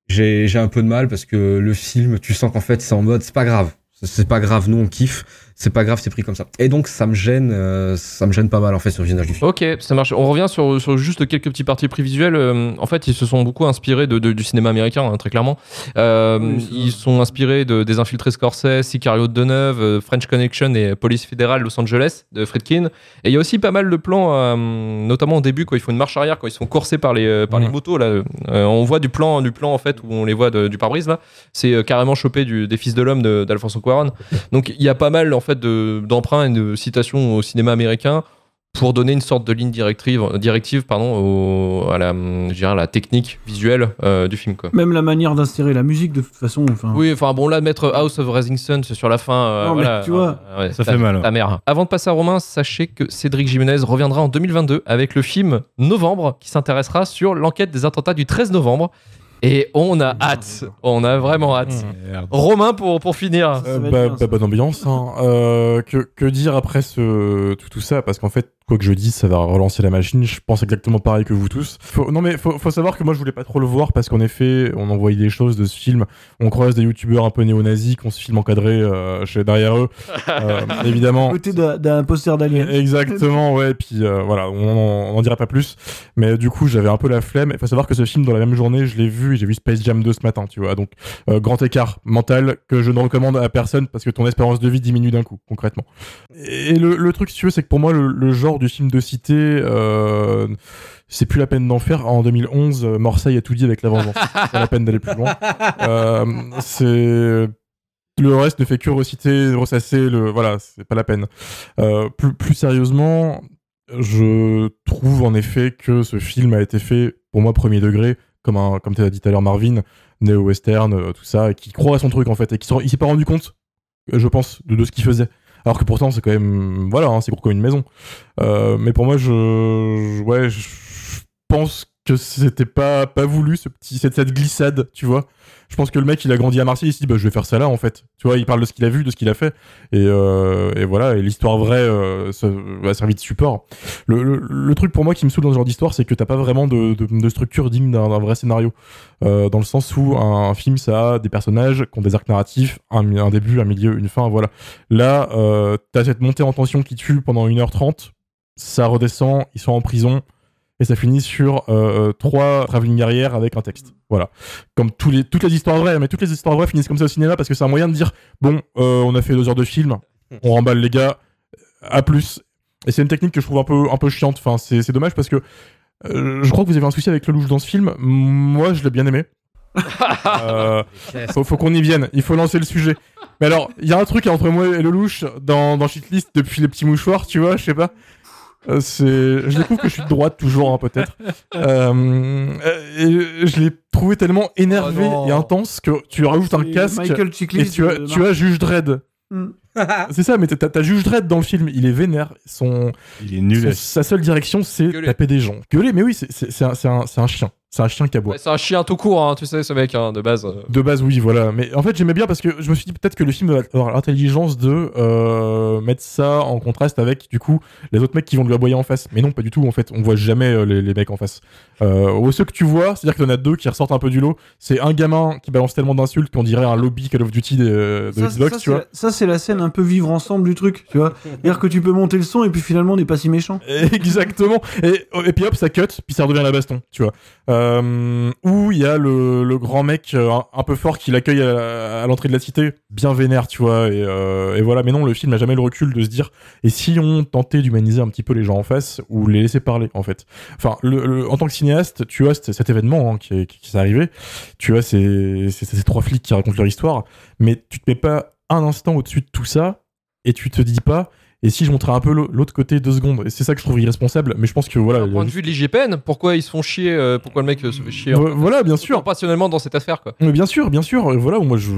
J'ai j'ai un peu de mal parce que le film, tu sens qu'en fait c'est en mode c'est pas grave. C'est pas grave, nous on kiffe. C'est pas grave, c'est pris comme ça. Et donc ça me gêne, euh, ça me gêne pas mal en fait sur le visionnage du film.
Ok, ça marche. On revient sur, sur juste quelques petits parties pris visuels. Euh, en fait, ils se sont beaucoup inspirés de, de- du cinéma américain, hein, très clairement. Euh,
Oui,
ils sont inspirés de, des Infiltrés Scorsese, Sicario de Deneuve, euh, French Connection et Police fédérale Los Angeles de Friedkin. Et il y a aussi pas mal de plans, euh, notamment au début quand ils font une marche arrière, quand ils sont coursés par les, euh, par les motos. Là, Euh, on voit du plan, du plan en fait où on les voit de- du pare-brise là. C'est euh, carrément chopé du, des Fils de l'homme d'Alfonso Cuarón. Donc il y a pas mal en fait de- d'emprunts et de citations au cinéma américain pour donner une sorte de ligne directive, directive pardon, au- à, la, je dirais, à la technique visuelle euh, du film. Quoi.
Même la manière d'insérer la musique, de toute façon. Enfin,
Oui, enfin bon, là, mettre House of Rising Sun sur la fin, euh,
Non, mais tu vois,
euh, ouais,
ça
ta-
fait mal.
Ta mère. Avant de passer à Romain, sachez que Cédric Jiménez reviendra en 2022 avec le film Novembre qui s'intéressera sur l'enquête des attentats du 13 novembre. Et on a hâte, on a vraiment hâte.
Merde.
Romain, pour, pour finir.
Être
bah,
bien,
bah, bonne ambiance. hein. Euh, que, que dire après ce, tout, tout ça? Parce qu'en fait, quoi que je dise, ça va relancer la machine. Je pense exactement pareil que vous tous. Faut- non, mais faut, faut savoir que moi, je voulais pas trop le voir parce qu'en effet, on envoyait des choses de ce film. On croise des youtubeurs un peu néo-nazis qui ont ce film encadré euh, chez, derrière eux. Euh, évidemment.
Côté d'un poster d'Alien.
Exactement, ouais. Puis euh, voilà, on en- on en dira pas plus. Mais du coup, j'avais un peu la flemme. Il faut savoir que ce film, dans la même journée, je l'ai vu et j'ai vu Space Jam 2 ce matin, tu vois. Donc, euh, grand écart mental que je ne recommande à personne parce que ton espérance de vie diminue d'un coup, concrètement. Et le, le truc, si tu veux, c'est que pour moi, le, le genre du film de cité, euh, c'est plus la peine d'en faire. En 2011, euh, Marseille a tout dit avec la vengeance. c'est pas la peine d'aller plus loin. Euh, c'est le reste ne fait que reciter, ressasser le. Voilà, c'est pas la peine. Euh, plus, plus sérieusement, je trouve en effet que ce film a été fait pour moi premier degré, comme un, comme tu as dit tout à l'heure, Marvin, néo-western, euh, tout ça, et qui croit à son truc en fait, et qui il s'est pas rendu compte, je pense, de, de ce qu'il faisait. Alors que pourtant, c'est quand même. Voilà, hein, c'est gros comme une maison. Euh, mais pour moi, je. ouais, je pense que c'était pas, pas voulu, ce petit, cette, cette glissade, tu vois. Je pense que le mec, il a grandi à Marseille, il s'est dit, bah, je vais faire ça là, en fait. Tu vois, il parle de ce qu'il a vu, de ce qu'il a fait. Et, euh, voilà, et l'histoire vraie euh, ça va servir de support. Le, le, truc pour moi qui me saoule dans ce genre d'histoire, c'est que t'as pas vraiment de, de, structure digne d'un vrai scénario. Euh, dans le sens où un, film, ça a des personnages qui ont des arcs narratifs, un, un début, un milieu, une fin, voilà. Là, euh, t'as cette montée en tension qui tue pendant 1h30, ça redescend, ils sont en prison, et ça finit sur euh, trois travelling arrière avec un texte. Voilà. Comme tous les, toutes les histoires vraies, mais toutes les histoires vraies finissent comme ça au cinéma parce que c'est un moyen de dire bon, euh, on a fait deux heures de film, on remballe les gars, à plus. Et c'est une technique que je trouve un peu, un peu chiante. Enfin, c'est c'est dommage parce que euh, je crois que vous avez un souci avec le louche dans ce film. Moi, je l'ai bien aimé. Euh, faut, faut qu'on y vienne. Il faut lancer le sujet. Mais alors, il y a un truc entre moi et le louche dans, dans Shitlist depuis les petits mouchoirs, tu vois, je sais pas. Euh, c'est, je découvre que je suis de droite toujours, hein, peut-être. Euh, euh, et je l'ai trouvé tellement énervé
Oh non.
et intense que tu rajoutes un
C'est
casque
Michael
et tu as,
de
tu as Juge Dredd.
Mm.
C'est ça, mais t'as t'as Juge Dredd dans le film. Il est vénère. Son,
Il est nul.
son- sa seule direction, c'est
Gueuler.
taper des gens. Gueuler, mais oui, c'est- c'est c'est un, c'est un, c'est un chien. C'est un chien qui aboie.
Ouais, c'est un chien tout court, hein, tu sais, ce mec, hein, de base. euh.
De base, oui, voilà. Mais en fait, j'aimais bien parce que je me suis dit peut-être que le film va avoir l'intelligence de euh, mettre ça en contraste avec, du coup, les autres mecs qui vont lui aboyer en face. Mais non, pas du tout, en fait. On voit jamais euh, les, les mecs en face. Euh, ou ceux que tu vois, c'est-à-dire qu'il y en a deux qui ressortent un peu du lot. C'est un gamin qui balance tellement d'insultes qu'on dirait un lobby Call of Duty de, de
Ça,
Xbox,
ça,
tu
c'est
vois.
la- ça, c'est la scène un peu vivre ensemble du truc, tu vois. C'est-à-dire que tu peux monter le son et puis finalement on n'est pas si méchant.
Exactement. Et, et puis hop, ça cut, puis ça redevient la baston, tu vois. Euh, où il y a le, grand mec euh, un, peu fort qui l'accueille à, l'entrée de la cité, bien vénère, tu vois. Et, euh, voilà. Mais non, le film n'a jamais le recul de se dire, et si on tentait d'humaniser un petit peu les gens en face ou les laisser parler, en fait. Enfin, en tant que cinéaste, tu as cet, événement hein, qui, qui s'est arrivé. Tu as ces, ces, ces trois flics qui racontent leur histoire, mais tu te mets pas un instant au-dessus de tout ça et tu te dis pas. Et si je montrais un peu l'au- l'autre côté deux secondes, et c'est ça que je trouve irresponsable, mais je pense que voilà.
D'un point de vue de l'IGPN, pourquoi ils se font chier euh, Pourquoi le mec euh, se fait chier
Vo- voilà, bien sûr.
Passionnellement dans cette affaire, quoi.
Mais bien sûr, bien sûr. Et Voilà, moi, je,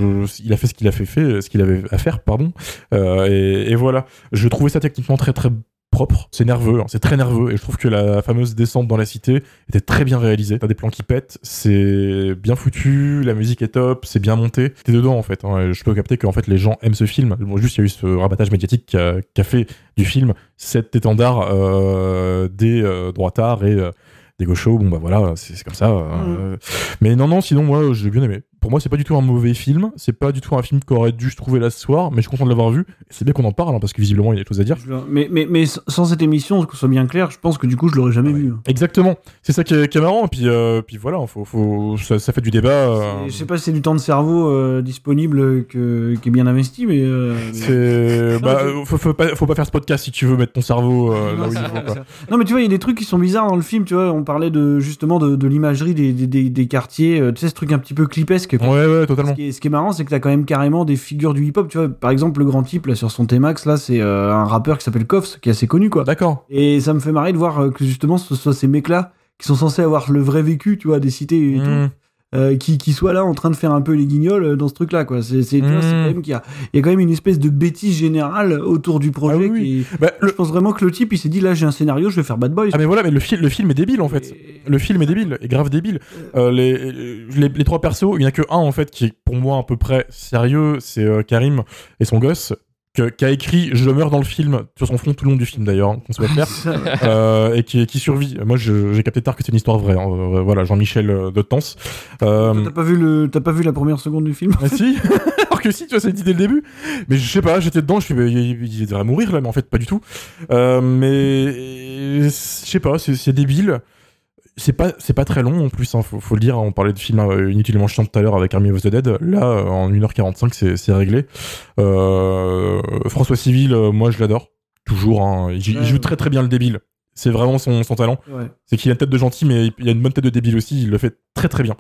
il a fait ce qu'il a fait, fait, ce qu'il avait à faire, pardon. Euh, et, et voilà, je trouvais ça techniquement très très propre. C'est nerveux, hein, c'est très nerveux. Et je trouve que la fameuse descente dans la cité était très bien réalisée. T'as des plans qui pètent, c'est bien foutu, la musique est top, c'est bien monté. T'es dedans en fait. hein, je peux capter qu'en fait les gens aiment ce film. Bon, juste il y a eu ce rabattage médiatique qui a, fait du film cet étendard euh, des euh, droitards et euh, des gauchos. Bon bah voilà, c'est comme ça. euh, Mais non non, sinon moi j'ai bien aimé. Pour moi, c'est pas du tout un mauvais film. C'est pas du tout un film qu'aurait dû se trouver là ce soir, mais je suis content de l'avoir vu. C'est bien qu'on en parle, hein, parce que visiblement, il y a des choses à dire.
Mais, mais, mais sans cette émission, qu'on soit bien clair, je pense que du coup, je l'aurais jamais vu.
Exactement. C'est ça qui est, qui est marrant. Et puis, euh, puis voilà, faut, faut, ça, ça fait du débat. euh,
Je sais pas si c'est du temps de cerveau euh, disponible que, qui est bien investi, mais. euh,
c'est. Bah, faut, faut pas, faut pas faire ce podcast si tu veux mettre ton cerveau euh, là où il faut.
Non, mais tu vois, il y a des trucs qui sont bizarres dans le film. Tu vois, on parlait de justement de, de l'imagerie des, des, des, des quartiers. tu sais, ce truc un petit peu clipesque.
Ouais, ouais, totalement.
Ce qui est, ce qui est marrant, c'est que t'as quand même carrément des figures du hip-hop. Tu vois, par exemple, le grand type là sur son T-Max, là, c'est euh, un rappeur qui s'appelle Koffs, qui est assez connu, quoi.
D'accord.
Et ça me fait marrer de voir euh, que justement, ce soit ces mecs-là qui sont censés avoir le vrai vécu, tu vois, des cités et
Mmh.
tout. Euh, qui, qui soient là en train de faire un peu les guignols euh, dans ce truc-là, quoi. C'est, c'est,
Mmh.
c'est quand même qu'il y a, il y a quand même une espèce de bêtise générale autour du projet.
Ah
qui est- Je pense vraiment que le type, il s'est dit là, j'ai un scénario, je vais faire Bad Boys.
Ah mais voilà, mais le, le film est débile en fait. Le film est débile, est grave débile. Euh, les, les, les trois persos, il y en a que un en fait qui est pour moi à peu près sérieux, c'est Karim et son gosse. Que- qui a écrit Je meurs dans le film sur son front tout le long du film d'ailleurs, hein, qu'on soit clair, euh, et qui, qui survit. Moi j'ai capté tard que c'est une histoire vraie. hein. Euh, voilà, Jean-Michel euh, de Tens. Euh,
T'as pas vu le, t'as pas vu la première seconde du film
ah, si Alors que si, tu vois, c'est dit dès le début. Mais je sais pas, j'étais dedans, je suis, mais il, il devrait mourir là, mais en fait, pas du tout. Euh, mais je sais pas, c'est c'est débile. C'est pas, c'est pas très long en plus, hein, faut, faut le dire. On parlait de films euh, inutilement chiants tout à l'heure avec Army of the Dead. Là, euh, en 1h45, c'est c'est réglé. Euh, François Civil, moi je l'adore. Toujours. hein. Il, il
Ouais,
joue
ouais.
très très bien le débile. C'est vraiment son, son talent.
Ouais.
C'est qu'il a une tête de gentil, mais il a une bonne tête de débile aussi. Il le fait très très bien.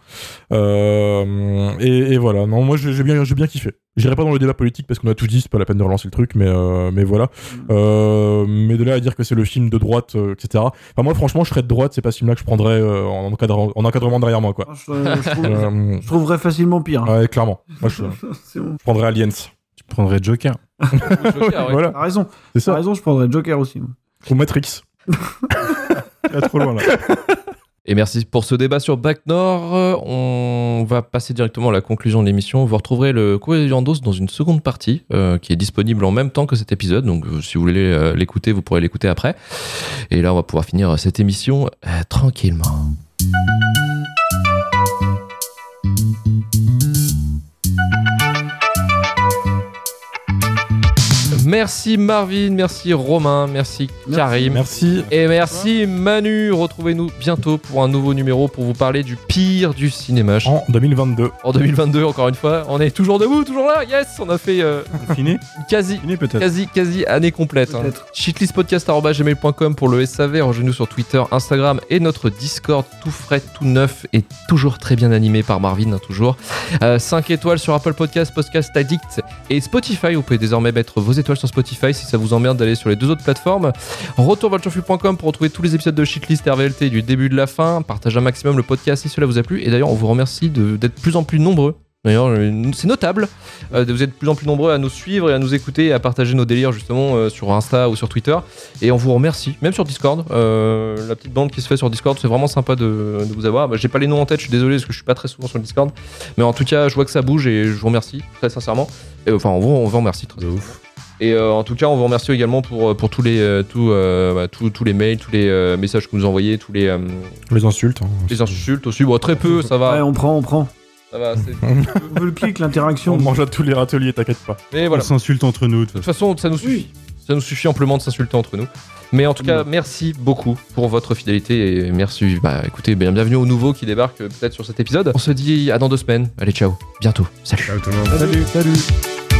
Euh, et, et voilà. Non, moi j'ai bien, j'ai bien kiffé. J'irai pas dans le débat politique parce qu'on a tout dit, c'est pas la peine de relancer le truc, mais, euh, mais voilà. Euh, mais de là à dire que c'est le film de droite, euh, etc. Enfin, moi franchement, je serais de droite, c'est pas ce film-là que je prendrais euh, en, encadrant- en encadrement derrière moi, quoi.
Je, je trouve-
Euh,
je trouverais facilement pire.
Ouais, clairement. Moi, je,
bon.
je prendrais Aliens.
Tu prendrais Joker.
Voilà.
T'as raison.
C'est ça.
T'as raison, je prendrais Joker aussi.
Ou Matrix.
Pas trop loin là.
Et merci pour ce débat sur Back Nord. Euh, On va passer directement à la conclusion de l'émission. Vous retrouverez le courrier Viandos dans une seconde partie euh, qui est disponible en même temps que cet épisode. Donc euh, si vous voulez l'écouter, vous pourrez l'écouter après. Et là, on va pouvoir finir cette émission tranquillement. Merci Marvin, merci Romain, merci Karim.
Merci.
Et merci Manu. Retrouvez-nous bientôt pour un nouveau numéro pour vous parler du pire du cinéma.
En 2022.
En 2022, encore une fois. On est toujours debout, toujours là. Yes, on a fait euh,
Fini
quasi,
Fini peut-être.
quasi, quasi année complète. Hein. Pour le SAV. Rejoignez-nous sur Twitter, Instagram et notre Discord tout frais, tout neuf et toujours très bien animé par Marvin, hein, toujours. 5 étoiles sur Apple Podcast, Podcast Addict et Spotify. Vous pouvez désormais mettre vos étoiles sur Spotify si ça vous emmerde d'aller sur les deux autres plateformes. Retourvalturfu.com pour retrouver tous les épisodes de Shitlist RVLT du début de la fin. Partagez un maximum le podcast si cela vous a plu. Et d'ailleurs, on vous remercie d'être de plus en plus nombreux. D'ailleurs, euh, c'est notable. Euh, vous êtes de plus en plus nombreux à nous suivre et à nous écouter et à partager nos délires justement euh, sur Insta ou sur Twitter. Et on vous remercie, même sur Discord. Euh, la petite bande qui se fait sur Discord, c'est vraiment sympa de, de vous avoir. Bah, J'ai pas les noms en tête, je suis désolé parce que je suis pas très souvent sur le Discord. Mais en tout cas, je vois que ça bouge et je vous remercie très sincèrement. Et, enfin, on vous, on vous remercie très ouf. Et euh, en tout cas, on vous remercie également pour, pour tous, les, euh, tous, euh, bah, tous, tous les mails, tous les euh, messages que vous nous envoyez, tous les, euh,
Les insultes. hein.
les insultes aussi. Bon, très peu, ça va.
Ouais, on prend, on prend.
Ça va, c'est-
On veut le clic, l'interaction.
On mange à tous les râteliers, t'inquiète pas.
Mais voilà.
On s'insulte entre nous.
de toute façon, ça nous suffit. Ça nous suffit amplement de s'insulter entre nous. Mais en tout cas, merci beaucoup pour votre fidélité et merci. Bah écoutez, bien, bienvenue aux nouveaux qui débarquent euh, peut-être sur cet épisode. On se dit à dans deux semaines. Allez, ciao. Bientôt. Salut.
Ciao tout le monde.
Salut, salut.